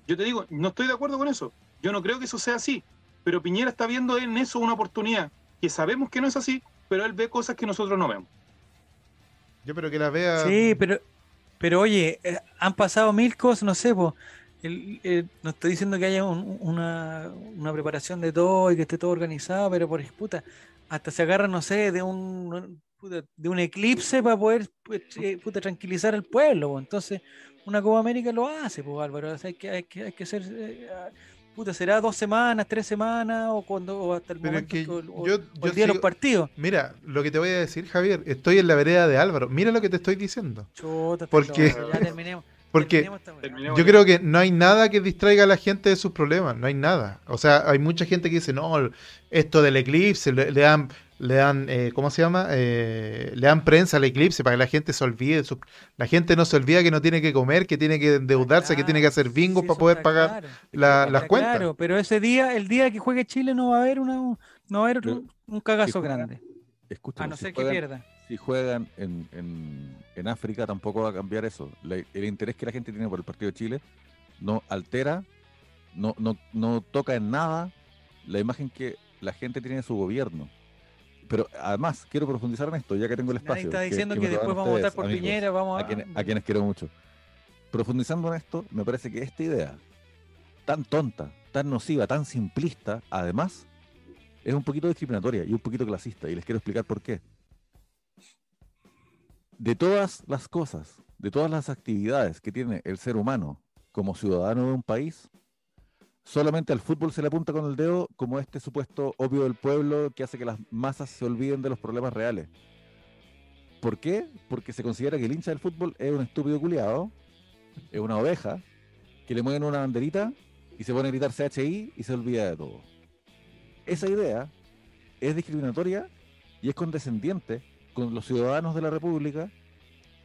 Yo te digo, no estoy de acuerdo con eso. Yo no creo que eso sea así. Pero Piñera está viendo en eso una oportunidad que sabemos que no es así, pero él ve cosas que nosotros no vemos. Yo pero que las vea. Sí, pero pero oye, eh, han pasado mil cosas, no sé, pues. no estoy diciendo que haya una, preparación de todo y que esté todo organizado, pero por puta, hasta se agarra, no sé, de un de un eclipse para poder pues, eh, tranquilizar al pueblo. Entonces, una Copa América lo hace, pues Álvaro. hay, que, hay, que, hay que ser puta, será dos semanas, tres semanas o cuando o hasta el momento que, el día de los partidos. Mira, lo que te voy a decir, Javier, estoy en la vereda de Álvaro. Mira lo que te estoy diciendo. porque porque yo creo que no hay nada que distraiga a la gente de sus problemas, no hay nada. O sea, hay mucha gente que dice, no, esto del eclipse, le dan le dan, eh, ¿cómo se llama? Eh, le dan prensa al eclipse para que la gente se olvide. la gente no se olvida que no tiene que comer, que tiene que endeudarse, que tiene que hacer bingo para poder pagar las cuentas. Claro, pero ese día, el día que juegue Chile, no va a haber, una, no va a haber un, cagazo grande. a no ser que pierda. Si juegan en, en, África, tampoco va a cambiar eso. el interés que la gente tiene por el partido de Chile no altera, no, no, no toca en nada la imagen que la gente tiene de su gobierno pero además quiero profundizar en esto, ya que tengo el espacio. está diciendo que, después vamos a votar por Piñera, vamos a... A quienes, quiero mucho. Profundizando en esto, me parece que esta idea, tan tonta, tan nociva, tan simplista, además, es un poquito discriminatoria y un poquito clasista, y les quiero explicar por qué. De todas las cosas, de todas las actividades que tiene el ser humano como ciudadano de un país, solamente al fútbol se le apunta con el dedo como este supuesto obvio del pueblo que hace que las masas se olviden de los problemas reales. ¿Por qué? Porque se considera que el hincha del fútbol es un estúpido culiado, es una oveja, que le mueven una banderita y se pone a gritar CHI y se olvida de todo. Esa idea es discriminatoria y es condescendiente con los ciudadanos de la República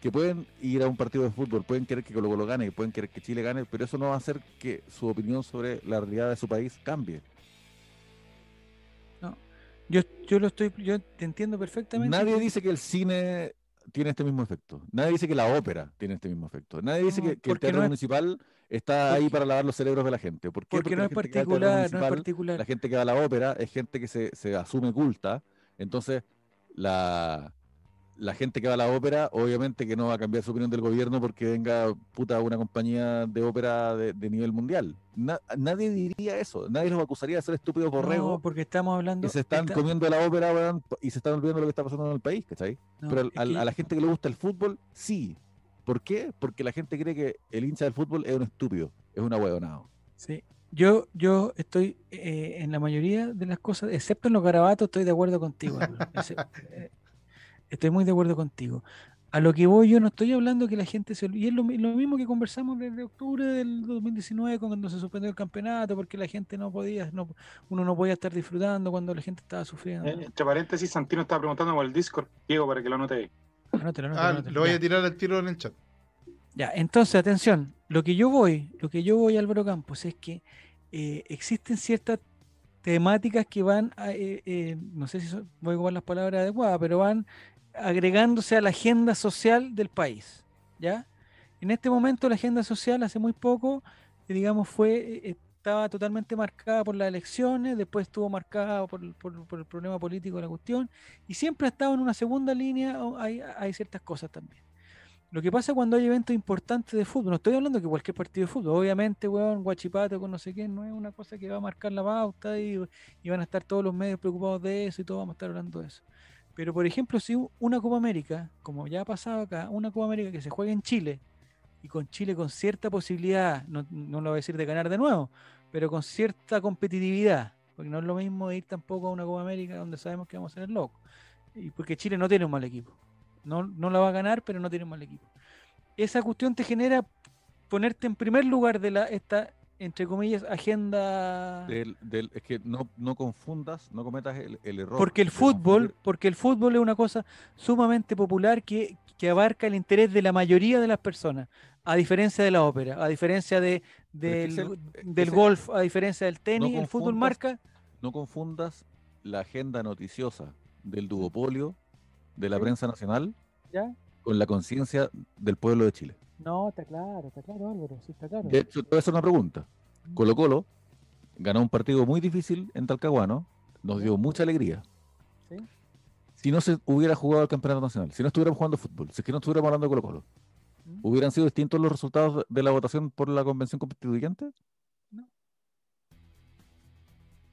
que pueden ir a un partido de fútbol, pueden querer que Colo Colo gane, pueden querer que Chile gane, pero eso no va a hacer que su opinión sobre la realidad de su país cambie. No, yo, yo lo estoy, yo te entiendo perfectamente. Nadie dice que el cine tiene este mismo efecto. Nadie dice que la ópera tiene este mismo efecto. Nadie dice que, el teatro municipal está ahí para lavar los cerebros de la gente. ¿Por qué? Porque, no, es particular, no es particular. La gente que va a la ópera es gente que se, se asume culta. Entonces, la, la gente que va a la ópera, obviamente que no va a cambiar su opinión del gobierno porque venga puta una compañía de ópera de, nivel mundial. nadie diría eso, nadie los acusaría de ser estúpidos borregos. No, porque estamos hablando. Y se están comiendo la ópera y se están olvidando lo que está pasando en el país, ¿cachai? Pero a, la gente que le gusta el fútbol, sí. ¿Por qué? Porque la gente cree que el hincha del fútbol es un estúpido, es un ahueonado. Sí. Yo, yo estoy eh, en la mayoría de las cosas, excepto en los garabatos, estoy de acuerdo contigo. Estoy muy de acuerdo contigo. A lo que voy yo no estoy hablando que la gente se olvide. Y es lo, mi- lo mismo que conversamos desde octubre del 2019 cuando se suspendió el campeonato porque la gente no podía, no, uno no podía estar disfrutando cuando la gente estaba sufriendo. Eh, entre paréntesis, Santino estaba preguntando por el Discord, Diego, para que lo anote ahí. Anótelo, anótelo, Ah, anótelo. lo voy Ya. a tirar al tiro en el chat. Ya, entonces, atención, lo que yo voy, lo que yo voy, Álvaro Campos, es que eh, existen ciertas temáticas que van, a, eh, eh, no sé si son- voy a ocupar las palabras adecuadas, pero van agregándose a la agenda social del país, ¿ya? En este momento la agenda social hace muy poco, eh, digamos, fue, eh, estaba totalmente marcada por las elecciones, después estuvo marcada por, el- problema político de la cuestión, y siempre ha estado en una segunda línea, hay, ciertas cosas también. Lo que pasa cuando hay eventos importantes de fútbol, no estoy hablando que cualquier partido de fútbol, obviamente, weón, Guachipato con no sé qué, no es una cosa que va a marcar la pauta y, y van a estar todos los medios preocupados de eso y todos vamos a estar hablando de eso. Pero, por ejemplo, si una Copa América, como ya ha pasado acá, una Copa América que se juega en Chile y con Chile con cierta posibilidad, no, no lo voy a decir de ganar de nuevo, pero con cierta competitividad, porque no es lo mismo ir tampoco a una Copa América donde sabemos que vamos a ser locos, y porque Chile no tiene un mal equipo. No, no la va a ganar, pero no tiene un mal equipo. Esa cuestión te genera ponerte en primer lugar de la esta, entre comillas, agenda. Del- del- es que no, no confundas, no cometas el, el error. Porque el fútbol, confundir- porque el fútbol es una cosa sumamente popular que, que abarca el interés de la mayoría de las personas, a diferencia de la ópera, a diferencia de, es del, que ese- del ese- golf, a diferencia del tenis, el fútbol marca. no confundas la agenda noticiosa del duopolio de la prensa nacional ¿Ya? con la conciencia del pueblo de Chile. No, está claro, está claro, Álvaro, sí está claro. De hecho, te voy a hacer una pregunta. Colo Colo ganó un partido muy difícil en Talcahuano, nos dio mucha alegría. Sí. Si no se hubiera jugado el campeonato nacional, si no estuviéramos jugando fútbol, si es que no estuviéramos hablando de Colo Colo, ¿Mm? ¿hubieran sido distintos los resultados de- la votación por la convención constituyente?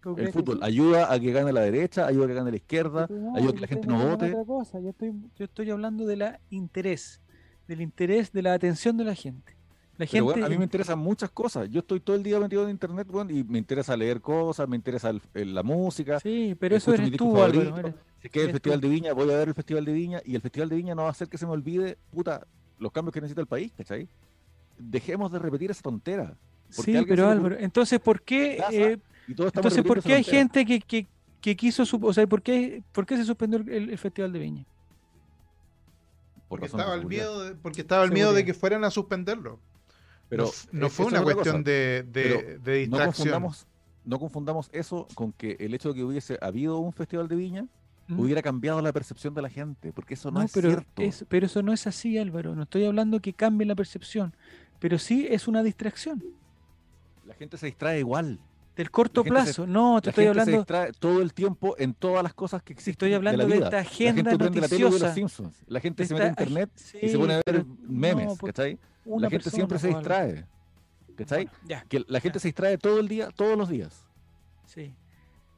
¿Tú El fútbol ayuda a que gane la derecha, ayuda a que gane la izquierda, ayuda a que la gente no vote. otra cosa, Yo estoy, yo estoy hablando de la interés, del interés de la atención de la gente. La Pero gente bueno, a mí me interesan muchas cosas. Yo estoy todo el día metido en internet, bueno, y me interesa leer cosas, me interesa el- el- la música. Sí, pero eso eres tú, favorito. Si es que el Festival tú. de Viña, voy a ver el Festival de Viña y el Festival de Viña no va a hacer que se me olvide, puta, los cambios que necesita el país, ¿cachai? Dejemos de repetir esa tontera. Sí, pero Álvaro, entonces, ¿por qué, eh, entonces, ¿por qué hay gente que, que, que quiso, su- o sea, ¿por qué, por qué se suspendió el, el Festival de Viña? Por Porque estaba, el miedo de, porque estaba el miedo de que fueran a suspenderlo. Pero no, fue una cuestión cosa. de, de, No distracción. confundamos, no confundamos eso con que el hecho de que hubiese habido un Festival de Viña ¿Mm? hubiera cambiado la percepción de la gente, porque eso no, No, es pero, cierto. es- pero eso no es así, Álvaro. No estoy hablando que cambie la percepción, pero sí es una distracción. La gente se distrae igual. Del corto se- plazo. no, te estoy se hablando. distrae todo el tiempo en todas las cosas que existen Estoy hablando de, de, la vida. esta agenda la gente la los Simpsons. Gente de se mete a internet y se pone a ver memes, no, por- ¿cachai? La gente siempre se distrae. ¿Cachai? Bueno, ya, Que la gente se distrae todo el día, todos los días. sí.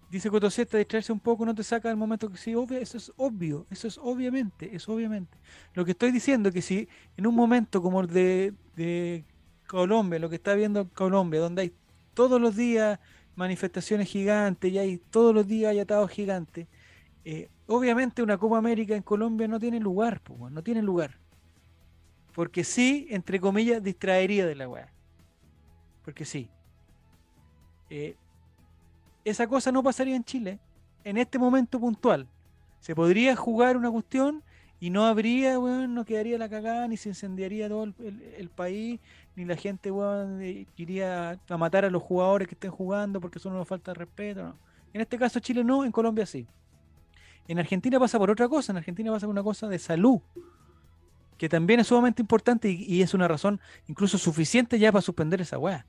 Dice Cotoseta, distraerse un poco no te saca del momento que sí, obvio, eso es obvio, eso es obviamente, es obviamente. Lo que estoy diciendo es que si en un momento como el de, de Colombia, lo que está viendo Colombia, donde hay todos los días manifestaciones gigantes y hay todos los días hay atados gigantes, eh, obviamente una Copa América en Colombia no tiene lugar, no tiene lugar. Porque sí, entre comillas, distraería de la weá. Porque sí. Eh, esa cosa no pasaría en Chile en este momento puntual. Se podría jugar una cuestión y no habría, weón, no quedaría la cagada, ni se incendiaría todo el país, ni la gente, weón, eh, iría a matar a los jugadores que estén jugando porque son una falta de respeto. En este caso Chile no, en Colombia sí. En Argentina pasa por otra cosa, en Argentina pasa por una cosa de salud, que también es sumamente importante y, es una razón incluso suficiente ya para suspender esa weá.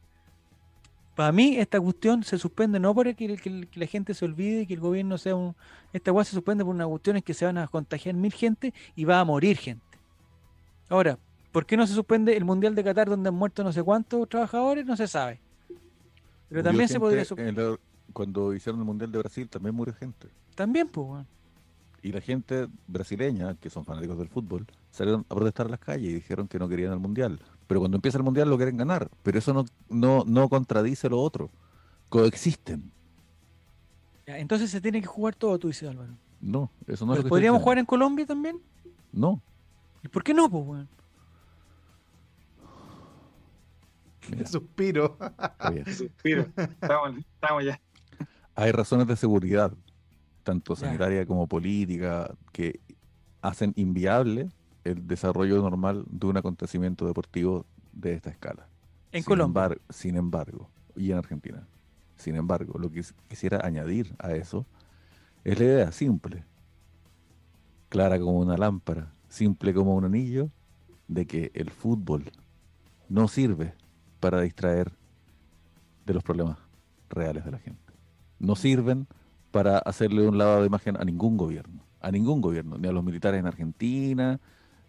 Para mí esta cuestión se suspende no que- que la gente se olvide y que el gobierno sea un... Esta weá se suspende por una cuestión en que se van a contagiar mil gente y va a morir gente. Ahora, ¿por qué no se suspende el Mundial de Qatar donde han muerto no sé cuántos trabajadores? No se sabe. Pero también se podría... sup- en la- cuando hicieron el Mundial de Brasil también murió gente. También, pues, weón. Y la gente brasileña, que son fanáticos del fútbol, salieron a protestar a las calles y dijeron que no querían el Mundial. Pero cuando empieza el Mundial lo quieren ganar. Pero eso no, no, no contradice lo otro. Coexisten. Ya, entonces se tiene que jugar todo, tú dices, Álvaro. No, eso no es lo que ¿Podríamos jugar en Colombia también? No. ¿Y por qué no, pues, weón? Me suspiro. Suspiro. Estamos, estamos ya. Hay razones de seguridad, tanto Ya. sanitaria como política, que hacen inviable el desarrollo normal de un acontecimiento deportivo de esta escala. En Sin Colombia. embar- sin embargo, y en Argentina. Sin embargo, lo que quis- quisiera añadir a eso es la idea simple, clara como una lámpara, simple como un anillo, de que el fútbol no sirve para distraer de los problemas reales de la gente. No sirven para hacerle un lavado de imagen a ningún gobierno, a ningún gobierno, ni a los militares en Argentina,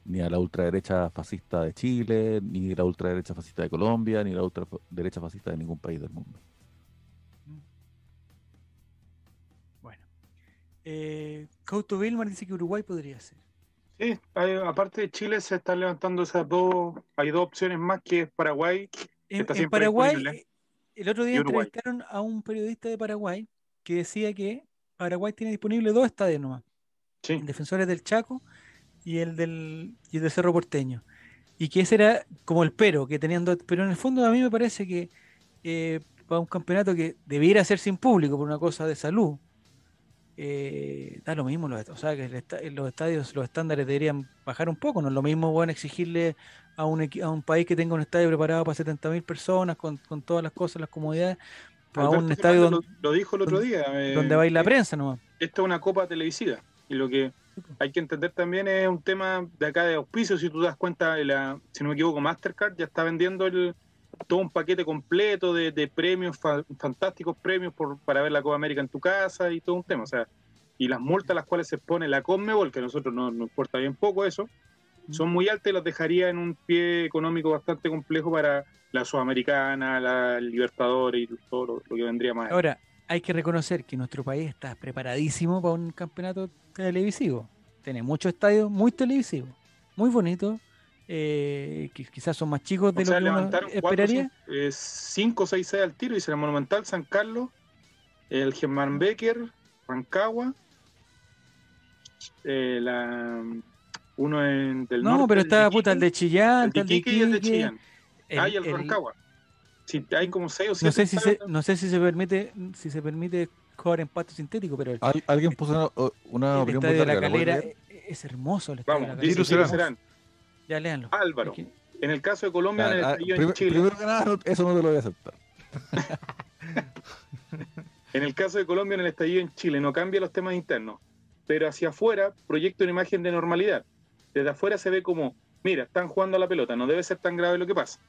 ni a la ultraderecha fascista de Chile, ni a la ultraderecha fascista de Colombia, ni a la ultraderecha fascista de ningún país del mundo. Bueno. Eh, Couto Vilmar dice que Uruguay podría ser. Sí, hay- aparte de Chile se están levantando esas dos, hay dos opciones más que es Paraguay. En, Paraguay, el otro día entrevistaron a un periodista de Paraguay que decía que Paraguay tiene disponible dos estadios nomás. Sí, el Defensores del Chaco y el del, y el del Cerro Porteño. Y que ese era como el pero que tenían dos. Pero en el fondo a mí me parece que eh, para un campeonato que debiera ser sin público por una cosa de salud, eh, da lo mismo. Los, o sea, que los estadios, los estándares deberían bajar un poco. No es lo mismo bueno, exigirle a un, a un país que tenga un estadio preparado para 70.000 personas con, con todas las cosas, las comodidades, a Alberto un estadio donde, lo, lo dijo el otro día. eh, donde va a ir la eh, prensa nomás. Esta es una copa televisiva y lo que hay que entender también es un tema de acá de auspicio. Si tú das cuenta, de la, si no me equivoco, Mastercard ya está vendiendo el, todo un paquete completo de, de premios, fa- fantásticos premios por, para ver la Copa América en tu casa y todo un tema. O sea, y las multas a las cuales se pone la Conmebol, que a nosotros no nos importa bien poco eso, son muy altas y las dejaría en un pie económico bastante complejo para la Sudamericana, la Libertadores y todo lo, lo que vendría más. Ahora, hay que reconocer que nuestro país está preparadísimo para un campeonato televisivo. Tiene muchos estadios muy televisivos, muy bonitos, eh, que quizás son más chicos de O sea, lo que uno levantaron cuatro, esperaría. cinco, eh, cinco o seis sedes al tiro. Dice el Monumental, San Carlos, el Germán Becker, Rancagua, eh, la, uno en, del No, norte, pero el está de puta el de Chillán, el de el de Iquique y el de Chillán. el- Ah, y el, el- Rancagua. Sí, hay como seis o siete. no sé si se, no sé si se permite, si se permite jugar en pasto sintético, pero el, Al- alguien puso una, una el opinión muy estadio de la larga, ¿la puedes calera eh, es hermoso el estadio Vamos, de la calera. Serán. Ya léanlo. Álvaro. En el caso de Colombia, en el Ah, ah, estadio en Chile. primero que nada, no- eso no te lo voy a aceptar. En el caso de Colombia, en el estallido en Chile, no cambia los temas internos, pero hacia afuera proyecta una imagen de normalidad. Desde afuera se ve como, mira, están jugando a la pelota, no debe ser tan grave lo que pasa.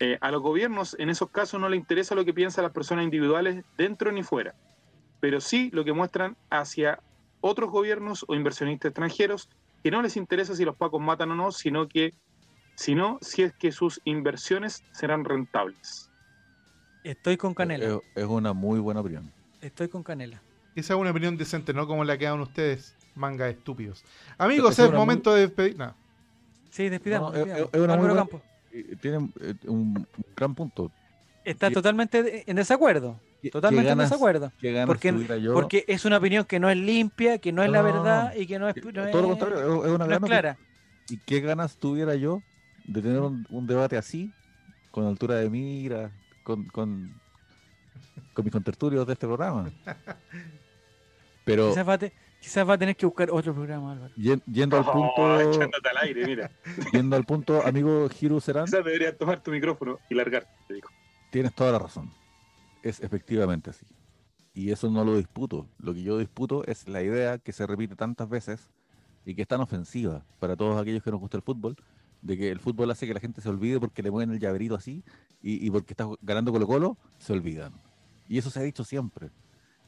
Eh, a los gobiernos, en esos casos, no les interesa lo que piensan las personas individuales dentro ni fuera, pero sí lo que muestran hacia otros gobiernos o inversionistas extranjeros, que no les interesa si los pacos matan o no, sino que, sino si es que sus inversiones serán rentables. Estoy con Canela. Es, es una muy buena opinión. Estoy con Canela. Esa es una opinión decente, no como la que dan ustedes, manga de estúpidos. Amigos, es momento de despedir. No. Sí, despidamos. No, es- despidamos. es una muy Álvaro buena- Campos. Y Tiene eh, un, gran punto. Está totalmente en desacuerdo. ¿Qué- Totalmente en desacuerdo. qué ganas Porque, tuviera yo? porque es una opinión que no es limpia, que no es la No, verdad y que no es, Que- no es- todo lo contrario, es, una no clara. ¿Y qué ganas tuviera yo de tener un, un debate así, con altura de mira, con, con, con mis contertulios de este programa? Pero Quizás va, a te- quizás va a tener que buscar otro programa, Álvaro. yen- yendo al Oh, punto, echándote al aire, mira. yendo al punto, amigo Hiru Serán, Quizás deberías tomar tu micrófono y largarte, te dijo. tienes toda la razón. Es efectivamente así. Y eso no lo disputo. Lo que yo disputo es la idea que se repite tantas veces y que es tan ofensiva para todos aquellos que nos gusta el fútbol, de que el fútbol hace que la gente se olvide porque le mueven el llaverito así y, y porque está ganando Colo Colo, se olvidan. Y eso se ha dicho siempre.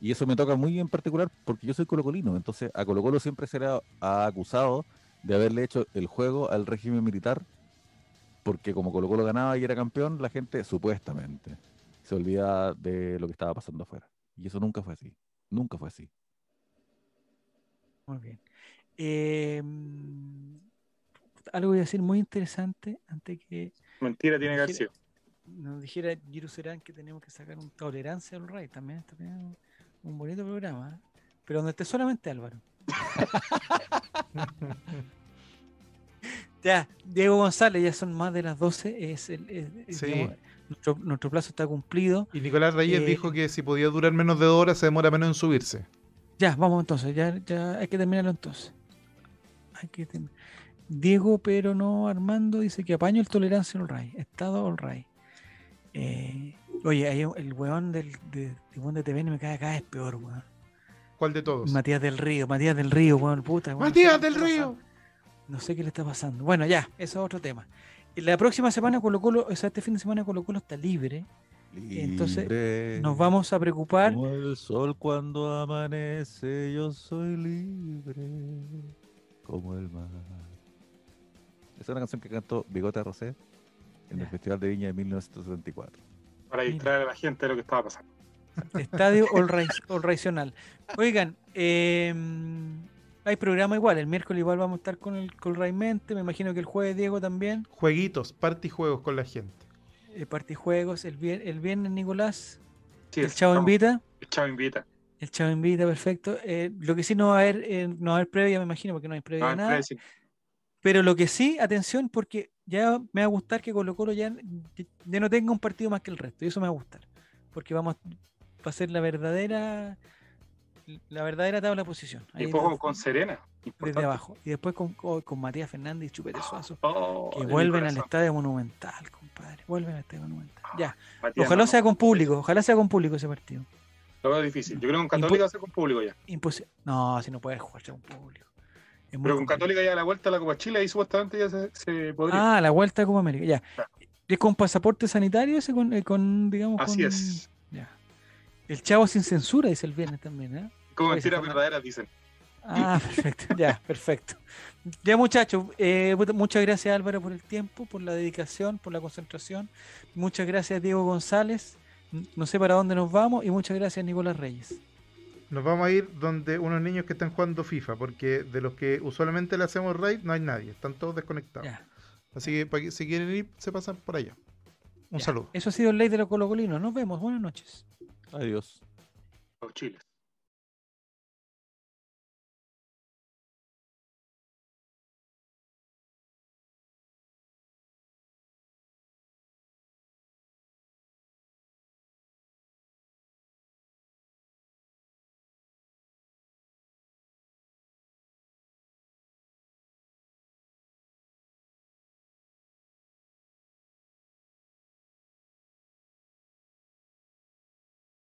Y eso me toca muy en particular porque yo soy colocolino. Entonces a Colo Colo siempre se le ha, ha acusado de haberle hecho el juego al régimen militar porque como Colo Colo ganaba y era campeón, la gente supuestamente se olvida de lo que estaba pasando afuera. Y eso nunca fue así. Nunca fue así. Muy bien. Eh, algo voy a decir muy interesante antes que Mentira tiene que haber sido. nos dijera Giru Serán que tenemos que sacar un tolerancia al rey. También está bien un bonito programa, ¿eh? pero donde esté solamente Álvaro. Ya, Diego González, ya son más de las 12. Es el, es- es, Sí. digamos, nuestro, nuestro plazo está cumplido. Y Nicolás Reyes Eh, dijo que si podía durar menos de dos horas se demora menos en subirse. Ya, vamos entonces, ya, ya hay que terminarlo entonces. Hay que term- Diego, pero no Armando, dice que apaño el tolerancia all right. Estado all right. Eh, oye, hay un- el weón del, de, weón de TVN me cae acá, es peor, weón. ¿Cuál de todos? Matías del Río, Matías del Río, weón, puta. weón, no sé Matías del Río. pasando. No sé qué le está pasando. Bueno, ya, eso es otro tema. Y La próxima semana Colo Colo, o sea, este fin de semana Colo Colo está libre. Entonces, Libre Nos vamos a preocupar. Como el sol cuando amanece, yo soy libre como el mar. Esa es una canción que cantó Bigote Rosé en Ya. el Festival de Viña de 1974. Para distraer a la gente de lo que estaba pasando. Estadio All. Oigan, eh, hay programa igual. El miércoles igual vamos a estar con el con Raimente. Me imagino que el jueves Diego también. Jueguitos, party juegos con la gente. Eh, partijuegos. El, vier- el viernes Nicolás. Sí, el es, Chavo invita. El Chavo invita. El Chavo invita, perfecto. Eh, lo que sí no va a haber, eh, no va a haber previa, me imagino, porque no hay previa de nada. Freddy, sí. Pero lo que sí, atención, porque ya me va a gustar que Colo Colo ya, ya no tenga un partido más que el resto. Y eso me va a gustar. Porque vamos va a ser la verdadera la verdadera tabla de posición. Y Ahí después lo- con Serena. desde abajo. Y después con, con, Matías Fernández y Chupete Suazo. Oh, Que vuelven al estadio monumental, compadre. Vuelven al estadio monumental. Ya. Matías, Ojalá no, sea con público. Ojalá sea con público ese partido. Lo veo difícil. Yo creo que con Católica va a ser con público ya. Imposible. No, si no puedes jugarse con público. Pero con complicado. Católica ya la vuelta a la Copa Chile ahí supuestamente ya se, se podría. Ah, la vuelta a Copa América. Ya. Claro. ¿Es con pasaporte sanitario ese? Con, eh, con digamos, Así con- es. Ya. El chavo sin censura dice el viernes también, ¿eh? Como mentiras verdaderas dicen. Ah, perfecto, ya, perfecto. Ya muchachos, eh, muchas gracias Álvaro por el tiempo, por la dedicación, por la concentración. Muchas gracias Diego González. No sé para dónde nos vamos y muchas gracias Nicolás Reyes. Nos vamos a ir donde unos niños que están jugando FIFA, porque de los que usualmente le hacemos raid no hay nadie, están todos desconectados. Ya, Así que si quieren ir, se pasan por allá. Un ya. saludo. Eso ha sido el ley de los colocolinos. Nos vemos. Buenas noches. Adiós. Los chiles.